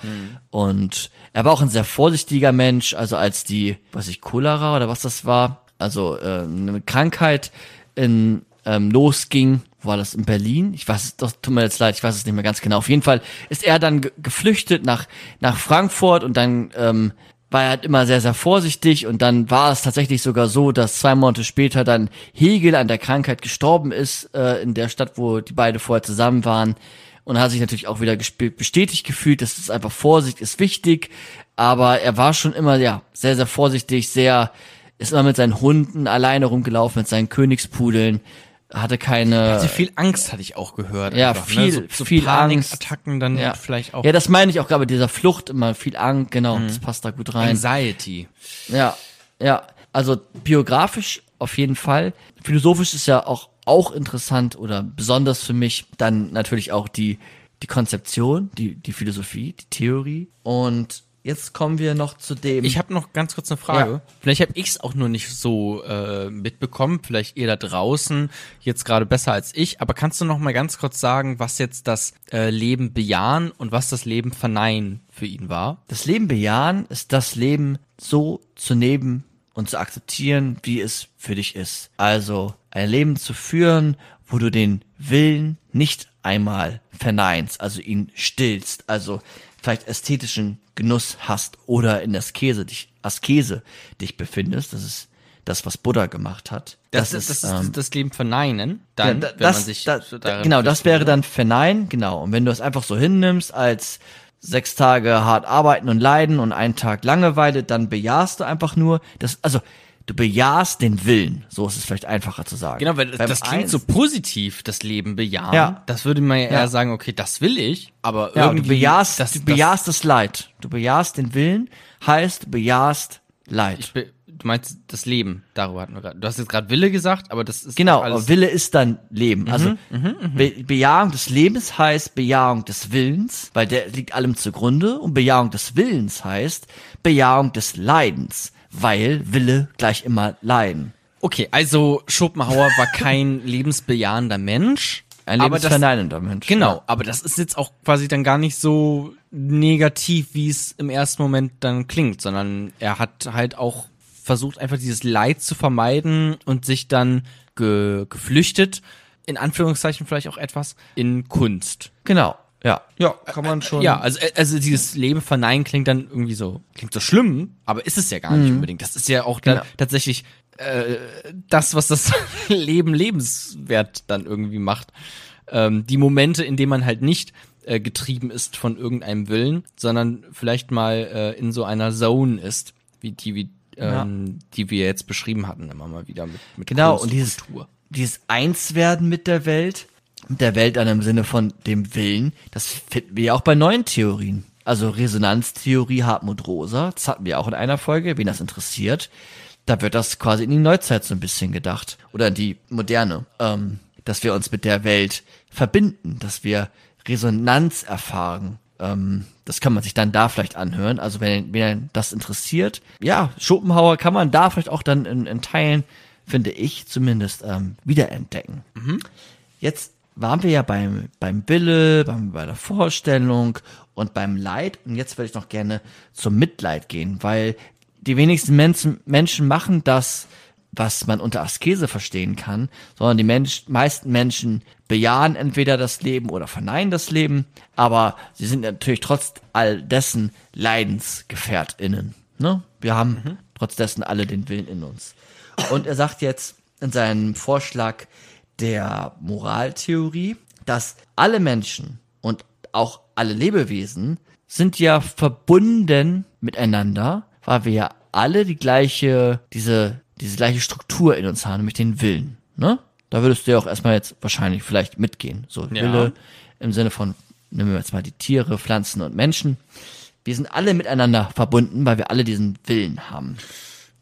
Und er war auch ein sehr vorsichtiger Mensch. Also als die, was ich, Cholera oder was das war, also äh, eine Krankheit in, ähm, losging, war das in Berlin? Ich weiß doch, tut mir jetzt leid, ich weiß es nicht mehr ganz genau. Auf jeden Fall ist er dann ge geflüchtet nach, nach Frankfurt und dann ähm, war er halt immer sehr, sehr vorsichtig und dann war es tatsächlich sogar so, dass zwei Monate später dann Hegel an der Krankheit gestorben ist, äh, in der Stadt, wo die beide vorher zusammen waren. Und hat sich natürlich auch wieder bestätigt gefühlt, dass es einfach Vorsicht ist wichtig, aber er war schon immer, ja, sehr, sehr vorsichtig, sehr, ist immer mit seinen Hunden alleine rumgelaufen, mit seinen Königspudeln, hatte keine, Also viel Angst hatte ich auch gehört. Ja, einfach, viel- ne? so, so viel Panikattacken dann ja. vielleicht auch. Ja, das meine ich auch gerade, dieser Flucht immer viel Angst, genau, das passt da gut rein. Anxiety. Ja, ja. Also biografisch auf jeden Fall. Philosophisch ist ja auch, auch interessant oder besonders für mich dann natürlich auch die, die Konzeption, die, die Philosophie, die Theorie. Und jetzt kommen wir noch zu dem. Ich habe noch ganz kurz eine Frage. Ja. Vielleicht habe ich es auch nur nicht so äh, mitbekommen. Vielleicht ihr da draußen jetzt gerade besser als ich. Aber kannst du noch mal ganz kurz sagen, was jetzt das äh, Leben bejahen und was das Leben verneinen für ihn war? das Leben bejahen ist das Leben so zu nehmen und zu akzeptieren, wie es für dich ist. Also ein Leben zu führen, wo du den Willen nicht einmal verneinst, also ihn stillst, also vielleicht ästhetischen Genuss hast oder in Askese dich, Askese dich befindest. Das ist das, was Buddha gemacht hat. Das, das, ist, ähm, das Leben verneinen. Dann, ja, da- wenn das, man sich da, genau, das wäre dann verneinen, genau. Und wenn du es einfach so hinnimmst als sechs Tage hart arbeiten und leiden und einen Tag Langeweile, dann bejahst du einfach nur das, also du bejahst den Willen. So ist es vielleicht einfacher zu sagen. Genau, weil Beim das klingt eins- so positiv, das Leben bejahen. Ja. Das würde man ja, eher Ja. sagen, okay, das will ich, aber Ja, irgendwie du bejahst, das, du das, bejahst das, Leid. Du bejahst den Willen, heißt du bejahst Leid. Be du meinst das Leben, darüber hatten wir gerade. Du hast jetzt gerade Wille gesagt, aber das ist Genau, alles. aber Wille ist dann Leben. Also Be Bejahung des Lebens heißt Bejahung des Willens, weil der liegt allem zugrunde. Und Bejahung des Willens heißt Bejahung des Leidens, weil Wille gleich immer Leiden. Okay, also Schopenhauer war kein lebensbejahender Mensch. Ein lebensverneinender Mensch. Genau, aber das ist jetzt auch quasi dann gar nicht so negativ, wie es im ersten Moment dann klingt, sondern er hat halt auch versucht, einfach dieses Leid zu vermeiden und sich dann ge geflüchtet, in Anführungszeichen vielleicht auch etwas, in Kunst. Genau. Ja. Ja, kann man schon. Ja, also, also dieses Leben verneinen klingt dann irgendwie so, klingt so schlimm, aber ist es ja gar nicht unbedingt. Das ist ja auch Genau. tatsächlich äh, das, was das Leben lebenswert dann irgendwie macht. Ähm, die Momente, in denen man halt nicht äh, getrieben ist von irgendeinem Willen, sondern vielleicht mal äh, in so einer Zone ist, wie die, wie, ähm, die wir jetzt beschrieben hatten, immer mal wieder mit, mit Genau, Kunst und dieses, Kultur. dieses Einswerden mit der Welt, der Welt dann im Sinne von dem Willen, das finden wir ja auch bei neuen Theorien. Also Resonanztheorie Hartmut Rosa, das hatten wir auch in einer Folge, wen das interessiert. Da wird das quasi in die Neuzeit so ein bisschen gedacht. Oder in die moderne. Ähm, dass wir uns mit der Welt verbinden, dass wir Resonanz erfahren. Ähm, das kann man sich dann da vielleicht anhören. Also wenn, wenn das interessiert, ja, Schopenhauer kann man da vielleicht auch dann in, in Teilen finde ich zumindest, ähm, wiederentdecken. Jetzt waren wir ja beim, beim Wille, beim, bei der Vorstellung und beim Leid. Und jetzt würde ich noch gerne zum Mitleid gehen, weil die wenigsten Menschen, Menschen machen das, was man unter Askese verstehen kann, sondern die Mensch, meisten Menschen bejahen entweder das Leben oder verneinen das Leben, aber sie sind natürlich trotz all dessen LeidensgefährtInnen. Ne? Wir haben trotz dessen alle den Willen in uns. Und er sagt jetzt in seinem Vorschlag der Moraltheorie, dass alle Menschen und auch alle Lebewesen sind ja verbunden miteinander, weil wir ja alle die gleiche, diese, diese gleiche Struktur in uns haben, nämlich den Willen. Ne? Da würdest du ja auch erstmal jetzt wahrscheinlich vielleicht mitgehen. So Ja. Wille im Sinne von, nehmen wir jetzt mal die Tiere, Pflanzen und Menschen. Wir sind alle miteinander verbunden, weil wir alle diesen Willen haben.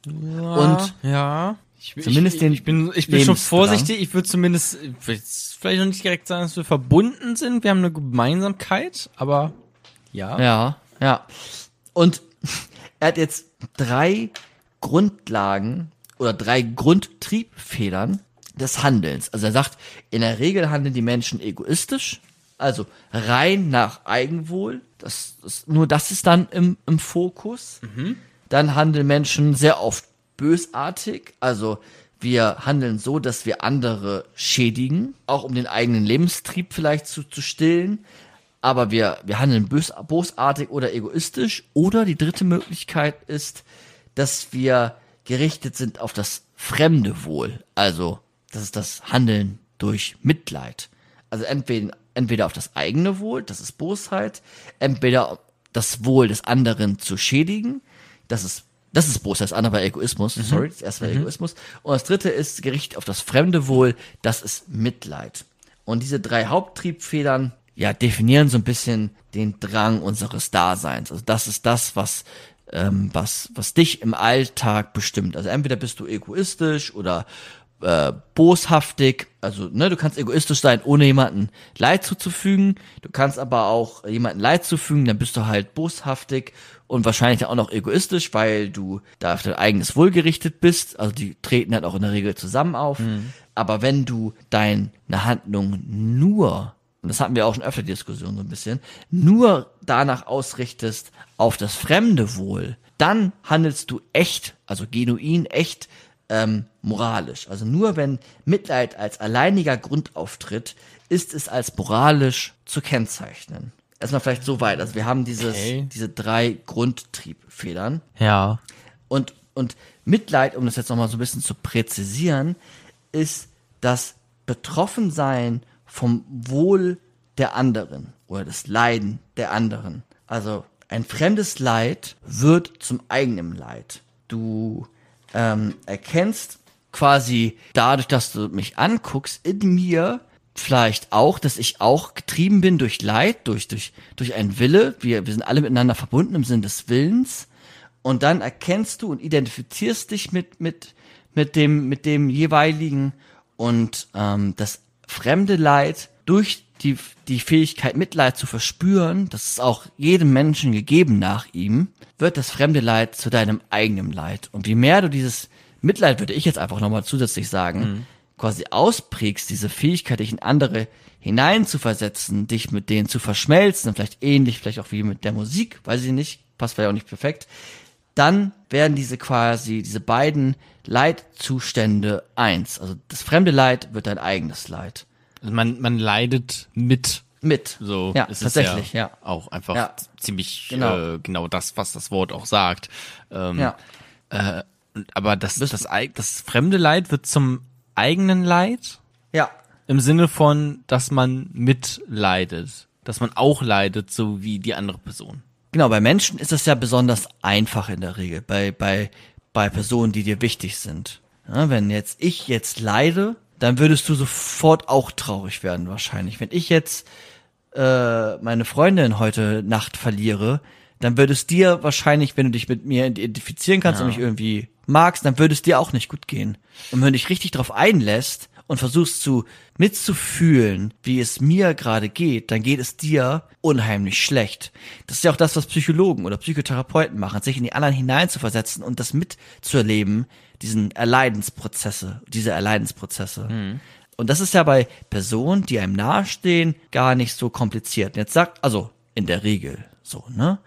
Und ja. Ich, Zumindest ich, den ich bin, ich bin schon vorsichtig. Ich würde zumindest, ich jetzt vielleicht noch nicht direkt sagen, dass wir verbunden sind. Wir haben eine Gemeinsamkeit, aber ja. Ja, ja. Und er hat jetzt drei Grundlagen oder drei Grundtriebfedern des Handelns. Also er sagt, in der Regel handeln die Menschen egoistisch, also rein nach Eigenwohl. Das, das, nur das ist dann im, im Fokus. Dann handeln Menschen sehr oft bösartig, also wir handeln so, dass wir andere schädigen, auch um den eigenen Lebenstrieb vielleicht zu, zu stillen. Aber wir, wir handeln bös, bosartig oder egoistisch. Oder die dritte Möglichkeit ist, dass wir gerichtet sind auf das fremde Wohl. Also, das ist das Handeln durch Mitleid. Also entweder, entweder auf das eigene Wohl, das ist Bosheit, entweder das Wohl des anderen zu schädigen, das ist das ist Bosheit, das andere war Egoismus, sorry, das erste war Egoismus. Und das dritte ist gerichtet auf das fremde Wohl, das ist Mitleid. Und diese drei Haupttriebfedern, ja, definieren so ein bisschen den Drang unseres Daseins. Also das ist das, was, ähm, was, was dich im Alltag bestimmt. Also entweder bist du egoistisch oder äh, boshaftig. Also, ne, du kannst egoistisch sein, ohne jemanden Leid zuzufügen. Du kannst aber auch jemanden Leid zufügen, dann bist du halt boshaftig und wahrscheinlich auch noch egoistisch, weil du da auf dein eigenes Wohl gerichtet bist. Also die treten halt auch in der Regel zusammen auf. Aber wenn du deine Handlung nur, und das hatten wir auch schon öfter Diskussion so ein bisschen, nur danach ausrichtest auf das fremde Wohl, dann handelst du echt, also genuin echt ähm, moralisch. Also nur wenn Mitleid als alleiniger Grund auftritt, ist es als moralisch zu kennzeichnen. Erstmal vielleicht so weit. Also wir haben dieses, Okay. diese drei Grundtriebfedern. Ja. Und, und Mitleid, um das jetzt nochmal so ein bisschen zu präzisieren, ist das Betroffensein vom Wohl der anderen oder das Leiden der anderen. Also ein fremdes Leid wird zum eigenen Leid. Du ähm, erkennst quasi dadurch, dass du mich anguckst, in mir vielleicht auch, dass ich auch getrieben bin durch Leid, durch, durch, durch einen Wille. Wir, wir sind alle miteinander verbunden im Sinn des Willens. Und dann erkennst du und identifizierst dich mit, mit, mit dem, mit dem jeweiligen und ähm, das fremde Leid durch die, die Fähigkeit, Mitleid zu verspüren, das ist auch jedem Menschen gegeben nach ihm, wird das fremde Leid zu deinem eigenen Leid. Und je mehr du dieses Mitleid, würde ich jetzt einfach nochmal zusätzlich sagen, quasi ausprägst, diese Fähigkeit, dich in andere hineinzuversetzen, dich mit denen zu verschmelzen, vielleicht ähnlich, vielleicht auch wie mit der Musik, weiß ich nicht, passt vielleicht auch nicht perfekt, dann werden diese quasi, diese beiden Leidzustände eins. Also das fremde Leid wird dein eigenes Leid. Also man, man leidet mit. Mit. So ja, ist tatsächlich, es ja, ja. auch einfach Ja. ziemlich Genau. Äh, genau das, was das Wort auch sagt. Ähm, Ja. äh, aber das, das, eig- das fremde Leid wird zum eigenen Leid Ja. im Sinne von, dass man mitleidet, dass man auch leidet, so wie die andere Person. Genau, bei Menschen ist das ja besonders einfach in der Regel, bei, bei, bei Personen, die dir wichtig sind. Ja, wenn jetzt ich jetzt leide, dann würdest du sofort auch traurig werden wahrscheinlich. Wenn ich jetzt äh, meine Freundin heute Nacht verliere, dann würde es dir wahrscheinlich, wenn du dich mit mir identifizieren kannst und mich irgendwie magst, dann würde es dir auch nicht gut gehen. Und wenn du dich richtig drauf einlässt und versuchst zu mitzufühlen, wie es mir gerade geht, dann geht es dir unheimlich schlecht. Das ist ja auch das, was Psychologen oder Psychotherapeuten machen, sich in die anderen hineinzuversetzen und das mitzuerleben, diesen Erleidensprozesse, diese Erleidensprozesse. Und das ist ja bei Personen, die einem nahestehen, gar nicht so kompliziert. Jetzt sagt, also in der Regel so, ne?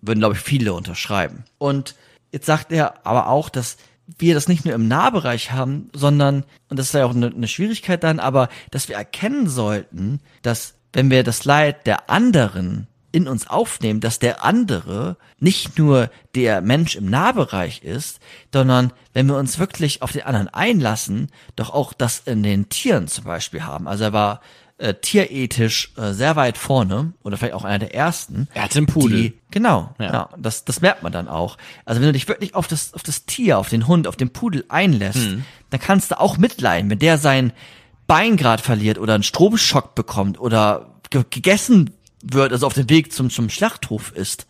Würden, glaube ich, viele unterschreiben. Und jetzt sagt er aber auch, dass wir das nicht nur im Nahbereich haben, sondern, und das ist ja auch eine, eine Schwierigkeit dann, aber dass wir erkennen sollten, dass wenn wir das Leid der anderen in uns aufnehmen, dass der andere nicht nur der Mensch im Nahbereich ist, sondern wenn wir uns wirklich auf den anderen einlassen, doch auch das in den Tieren zum Beispiel haben. Also er war äh, tierethisch äh, sehr weit vorne oder vielleicht auch einer der ersten. Er hatte einen Pudel. Die, genau, Ja. ja. das, das merkt man dann auch. Also wenn du dich wirklich auf das, auf das Tier, auf den Hund, auf den Pudel einlässt, Hm. dann kannst du auch mitleiden, wenn der sein Bein grad verliert oder einen Stromschock bekommt oder ge gegessen wird, also auf dem Weg zum, zum Schlachthof ist,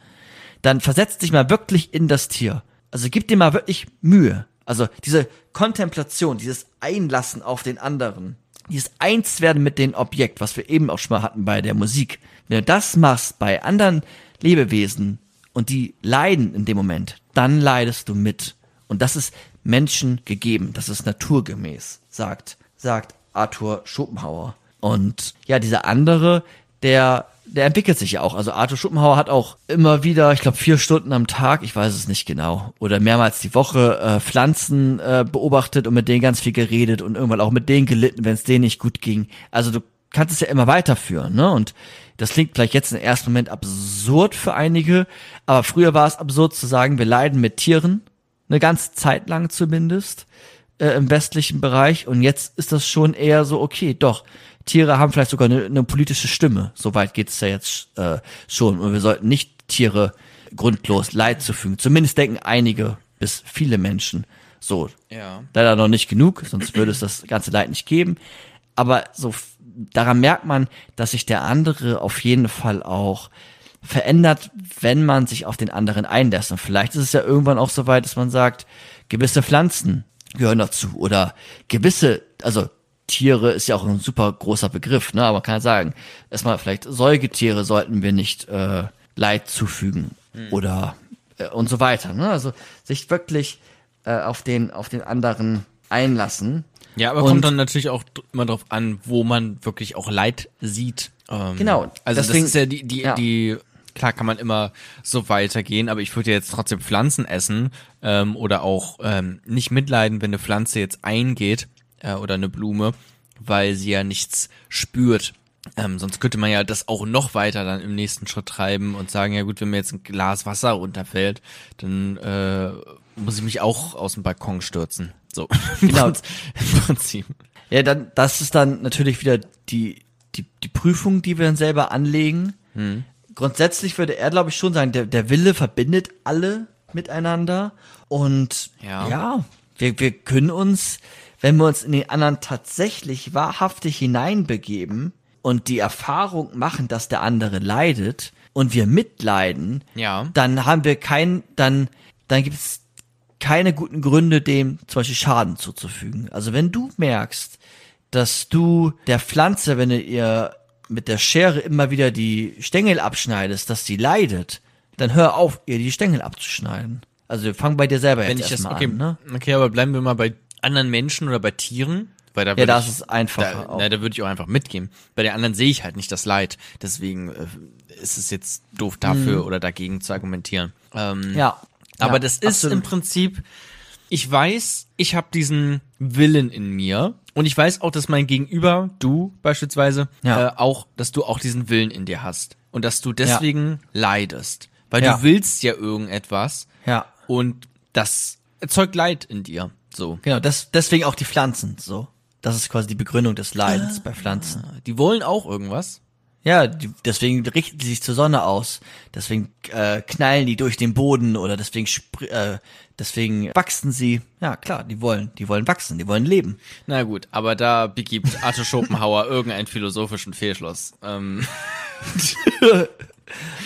dann versetz dich mal wirklich in das Tier. Also gib dir mal wirklich Mühe. Also diese Kontemplation, dieses Einlassen auf den anderen, dieses Einswerden mit dem Objekt, was wir eben auch schon mal hatten bei der Musik. Wenn du das machst bei anderen Lebewesen und die leiden in dem Moment, dann leidest du mit. Und das ist Menschen gegeben, das ist naturgemäß, sagt, sagt Arthur Schopenhauer. Und ja, dieser andere, der, der entwickelt sich ja auch. Also Arthur Schopenhauer hat auch immer wieder, ich glaube, vier Stunden am Tag, ich weiß es nicht genau, oder mehrmals die Woche äh, Pflanzen äh, beobachtet und mit denen ganz viel geredet und irgendwann auch mit denen gelitten, wenn es denen nicht gut ging. Also du kannst es ja immer weiterführen, ne? Und das klingt vielleicht jetzt im ersten Moment absurd für einige, aber früher war es absurd zu sagen, wir leiden mit Tieren, eine ganze Zeit lang zumindest, äh, im westlichen Bereich. Und jetzt ist das schon eher so, okay, doch, Tiere haben vielleicht sogar eine, eine politische Stimme. Soweit geht's ja jetzt äh, schon. Und wir sollten nicht Tiere grundlos Leid zufügen. Zumindest denken einige bis viele Menschen so. Ja. Leider noch nicht genug, sonst würde es das ganze Leid nicht geben. Aber so daran merkt man, dass sich der andere auf jeden Fall auch verändert, wenn man sich auf den anderen einlässt. Und vielleicht ist es ja irgendwann auch so weit, dass man sagt, gewisse Pflanzen gehören dazu oder gewisse, also Tiere ist ja auch ein super großer Begriff, ne? Aber man kann ja sagen, erstmal vielleicht Säugetiere sollten wir nicht äh, Leid zufügen oder äh, und so weiter. Ne? Also sich wirklich äh, auf den auf den anderen einlassen. Ja, aber Und- kommt dann natürlich auch immer drauf an, wo man wirklich auch Leid sieht. Ähm, Genau, Also deswegen- das ist ja die, die, ja. die, klar kann man immer so weitergehen, aber ich würde ja jetzt trotzdem Pflanzen essen ähm, oder auch ähm, nicht mitleiden, wenn eine Pflanze jetzt eingeht äh, oder eine Blume, weil sie ja nichts spürt. Ähm, sonst könnte man ja das auch noch weiter dann im nächsten Schritt treiben und sagen, ja gut, wenn mir jetzt ein Glas Wasser runterfällt, dann äh, muss ich mich auch aus dem Balkon stürzen. So. Genau. Im Prinzip. Ja, dann, das ist dann natürlich wieder die, die, die Prüfung, die wir dann selber anlegen. Hm. Grundsätzlich würde er, glaube ich, schon sagen, der, der Wille verbindet alle miteinander. Und Ja. ja, wir, wir können uns, wenn wir uns in den anderen tatsächlich wahrhaftig hineinbegeben und die Erfahrung machen, dass der andere leidet und wir mitleiden, Ja. dann haben wir kein, dann, dann gibt es keine guten Gründe, dem zum Beispiel Schaden zuzufügen. Also wenn du merkst, dass du der Pflanze, wenn du ihr mit der Schere immer wieder die Stängel abschneidest, dass sie leidet, dann hör auf, ihr die Stängel abzuschneiden. Also fangen bei dir selber Wenn jetzt ich das, erstmal okay, an, ne? okay, aber bleiben wir mal bei anderen Menschen oder bei Tieren, weil da Ja, da ist es einfacher Da, na, da würde ich auch einfach mitgehen. Bei den anderen sehe ich halt nicht das Leid, deswegen äh, ist es jetzt doof dafür oder dagegen zu argumentieren. Ähm. Ja. aber ja, das ist absolut. im Prinzip, ich weiß, ich habe diesen Willen in mir und ich weiß auch, dass mein Gegenüber, du beispielsweise, Ja. äh, auch, dass du auch diesen Willen in dir hast und dass du deswegen leidest, weil Ja. du willst ja irgendetwas Ja. und das erzeugt Leid in dir. So. Genau, das, deswegen auch die Pflanzen, so. Das ist quasi die Begründung des Leidens bei Pflanzen. Die wollen auch irgendwas. Ja, die, deswegen richten sie sich zur Sonne aus. Deswegen äh, knallen die durch den Boden oder deswegen spr- äh, deswegen wachsen sie. Ja, klar, die wollen, die wollen wachsen, die wollen leben. Na gut, aber da begibt Arthur Schopenhauer irgendeinen philosophischen Fehlschluss. Ähm,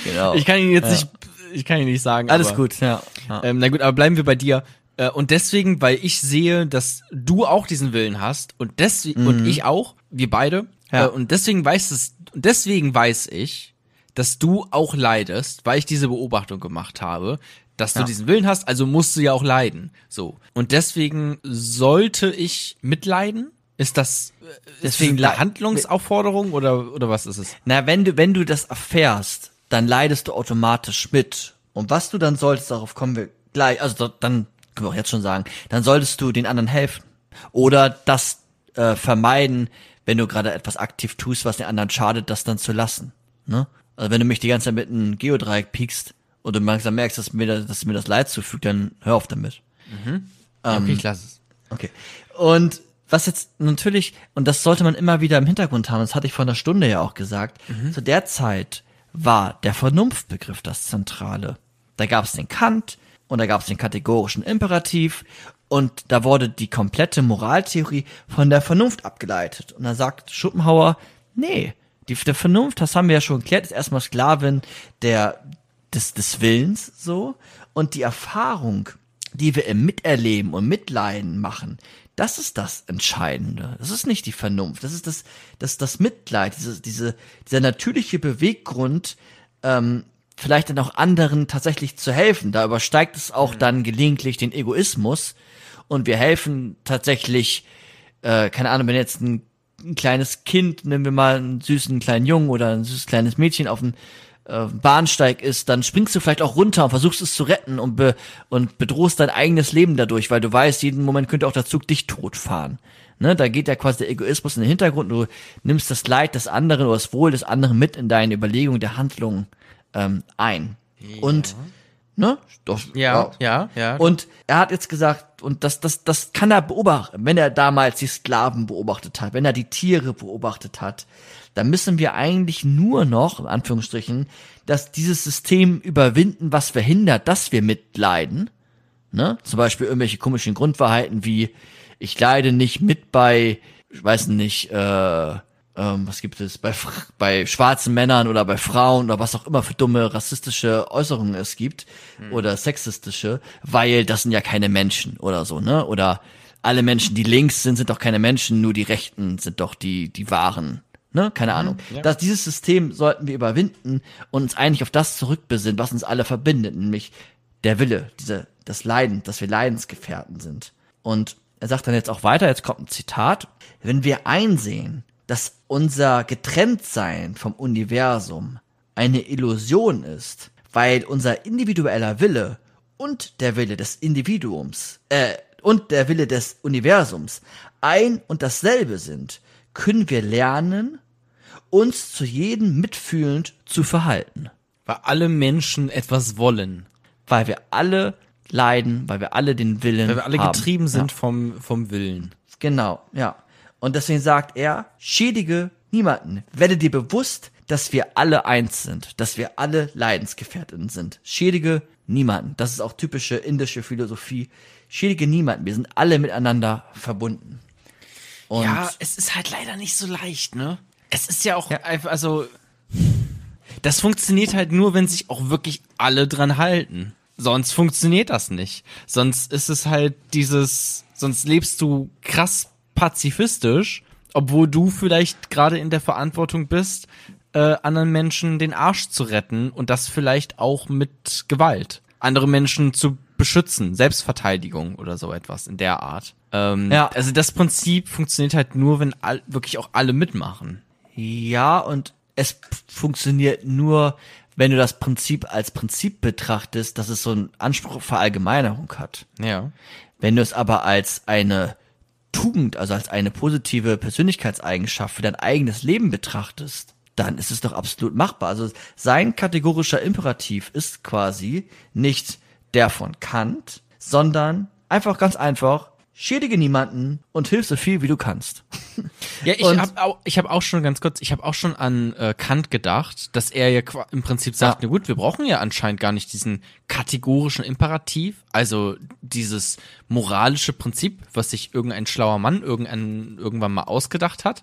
Genau. ich kann ihn jetzt nicht, ich kann ihn nicht sagen. Alles aber, gut, ja. ja. Ähm, na gut, aber bleiben wir bei dir. Äh, und deswegen, weil ich sehe, dass du auch diesen Willen hast und deswegen und ich auch, wir beide. Ja. Äh, und deswegen weiß es, deswegen weiß ich, dass du auch leidest, weil ich diese Beobachtung gemacht habe, dass du Ja. diesen Willen hast, also musst du ja auch leiden. So. Und deswegen sollte ich mitleiden? Ist das äh, Deswegen ist das eine Handlungsaufforderung oder oder was ist es? Na, wenn du, wenn du das erfährst, dann leidest du automatisch mit. Und was du dann solltest, darauf kommen wir gleich, also da- dann können wir auch jetzt schon sagen, dann solltest du den anderen helfen. Oder das äh, vermeiden, wenn du gerade etwas aktiv tust, was den anderen schadet, das dann zu lassen. Ne? Also wenn du mich die ganze Zeit mit einem Geodreieck piekst und du langsam merkst, dass mir, das, dass mir das Leid zufügt, dann hör auf damit. Ja, okay, ich lasse es. Okay. Und was jetzt natürlich, und das sollte man immer wieder im Hintergrund haben, das hatte ich vor einer Stunde ja auch gesagt, zu der Zeit war der Vernunftbegriff das Zentrale. Da gab es den Kant und da gab es den kategorischen Imperativ und da wurde die komplette Moraltheorie von der Vernunft abgeleitet. Und da sagt Schopenhauer, nee, die der Vernunft, das haben wir ja schon geklärt, ist erstmal Sklavin der, des, des Willens so und die Erfahrung, die wir im Miterleben und Mitleiden machen, das ist das Entscheidende. Das ist nicht die Vernunft. Das ist das, das, das Mitleid, diese, diese, dieser natürliche Beweggrund, ähm, vielleicht dann auch anderen tatsächlich zu helfen. Da übersteigt es auch dann gelegentlich den Egoismus und wir helfen tatsächlich, äh, keine Ahnung, wenn jetzt ein, ein kleines Kind, nehmen wir mal einen süßen kleinen Jungen oder ein süßes kleines Mädchen auf dem äh, Bahnsteig ist, dann springst du vielleicht auch runter und versuchst es zu retten und, be und bedrohst dein eigenes Leben dadurch, weil du weißt, jeden Moment könnte auch der Zug dich totfahren. Ne, da geht ja quasi der Egoismus in den Hintergrund, du nimmst das Leid des anderen oder das Wohl des anderen mit in deine Überlegung der Handlung ähm, ein. Und, ne? Doch, Ja, ja, ja. und er hat jetzt gesagt, und das, das, das kann er beobachten, wenn er damals die Sklaven beobachtet hat, wenn er die Tiere beobachtet hat, dann müssen wir eigentlich nur noch, in Anführungsstrichen, dass dieses System überwinden, was verhindert, dass wir mitleiden. Ne? Zum Beispiel irgendwelche komischen Grundwahrheiten wie, ich leide nicht mit bei, ich weiß nicht, äh, ähm, was gibt es, bei, bei schwarzen Männern oder bei Frauen oder was auch immer für dumme rassistische Äußerungen es gibt oder sexistische, weil das sind ja keine Menschen oder so, ne? Oder alle Menschen, die links sind, sind doch keine Menschen, nur die Rechten sind doch die, die wahren. Ne? Keine Ahnung. Das, dieses System sollten wir überwinden und uns eigentlich auf das zurückbesinnen, was uns alle verbindet, nämlich der Wille, diese, das Leiden, dass wir Leidensgefährten sind. Und er sagt dann jetzt auch weiter, jetzt kommt ein Zitat, wenn wir einsehen, dass unser Getrenntsein vom Universum eine Illusion ist, weil unser individueller Wille und der Wille des Individuums, äh, und der Wille des Universums ein und dasselbe sind, können wir lernen, uns zu jedem mitfühlend zu verhalten Weil alle Menschen etwas wollen. weil wir alle leiden, weil wir alle den Willen Weil wir alle haben. getrieben sind vom, vom Willen. Ja, genau, ja. Und deswegen sagt er, schädige niemanden. Werde dir bewusst, dass wir alle eins sind, dass wir alle Leidensgefährtinnen sind. Schädige niemanden. Das ist auch typische indische Philosophie. Schädige niemanden. Wir sind alle miteinander verbunden. Und ja, es ist halt leider nicht so leicht, ne? Es ist ja auch Ja. einfach, also, das funktioniert halt nur, wenn sich auch wirklich alle dran halten. Sonst funktioniert das nicht. Sonst ist es halt dieses, sonst lebst du krass pazifistisch, obwohl du vielleicht gerade in der Verantwortung bist, äh, anderen Menschen den Arsch zu retten und das vielleicht auch mit Gewalt. Andere Menschen zu beschützen, Selbstverteidigung oder so etwas in der Art. Ähm, Ja. Also das Prinzip funktioniert halt nur, wenn all, wirklich auch alle mitmachen. Ja, und es funktioniert nur, wenn du das Prinzip als Prinzip betrachtest, dass es so einen Anspruch auf Verallgemeinerung hat. Ja. Wenn du es aber als eine Tugend, also als eine positive Persönlichkeitseigenschaft für dein eigenes Leben betrachtest, dann ist es doch absolut machbar. Also sein kategorischer Imperativ ist quasi nicht der von Kant, sondern einfach ganz einfach, schädige niemanden und hilf so viel wie du kannst. Ja, ich habe auch, ich habe auch schon ganz kurz, ich habe auch schon an äh, Kant gedacht, dass er ja im Prinzip sagt, Ja. na gut, wir brauchen ja anscheinend gar nicht diesen kategorischen Imperativ, also dieses moralische Prinzip, was sich irgendein schlauer Mann irgendein, irgendwann mal ausgedacht hat,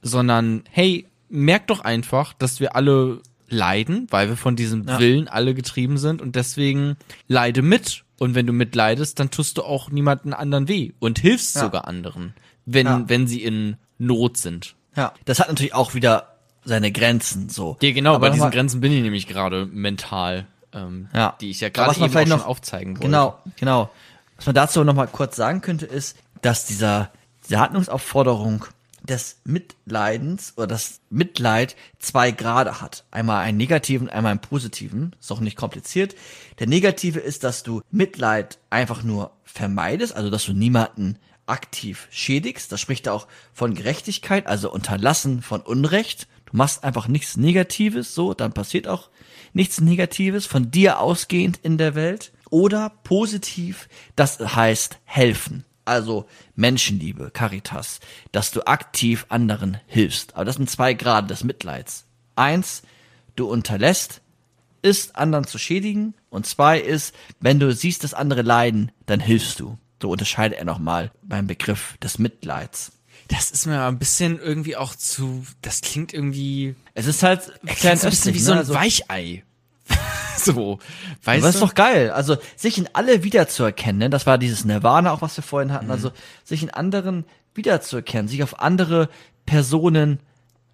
sondern hey, merk doch einfach, dass wir alle leiden, weil wir von diesem Ja. Willen alle getrieben sind und deswegen leide mit Und wenn du mitleidest, dann tust du auch niemanden anderen weh und hilfst Ja. sogar anderen, wenn, Ja. wenn sie in Not sind. Ja. Das hat natürlich auch wieder seine Grenzen, so. Ja, genau, Aber bei diesen Grenzen bin ich nämlich gerade mental, ähm, Ja. die ich ja gerade eben auch vielleicht schon noch- aufzeigen wollte. Genau, genau. Was man dazu noch mal kurz sagen könnte, ist, dass dieser, diese Handlungsaufforderung des Mitleidens oder das Mitleid zwei Grade hat. Einmal einen negativen, einmal einen positiven. Ist auch nicht kompliziert. Der negative ist, dass du Mitleid einfach nur vermeidest, also dass du niemanden aktiv schädigst. Das spricht auch von Gerechtigkeit, also Unterlassen von Unrecht. Du machst einfach nichts Negatives, so, dann passiert auch nichts Negatives von dir ausgehend in der Welt. Oder positiv, das heißt helfen. Also Menschenliebe, Caritas, dass du aktiv anderen hilfst. Aber das sind zwei Grade des Mitleids. Eins, du unterlässt ist, anderen zu schädigen. Und zwei ist, wenn du siehst, dass andere leiden, dann hilfst du. So unterscheidet er nochmal beim Begriff des Mitleids. Das ist mir ein bisschen irgendwie auch zu, das klingt irgendwie, Es ist halt klingt so ein bisschen wie ne? so ein Also- Weichei. So, weißt Aber das ist doch geil. Also sich in alle wiederzuerkennen, ne? das war dieses Nirvana auch, was wir vorhin Mhm. hatten. Also sich in anderen wiederzuerkennen, sich auf andere Personen,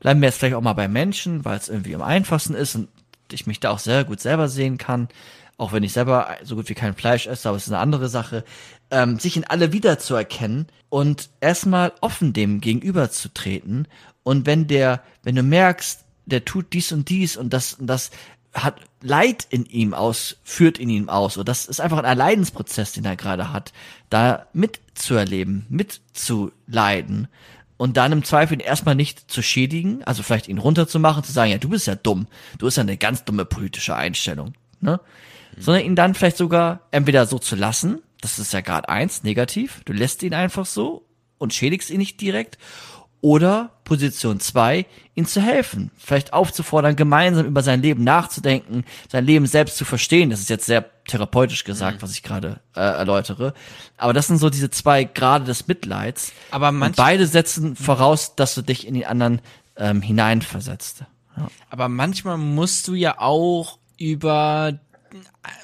bleiben wir jetzt vielleicht auch mal bei Menschen, weil es irgendwie am einfachsten ist und ich mich da auch sehr gut selber sehen kann, auch wenn ich selber so gut wie kein Fleisch esse, aber es ist eine andere Sache, ähm, sich in alle wiederzuerkennen und erstmal offen dem gegenüberzutreten und wenn der, wenn du merkst, der tut dies und dies und das und das hat Leid in ihm aus, führt in ihm aus. Und das ist einfach ein Erleidensprozess, den er gerade hat, da mitzuerleben, mitzuleiden und dann im Zweifel ihn erstmal nicht zu schädigen, also vielleicht ihn runterzumachen, zu sagen, ja, du bist ja dumm, du hast ja eine ganz dumme politische Einstellung, ne? Sondern ihn dann vielleicht sogar entweder so zu lassen, das ist ja Grad eins negativ, du lässt ihn einfach so und schädigst ihn nicht direkt, oder Position zwei, ihn zu helfen, vielleicht aufzufordern, gemeinsam über sein Leben nachzudenken, sein Leben selbst zu verstehen. Das ist jetzt sehr therapeutisch gesagt, was ich gerade äh, erläutere. Aber das sind so diese zwei Grade des Mitleids. Aber Und manch- beide setzen voraus, dass du dich in den anderen ähm, hineinversetzt. Aber manchmal musst du ja auch über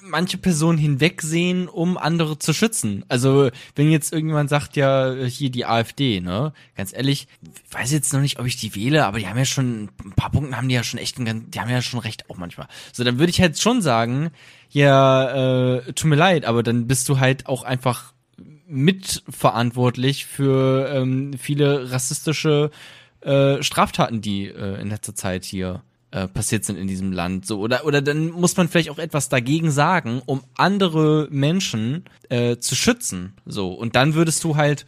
manche Personen hinwegsehen, um andere zu schützen. Also, wenn jetzt irgendjemand sagt, ja, hier die AfD, ne? Ganz ehrlich, ich weiß jetzt noch nicht, ob ich die wähle, aber die haben ja schon, ein paar Punkten haben die ja schon echt, ein, die haben ja schon recht auch manchmal. So, dann würde ich halt schon sagen, ja, äh, tut mir leid, aber dann bist du halt auch einfach mitverantwortlich für ähm, viele rassistische äh, Straftaten, die äh, in letzter Zeit hier äh, passiert sind in diesem Land. So oder oder dann muss man vielleicht auch etwas dagegen sagen, um andere Menschen äh, zu schützen. So und dann würdest du halt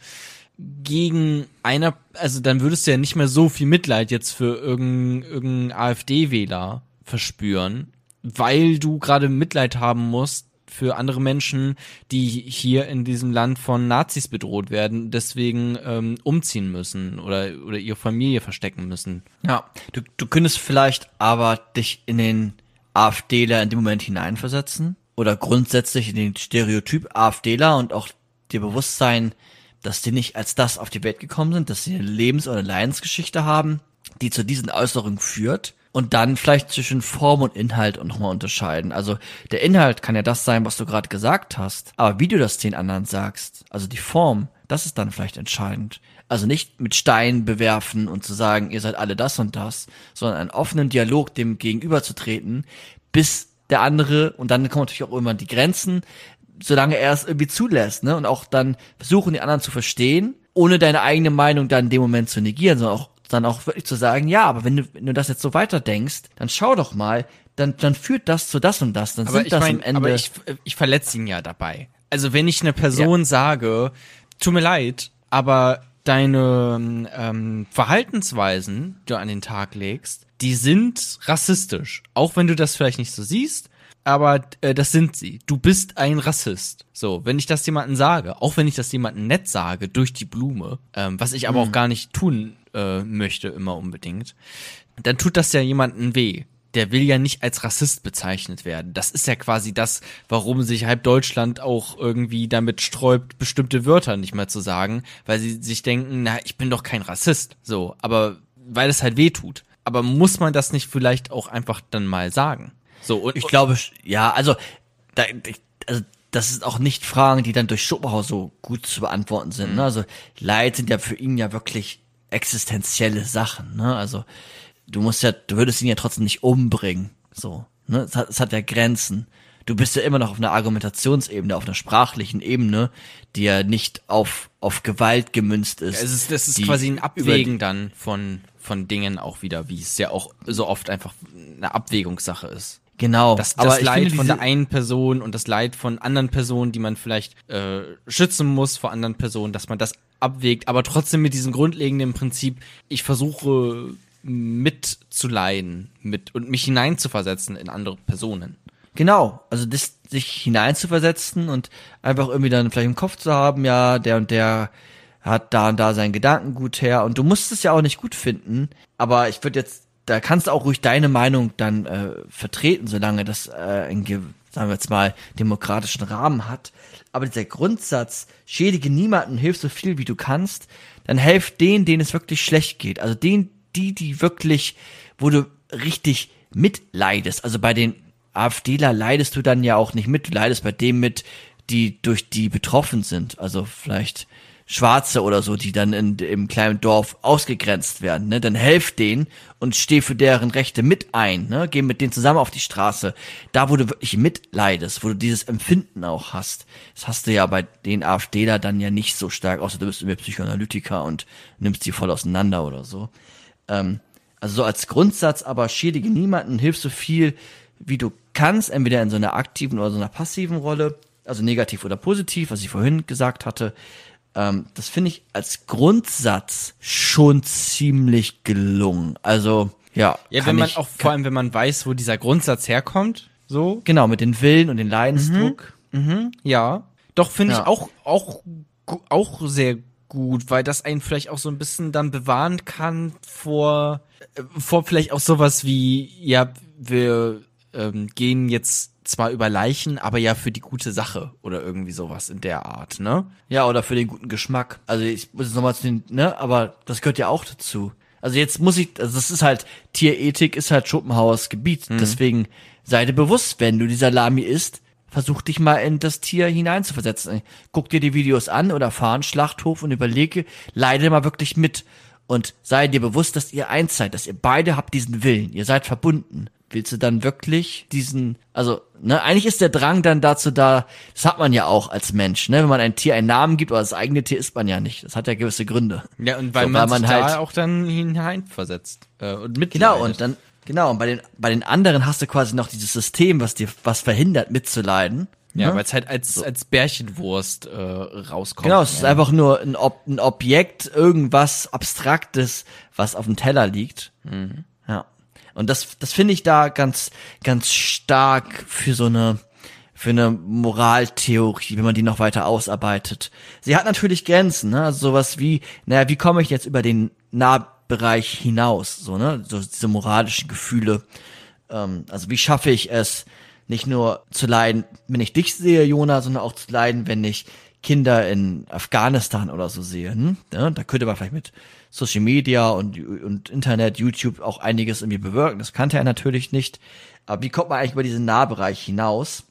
gegen einer, also dann würdest du ja nicht mehr so viel Mitleid jetzt für irgendeinen irgendein AfD-Wähler verspüren, weil du gerade Mitleid haben musst für andere Menschen, die hier in diesem Land von Nazis bedroht werden, deswegen ähm, umziehen müssen oder oder ihre Familie verstecken müssen. Ja, du, du könntest vielleicht aber dich in den AfDler in dem Moment hineinversetzen oder grundsätzlich in den Stereotyp AfDler und auch dir bewusst sein, dass die nicht als das auf die Welt gekommen sind, dass sie eine Lebens- oder Leidensgeschichte haben, die zu diesen Äußerungen führt und dann vielleicht zwischen Form und Inhalt auch nochmal unterscheiden. Also der Inhalt kann ja das sein, was du gerade gesagt hast, aber wie du das den anderen sagst, also die Form, das ist dann vielleicht entscheidend. Also nicht mit Steinen bewerfen und zu sagen, ihr seid alle das und das, sondern einen offenen Dialog dem gegenüber zu treten, bis der andere, und dann kommen natürlich auch immer die Grenzen, solange er es irgendwie zulässt, ne? Und auch dann versuchen, die anderen zu verstehen, ohne deine eigene Meinung dann in dem Moment zu negieren, sondern auch dann auch wirklich zu sagen, ja, aber wenn du, wenn du das jetzt so weiterdenkst, dann schau doch mal, dann, dann führt das zu das und das, dann Aber sind das meine, am Ende. aber ich, ich verletze ihn ja dabei. Also wenn ich einer Person sage, tut mir leid, aber deine ähm, Verhaltensweisen, die du an den Tag legst, die sind rassistisch. Auch wenn du das vielleicht nicht so siehst, aber äh, das sind sie. Du bist ein Rassist. So, wenn ich das jemandem sage, auch wenn ich das jemandem nett sage, durch die Blume, ähm, was ich aber auch gar nicht tun äh, möchte, immer unbedingt, dann tut das ja jemandem weh. Der will ja nicht als Rassist bezeichnet werden. Das ist ja quasi das, warum sich halb Deutschland auch irgendwie damit sträubt, bestimmte Wörter nicht mehr zu sagen, weil sie sich denken, na, ich bin doch kein Rassist. So, aber weil es halt weh tut. Aber muss man das nicht vielleicht auch einfach dann mal sagen? So, und Ich glaube, ja, also, da, also das ist auch nicht Fragen, die dann durch Schopenhauer so gut zu beantworten sind. Ne? Also Leid sind ja für ihn ja wirklich existenzielle Sachen. Ne? Also du musst ja, du würdest ihn ja trotzdem nicht umbringen. So, ne? Es hat, es hat ja Grenzen. Du bist ja immer noch auf einer Argumentationsebene, auf einer sprachlichen Ebene, die ja nicht auf auf Gewalt gemünzt ist. Es ist, das ist die quasi ein Abwägen dann von, von Dingen auch wieder, wie es ja auch so oft einfach eine Abwägungssache ist. Genau. Das, aber das ich Leid finde von der einen Person und das Leid von anderen Personen, die man vielleicht äh, schützen muss vor anderen Personen, dass man das abwägt, aber trotzdem mit diesem grundlegenden Prinzip, ich versuche mitzuleiden mit und mich hineinzuversetzen in andere Personen. Genau, also das, sich hineinzuversetzen und einfach irgendwie dann vielleicht im Kopf zu haben, ja, der und der hat da und da seinen Gedankengut her und du musst es ja auch nicht gut finden, aber ich würde jetzt, da kannst du auch ruhig deine Meinung dann äh, vertreten, solange das äh, einen, ge- sagen wir jetzt mal, demokratischen Rahmen hat. Aber dieser Grundsatz, schädige niemanden, hilf so viel wie du kannst, dann helf denen, denen es wirklich schlecht geht. Also denen, die, die wirklich, wo du richtig mitleidest. Also bei den AfDler leidest du dann ja auch nicht mit, du leidest bei dem mit, die durch die betroffen sind. Also vielleicht Schwarze oder so, die dann in, im kleinen Dorf ausgegrenzt werden, ne? Dann helf denen und steh für deren Rechte mit ein, ne? Geh mit denen zusammen auf die Straße. Da, wo du wirklich mitleidest, wo du dieses Empfinden auch hast. Das hast du ja bei den AfDler dann ja nicht so stark, außer du bist irgendwie Psychoanalytiker und nimmst die voll auseinander oder so. Ähm, also so als Grundsatz, aber schädige niemanden, hilf so viel, wie du kannst, entweder in so einer aktiven oder so einer passiven Rolle, also negativ oder positiv, was ich vorhin gesagt hatte. Ähm, das finde ich als Grundsatz schon ziemlich gelungen. Also, ja. Ja, wenn man ich, auch, vor allem wenn man weiß, wo dieser Grundsatz herkommt, so, Genau, mit den Willen und den Leidensdruck. Ja, doch finde Ja. ich auch auch auch sehr gut, weil das einen vielleicht auch so ein bisschen dann bewahren kann vor äh, vor vielleicht auch sowas wie ja wir ähm, gehen jetzt zwar über Leichen, aber ja für die gute Sache oder irgendwie sowas in der Art, ne? Ja, oder für den guten Geschmack. Also ich muss jetzt nochmal zu den, ne, aber das gehört ja auch dazu. Also jetzt muss ich, also das ist halt, Tierethik ist halt Schopenhauers Gebiet. Deswegen sei dir bewusst, wenn du die Salami isst, versuch dich mal in das Tier hineinzuversetzen. Guck dir die Videos an oder fahr einen Schlachthof und überlege, leide mal wirklich mit. Und sei dir bewusst, dass ihr eins seid, dass ihr beide habt diesen Willen. Ihr seid verbunden. Willst du dann wirklich diesen, also, ne, eigentlich ist der Drang dann dazu da, das hat man ja auch als Mensch, ne, wenn man ein Tier einen Namen gibt, aber das eigene Tier isst man ja nicht. Das hat ja gewisse Gründe. Ja, und weil So, man, weil man halt- da auch dann hineinversetzt äh, und mitleidet. Genau, und dann, genau, und bei den, bei den anderen hast du quasi noch dieses System, was dir was verhindert, mitzuleiden. ja, ne? weil es halt als als Bärchenwurst äh, rauskommt. Genau, es ist einfach nur ein, Ob ein Objekt, irgendwas Abstraktes, was auf dem Teller liegt. Ja. Und das, das finde ich da ganz, ganz stark für so eine, für eine Moraltheorie, wenn man die noch weiter ausarbeitet. Sie hat natürlich Grenzen, ne? Also sowas wie, naja, wie komme ich jetzt über den Nahbereich hinaus, so, ne? So diese moralischen Gefühle. Ähm, also wie schaffe ich es, nicht nur zu leiden, wenn ich dich sehe, Jona, sondern auch zu leiden, wenn ich Kinder in Afghanistan oder so sehe. Hm? Ja, da könnte man vielleicht mit Social Media und, und Internet, YouTube auch einiges irgendwie bewirken. Das kannte er natürlich nicht. Aber wie kommt man eigentlich über diesen Nahbereich hinaus?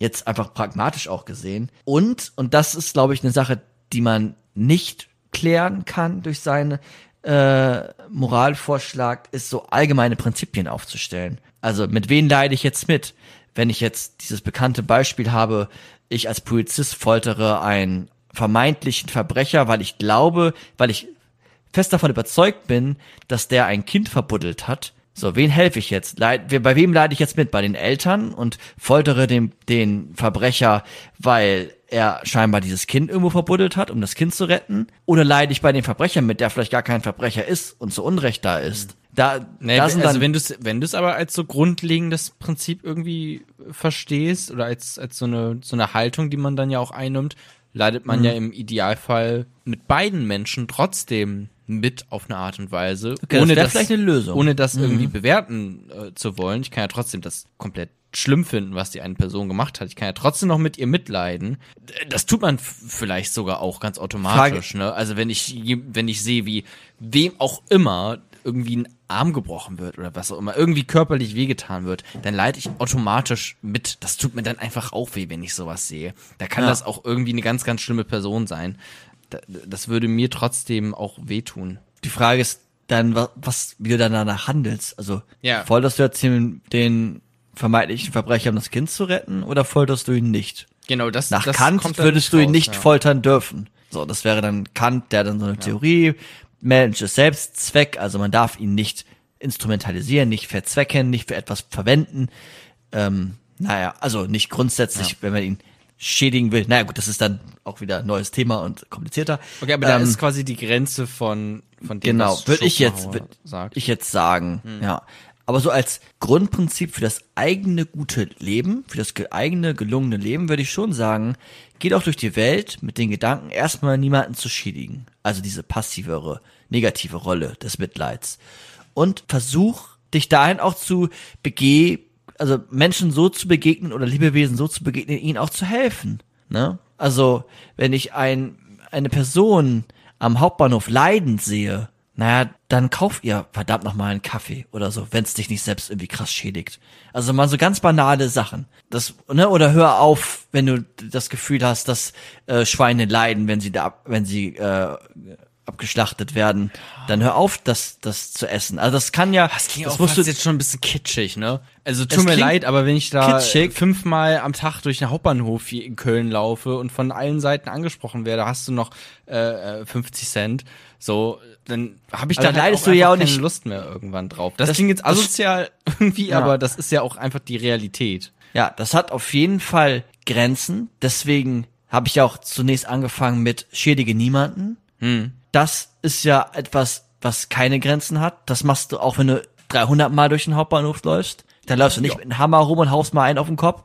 Jetzt einfach pragmatisch auch gesehen. Und, und das ist, glaube ich, eine Sache, die man nicht klären kann durch seinen äh, Moralvorschlag, ist so allgemeine Prinzipien aufzustellen. Also mit wem leide ich jetzt mit? Wenn ich jetzt dieses bekannte Beispiel habe, ich als Polizist foltere einen vermeintlichen Verbrecher, weil ich glaube, weil ich fest davon überzeugt bin, dass der ein Kind verbuddelt hat. So, wen helfe ich jetzt? Leid, bei wem leide ich jetzt mit? Bei den Eltern und foltere den, den Verbrecher, weil er scheinbar dieses Kind irgendwo verbuddelt hat, um das Kind zu retten? Oder leide ich bei dem Verbrecher mit, der vielleicht gar kein Verbrecher ist und zu Unrecht da ist? Da, Nee, da sind also dann, wenn du es wenn du's aber als so grundlegendes Prinzip irgendwie verstehst oder als, als so, eine, so eine Haltung, die man dann ja auch einnimmt, leidet man ja Mhm. im Idealfall mit beiden Menschen trotzdem mit auf eine Art und Weise, Okay, das ohne wär das, vielleicht eine Lösung. Mhm. ohne das irgendwie bewerten äh, zu wollen. Ich kann ja trotzdem das komplett schlimm finden, was die eine Person gemacht hat. Ich kann ja trotzdem noch mit ihr mitleiden. Das tut man vielleicht sogar auch ganz automatisch. Ne? Also wenn ich wenn ich sehe, wie wem auch immer irgendwie ein Arm gebrochen wird oder was auch immer, irgendwie körperlich wehgetan wird, dann leide ich automatisch mit. Das tut mir dann einfach auch weh, wenn ich sowas sehe. Da kann Ja. das auch irgendwie eine ganz, ganz schlimme Person sein. Da- Das würde mir trotzdem auch wehtun. Die Frage ist dann, was, wie du dann danach handelst. Also Ja. folterst du jetzt den, den vermeintlichen Verbrecher, um das Kind zu retten, oder folterst du ihn nicht? Genau, das Nach das Kant würdest du ihn raus, nicht ja. foltern dürfen. So, das wäre dann Kant, der dann so eine Theorie, Mensch ist Selbstzweck, also man darf ihn nicht instrumentalisieren, nicht verzwecken, nicht für etwas verwenden. Ähm, naja, also nicht grundsätzlich, wenn man ihn schädigen will. Naja, gut, das ist dann auch wieder ein neues Thema und komplizierter. Okay, aber da Ähm, ist quasi die Grenze von, von dem, Genau, was würde ich jetzt, würd sagt. ich jetzt sagen, ja. Aber so als Grundprinzip für das eigene gute Leben, für das ge eigene gelungene Leben, würde ich schon sagen, geht auch durch die Welt mit den Gedanken, erstmal niemanden zu schädigen. Also diese passivere, negative Rolle des Mitleids. Und versuch, dich dahin auch zu bege, also Menschen so zu begegnen oder Lebewesen so zu begegnen, ihnen auch zu helfen. Ne? Also, wenn ich ein, eine Person am Hauptbahnhof leidend sehe, naja, dann kauf ihr verdammt nochmal einen Kaffee oder so, wenn es dich nicht selbst irgendwie krass schädigt. Also mal so ganz banale Sachen. Das, ne, oder hör auf, wenn du das Gefühl hast, dass äh, Schweine leiden, wenn sie da, wenn sie äh, abgeschlachtet werden, dann hör auf, das, das zu essen. Also das kann ja, Das klingt das auch jetzt schon ein bisschen kitschig, ne? Also tut mir leid, aber wenn ich da kitschig. fünfmal am Tag durch den Hauptbahnhof hier in Köln laufe und von allen Seiten angesprochen werde, hast du noch äh, äh, 50 Cent, so, dann habe ich da halt leidest auch du ja auch nicht- keine Lust mehr irgendwann drauf. Das, Das- klingt jetzt asozial irgendwie, Ja. aber das ist ja auch einfach die Realität. Ja, das hat auf jeden Fall Grenzen. Deswegen habe ich ja auch zunächst angefangen mit schädige niemanden. Das ist ja etwas, was keine Grenzen hat. Das machst du auch, wenn du 300 Mal durch den Hauptbahnhof läufst. Dann läufst du nicht mit einem Hammer rum und haust mal einen auf den Kopf.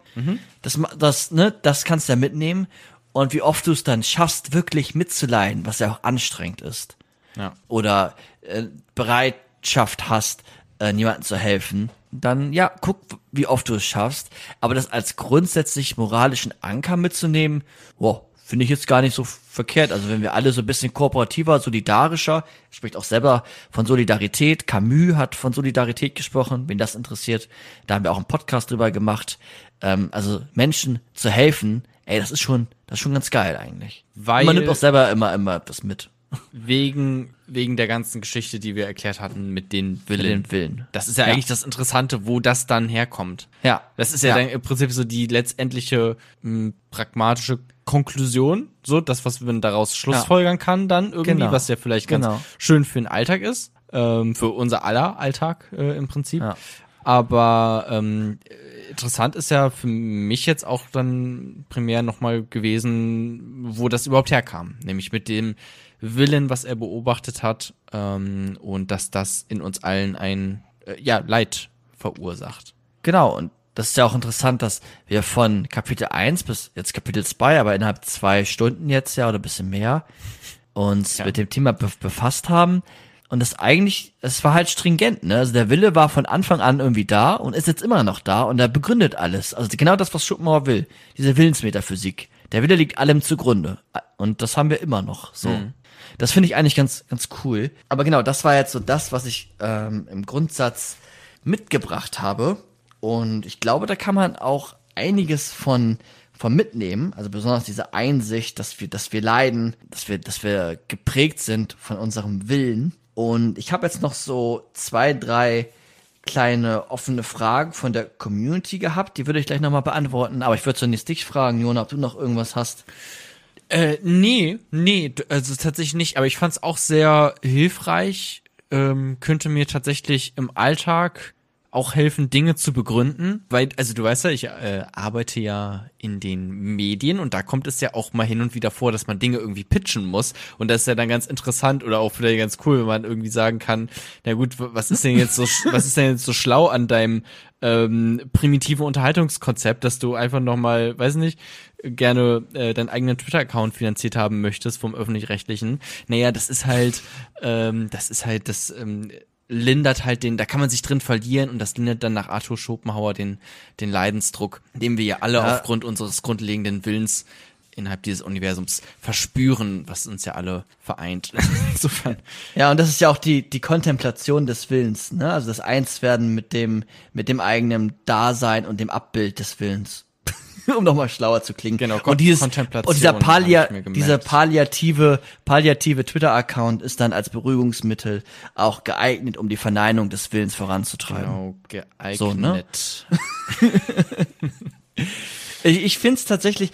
Das, ma- das, ne, das kannst du ja mitnehmen. Und wie oft du es dann schaffst, wirklich mitzuleiden, was ja auch anstrengend ist Ja. oder äh, Bereitschaft hast, äh, niemandem zu helfen, dann ja, guck, wie oft du es schaffst. Aber das als grundsätzlich moralischen Anker mitzunehmen, wow, finde ich jetzt gar nicht so verkehrt. Also wenn wir alle so ein bisschen kooperativer, solidarischer, spricht auch selber von Solidarität. Camus hat von Solidarität gesprochen, wen das interessiert. Da haben wir auch einen Podcast drüber gemacht. Ähm, also Menschen zu helfen, ey, das ist schon, das ist schon ganz geil eigentlich. Weil- Und man nimmt auch selber immer, immer etwas mit. Wegen, wegen der ganzen Geschichte, die wir erklärt hatten mit den Mit Willen. den Willen. Das ist ja, Ja. eigentlich das Interessante, wo das dann herkommt. Ja. Das ist ja, Ja. dann im Prinzip so die letztendliche m, pragmatische Konklusion, so das, was man daraus schlussfolgern kann, dann irgendwie, Genau. was ja vielleicht ganz Genau. schön für den Alltag ist, ähm, für unser aller Alltag äh, im Prinzip. Ja. Aber ähm, interessant ist ja für mich jetzt auch dann primär nochmal gewesen, wo das überhaupt herkam. Nämlich mit dem Willen, was er beobachtet hat ähm, und dass das in uns allen ein äh, ja, Leid verursacht. Genau, und das ist ja auch interessant, dass wir von Kapitel 1 bis jetzt Kapitel 2, aber innerhalb zwei Stunden jetzt ja oder ein bisschen mehr, uns Ja. mit dem Thema be befasst haben. Und das eigentlich, es war halt stringent, ne? Also der Wille war von Anfang an irgendwie da und ist jetzt immer noch da und er begründet alles. Also genau das, was Schopenhauer will. Diese Willensmetaphysik. Der Wille liegt allem zugrunde. Und das haben wir immer noch, so. Das finde ich eigentlich ganz, ganz cool. Aber genau, das war jetzt so das, was ich ähm, im Grundsatz mitgebracht habe. Und ich glaube, da kann man auch einiges von, von mitnehmen. Also besonders diese Einsicht, dass wir, dass wir leiden, dass wir, dass wir geprägt sind von unserem Willen. Und ich habe jetzt noch so zwei, drei kleine offene Fragen von der Community gehabt. Die würde ich gleich nochmal beantworten. Aber ich würde zunächst dich fragen, Jona, ob du noch irgendwas hast. Äh, nee, nee, also tatsächlich nicht, aber ich fand es auch sehr hilfreich, ähm, könnte mir tatsächlich im Alltag auch helfen, Dinge zu begründen, weil, also du weißt ja, ich äh, arbeite ja in den Medien und da kommt es ja auch mal hin und wieder vor, dass man Dinge irgendwie pitchen muss und das ist ja dann ganz interessant oder auch vielleicht ganz cool, wenn man irgendwie sagen kann, na gut, was ist denn jetzt so, was ist denn jetzt so schlau an deinem ähm, primitiven Unterhaltungskonzept, dass du einfach nochmal, weiß nicht, gerne äh, deinen eigenen Twitter-Account finanziert haben möchtest vom öffentlich-rechtlichen. Naja, das ist halt, ähm, das ist halt, das ähm, lindert halt den, da kann man sich drin verlieren und das lindert dann nach Arthur Schopenhauer den, den Leidensdruck, den wir ja alle Ja. aufgrund unseres grundlegenden Willens innerhalb dieses Universums verspüren, was uns ja alle vereint. Insofern. Ja, und das ist ja auch die, die Kontemplation des Willens, ne? Also das Einswerden mit dem, mit dem eigenen Dasein und dem Abbild des Willens. um nochmal schlauer zu klingen. Genau, und dieses, und dieser Pallia, dieser palliative, palliative Twitter-Account ist dann als Beruhigungsmittel auch geeignet, um die Verneinung des Willens voranzutreiben. Genau, geeignet. So, ne? Ich, ich finde es tatsächlich,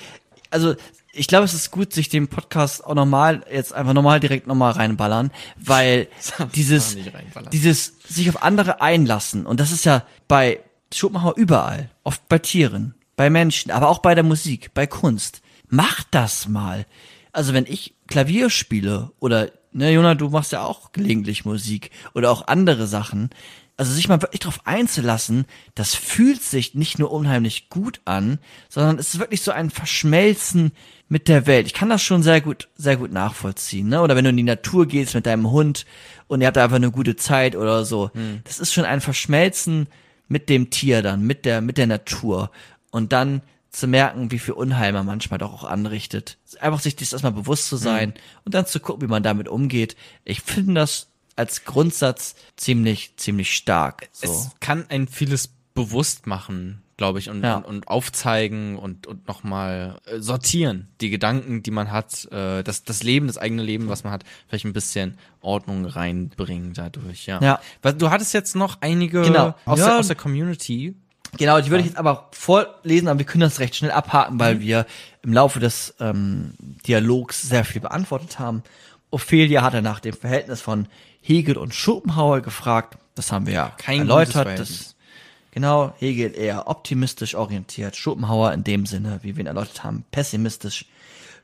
also ich glaube, es ist gut, sich den Podcast auch normal, jetzt einfach normal direkt nochmal reinballern, weil dieses, reinballern. dieses sich auf andere einlassen, und das ist ja bei Schopenhauer überall, oft bei Tieren, bei Menschen, aber auch bei der Musik, bei Kunst. Macht das mal. Also wenn ich Klavier spiele oder, ne, Jona, du machst ja auch gelegentlich Musik oder auch andere Sachen, also sich mal wirklich drauf einzulassen, das fühlt sich nicht nur unheimlich gut an, sondern es ist wirklich so ein Verschmelzen mit der Welt. Ich kann das schon sehr gut, sehr gut nachvollziehen, ne? Oder wenn du in die Natur gehst mit deinem Hund und ihr habt da einfach eine gute Zeit oder so. Das ist schon ein Verschmelzen mit dem Tier dann, mit der, mit der Natur. Und dann zu merken, wie viel Unheil man manchmal doch auch anrichtet. Einfach sich das erstmal bewusst zu sein und dann zu gucken, wie man damit umgeht. Ich finde das als Grundsatz ziemlich, ziemlich stark. So. Es kann ein vieles bewusst machen, glaube ich, und, Ja. und, und aufzeigen und, und nochmal äh, sortieren. Die Gedanken, die man hat, äh, das, das Leben, das eigene Leben, was man hat, vielleicht ein bisschen Ordnung reinbringen dadurch, ja. Ja. Du hattest jetzt noch einige Genau. aus, Ja. der, aus der Community. Genau, die würde ich jetzt aber vorlesen, aber wir können das recht schnell abhaken, weil wir im Laufe des ähm, Dialogs sehr viel beantwortet haben. Ophelia hatte nach dem Verhältnis von Hegel und Schopenhauer gefragt. Das haben wir ja Kein erläutert. Das, genau, Hegel eher optimistisch orientiert, Schopenhauer in dem Sinne, wie wir ihn erläutert haben, pessimistisch.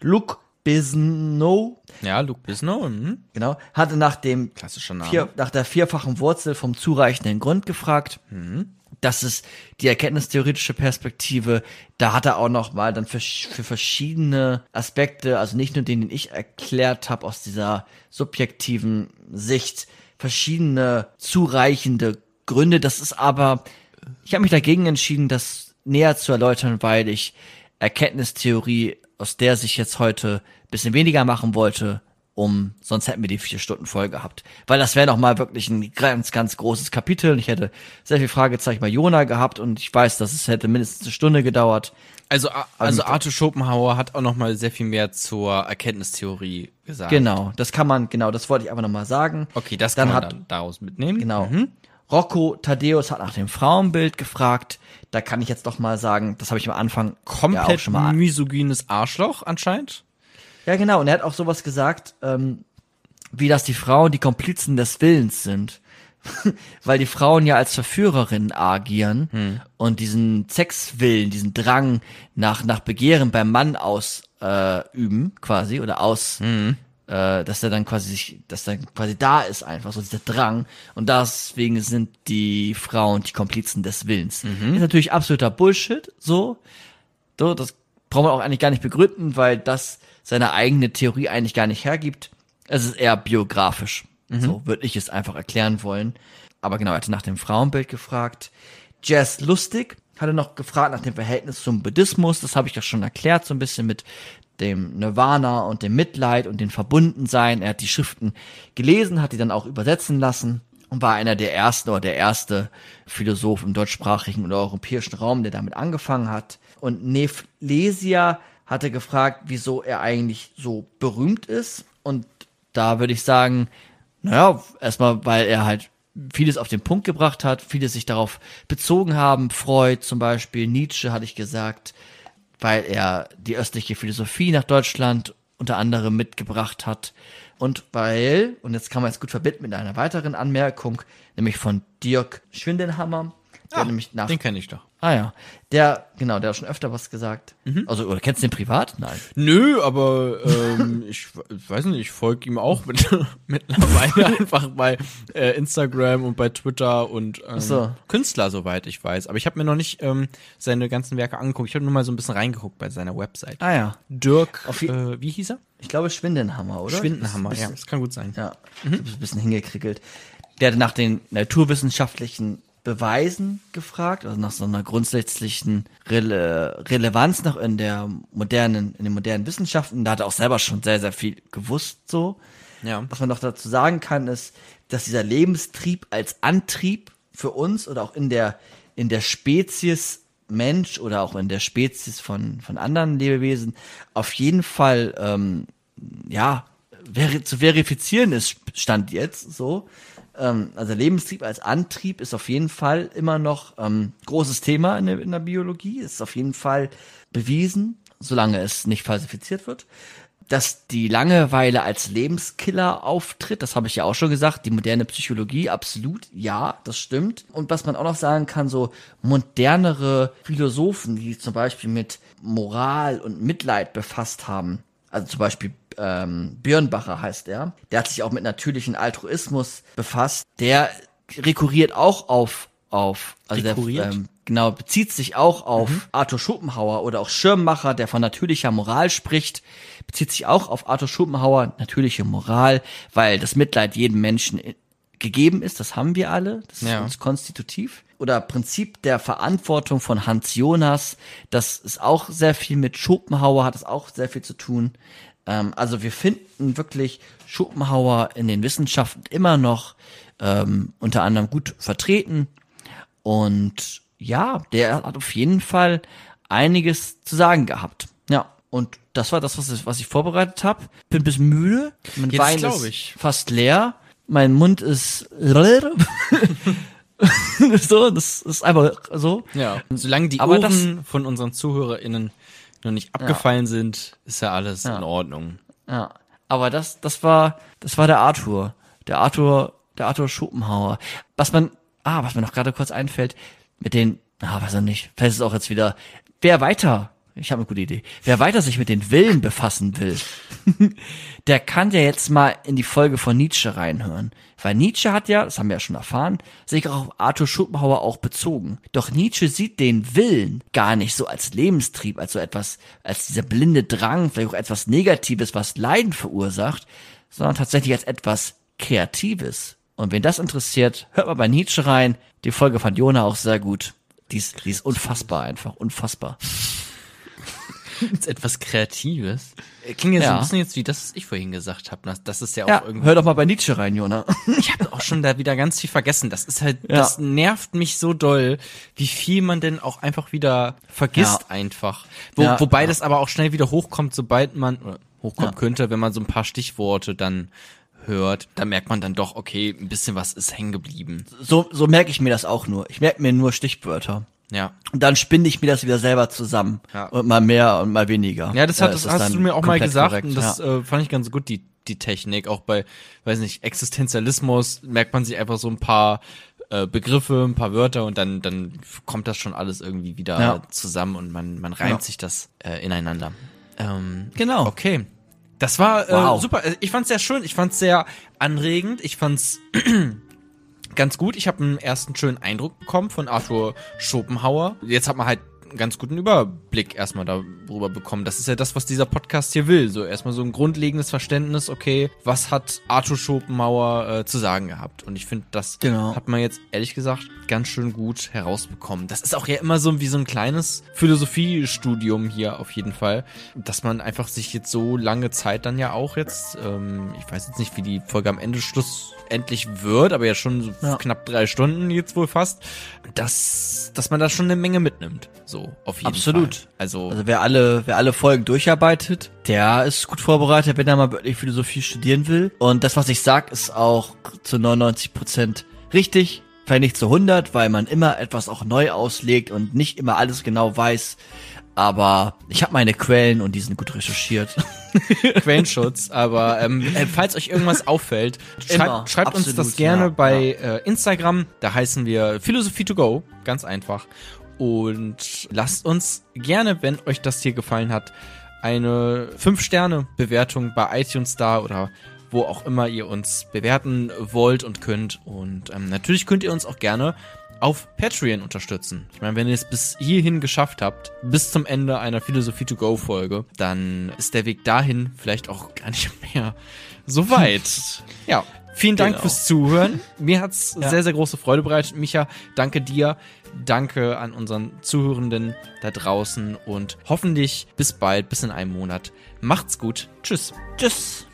Luc Bisnow, Ja, Luke Bisnow, mhm. genau, hatte nach dem klassischer Name. vier, nach der vierfachen Wurzel vom zureichenden Grund gefragt. Das ist die erkenntnistheoretische Perspektive. Da hat er auch noch mal dann für, für verschiedene Aspekte, also nicht nur den, den ich erklärt habe aus dieser subjektiven Sicht, verschiedene zureichende Gründe. Das ist aber, ich habe mich dagegen entschieden, das näher zu erläutern, weil ich Erkenntnistheorie aus der Sicht jetzt heute bisschen weniger machen wollte, um, sonst hätten wir die vier Stunden voll gehabt. Weil das wäre noch mal wirklich ein ganz, ganz großes Kapitel. Und ich hätte sehr viel Fragezeichen bei Jona gehabt und ich weiß, dass es hätte mindestens eine Stunde gedauert. Also, also Arthur Schopenhauer hat auch nochmal sehr viel mehr zur Erkenntnistheorie gesagt. Genau, das kann man, genau, das wollte ich einfach noch mal sagen. Okay, das Dann kann man hat- dann daraus mitnehmen. Genau. Rocco Thaddeus hat nach dem Frauenbild gefragt. Da kann ich jetzt doch mal sagen, das habe ich am Anfang ja Komplett schon mal misogynes Arschloch anscheinend. Ja, genau. Und er hat auch sowas gesagt, ähm, wie dass die Frauen die Komplizen des Willens sind. Weil die Frauen ja als Verführerinnen agieren Hm. und diesen Sexwillen, diesen Drang nach, nach Begehren beim Mann ausüben, äh, quasi, oder aus, Hm. äh, dass er dann quasi sich, dass er quasi da ist einfach, so dieser Drang. Und deswegen sind die Frauen die Komplizen des Willens. Mhm. Ist natürlich absoluter Bullshit, so. So, das braucht man auch eigentlich gar nicht begründen, weil das seine eigene Theorie eigentlich gar nicht hergibt. Es ist eher biografisch. So würde ich es einfach erklären wollen. Aber genau, er hatte nach dem Frauenbild gefragt. Jazz Lustig hatte noch gefragt nach dem Verhältnis zum Buddhismus. Das habe ich ja schon erklärt, so ein bisschen mit dem Nirvana und dem Mitleid und dem Verbundensein. Er hat die Schriften gelesen, hat die dann auch übersetzen lassen und war einer der ersten oder der erste Philosoph im deutschsprachigen oder europäischen Raum, der damit angefangen hat. Und Neflesia hatte gefragt, wieso er eigentlich so berühmt ist. Und da würde ich sagen, naja, erstmal, weil er halt vieles auf den Punkt gebracht hat, viele sich darauf bezogen haben. Freud zum Beispiel, Nietzsche hatte ich gesagt, weil er die östliche Philosophie nach Deutschland unter anderem mitgebracht hat. Und weil, und jetzt kann man es gut verbinden mit einer weiteren Anmerkung, nämlich von Dirk Schwindenhammer, der nämlich nach Den kenne ich doch. Ah ja, der, genau, der hat schon öfter was gesagt. Also, oder kennst du den privat? Nein. Nö, aber ähm, ich, ich weiß nicht, ich folge ihm auch mit, mittlerweile einfach bei äh, Instagram und bei Twitter und ähm, so. Künstler, soweit ich weiß. Aber ich habe mir noch nicht ähm, seine ganzen Werke angeguckt. Ich habe nur mal so ein bisschen reingeguckt bei seiner Website. Ah ja, Dirk, Auf äh, wie hieß er? ich glaube Schwindenhammer, oder? Schwindenhammer, ja, das kann gut sein. Ja, hab ein bisschen hingekrickelt. Der hatte nach den naturwissenschaftlichen Beweisen gefragt, also nach so einer grundsätzlichen Rele Relevanz noch in der modernen, in den modernen Wissenschaften. Da hat er auch selber schon sehr, sehr viel gewusst so. Ja. Was man noch dazu sagen kann, ist, dass dieser Lebenstrieb als Antrieb für uns oder auch in der, in der Spezies Mensch oder auch in der Spezies von, von anderen Lebewesen auf jeden Fall, ähm, ja, zu verifizieren ist, stand jetzt so. Ähm, also Lebenstrieb als Antrieb ist auf jeden Fall immer noch ähm, großes Thema in der, in der Biologie, ist auf jeden Fall bewiesen, solange es nicht falsifiziert wird dass die Langeweile als Lebenskiller auftritt. Das habe ich ja auch schon gesagt. Die moderne Psychologie, absolut, ja, das stimmt. Und was man auch noch sagen kann, so modernere Philosophen, die zum Beispiel mit Moral und Mitleid befasst haben, also zum Beispiel ähm, Birnbacher heißt er, der hat sich auch mit natürlichen Altruismus befasst, der rekurriert auch auf auf also der ähm, genau bezieht sich auch auf Arthur Schopenhauer oder auch Schirmmacher, der von natürlicher Moral spricht, bezieht sich auch auf Arthur Schopenhauer natürliche Moral, weil das Mitleid jedem Menschen i- gegeben ist, das haben wir alle, das ist Ja. uns konstitutiv. Oder Prinzip der Verantwortung von Hans Jonas, das ist auch sehr viel mit Schopenhauer, hat es auch sehr viel zu tun. Ähm, also wir finden wirklich Schopenhauer in den Wissenschaften immer noch ähm, unter anderem gut vertreten. Und ja, der hat auf jeden Fall einiges zu sagen gehabt. Ja, und das war das, was ich, was ich vorbereitet habe. Bin ein bisschen müde. Mein Jetzt Wein ist ich. fast leer. Mein Mund ist so, das ist einfach so. Ja. Solange die Aber Ohren von unseren ZuhörerInnen noch nicht abgefallen sind, ist ja alles in Ordnung. Ja, aber das, das war, das war der Arthur, der Arthur, der Arthur Schopenhauer. Was man, ah, was mir noch gerade kurz einfällt, mit den, ah, weiß ich nicht, vielleicht ist es auch jetzt wieder, wer weiter, ich habe eine gute Idee, wer weiter sich mit den Willen befassen will, der kann ja jetzt mal in die Folge von Nietzsche reinhören. Weil Nietzsche hat ja, das haben wir ja schon erfahren, sich auch auf Arthur Schopenhauer auch bezogen. Doch Nietzsche sieht den Willen gar nicht so als Lebenstrieb, als so etwas, als dieser blinde Drang, vielleicht auch etwas Negatives, was Leiden verursacht, sondern tatsächlich als etwas Kreatives. Und wen das interessiert, hört mal bei Nietzsche rein. Die Folge fand Jona auch sehr gut. Die ist, die ist unfassbar einfach, unfassbar. Ist etwas Kreatives. Äh, Klingt so Ja. ein bisschen jetzt wie das, was ich vorhin gesagt habe. Das, ist ja auch Ja, irgendwie. hör doch mal bei Nietzsche rein, Jona. Ich habe auch schon da wieder ganz viel vergessen. Das ist halt, Ja. das nervt mich so doll, wie viel man denn auch einfach wieder vergisst einfach. Wo, wobei das aber auch schnell wieder hochkommt, sobald man oder hochkommen könnte, wenn man so ein paar Stichworte dann hört, da merkt man dann doch, okay, ein bisschen was ist hängen geblieben. So, so merke ich mir das auch nur. Ich merke mir nur Stichwörter. Ja. Und dann spinne ich mir das wieder selber zusammen. Ja. Und mal mehr und mal weniger. Ja, das, hat, Äh, das hast du mir auch mal gesagt korrekt, und das ja. äh, fand ich ganz gut, die, die Technik. Auch bei, weiß nicht, Existenzialismus merkt man sich einfach so ein paar äh, Begriffe, ein paar Wörter und dann, dann kommt das schon alles irgendwie wieder Ja. zusammen und man, man reimt sich das äh, ineinander. Ähm, Genau. Okay. Das war äh, Wow. super. Also Ich fand's sehr schön, ich fand's sehr anregend, ich fand's ganz gut. Ich habe einen ersten schönen Eindruck bekommen von Arthur Schopenhauer. Jetzt hat man halt einen ganz guten Überblick erstmal darüber bekommen. Das ist ja das, was dieser Podcast hier will. So erstmal so ein grundlegendes Verständnis, okay, was hat Arthur Schopenhauer äh, zu sagen gehabt? Und ich finde, das Genau. hat man jetzt ehrlich gesagt ganz schön gut herausbekommen. Das ist auch ja immer so wie so ein kleines Philosophiestudium hier auf jeden Fall, dass man einfach sich jetzt so lange Zeit dann ja auch jetzt, ähm, ich weiß jetzt nicht, wie die Folge am Ende schlussendlich wird, aber ja schon Ja. knapp drei Stunden jetzt wohl fast, dass, dass man da schon eine Menge mitnimmt. So, auf jeden Absolut. Fall. Also, Also wer alle, wer alle Folgen durcharbeitet, der ist gut vorbereitet, wenn er mal wirklich Philosophie studieren will. Und das, was ich sag, ist auch zu 99 Prozent richtig. Vielleicht nicht zu 100, weil man immer etwas auch neu auslegt und nicht immer alles genau weiß. Aber ich habe meine Quellen und die sind gut recherchiert. Quellenschutz, aber ähm, äh, falls euch irgendwas auffällt, schreibt, schreibt uns das absolut, gerne ja, bei Äh, Instagram. Da heißen wir Philosophie to go, ganz einfach. Und lasst uns gerne, wenn euch das hier gefallen hat, eine 5-Sterne-Bewertung bei iTunes da oder wo auch immer ihr uns bewerten wollt und könnt. Und ähm, natürlich könnt ihr uns auch gerne auf Patreon unterstützen. Ich meine, wenn ihr es bis hierhin geschafft habt, bis zum Ende einer Philosophie to go Folge, dann ist der Weg dahin vielleicht auch gar nicht mehr so weit. ja. Vielen Dank Genau. fürs Zuhören. Mir hat's Ja. sehr, sehr große Freude bereitet. Micha, danke dir. Danke an unseren Zuhörenden da draußen und hoffentlich bis bald, bis in einem Monat. Macht's gut. Tschüss. Tschüss.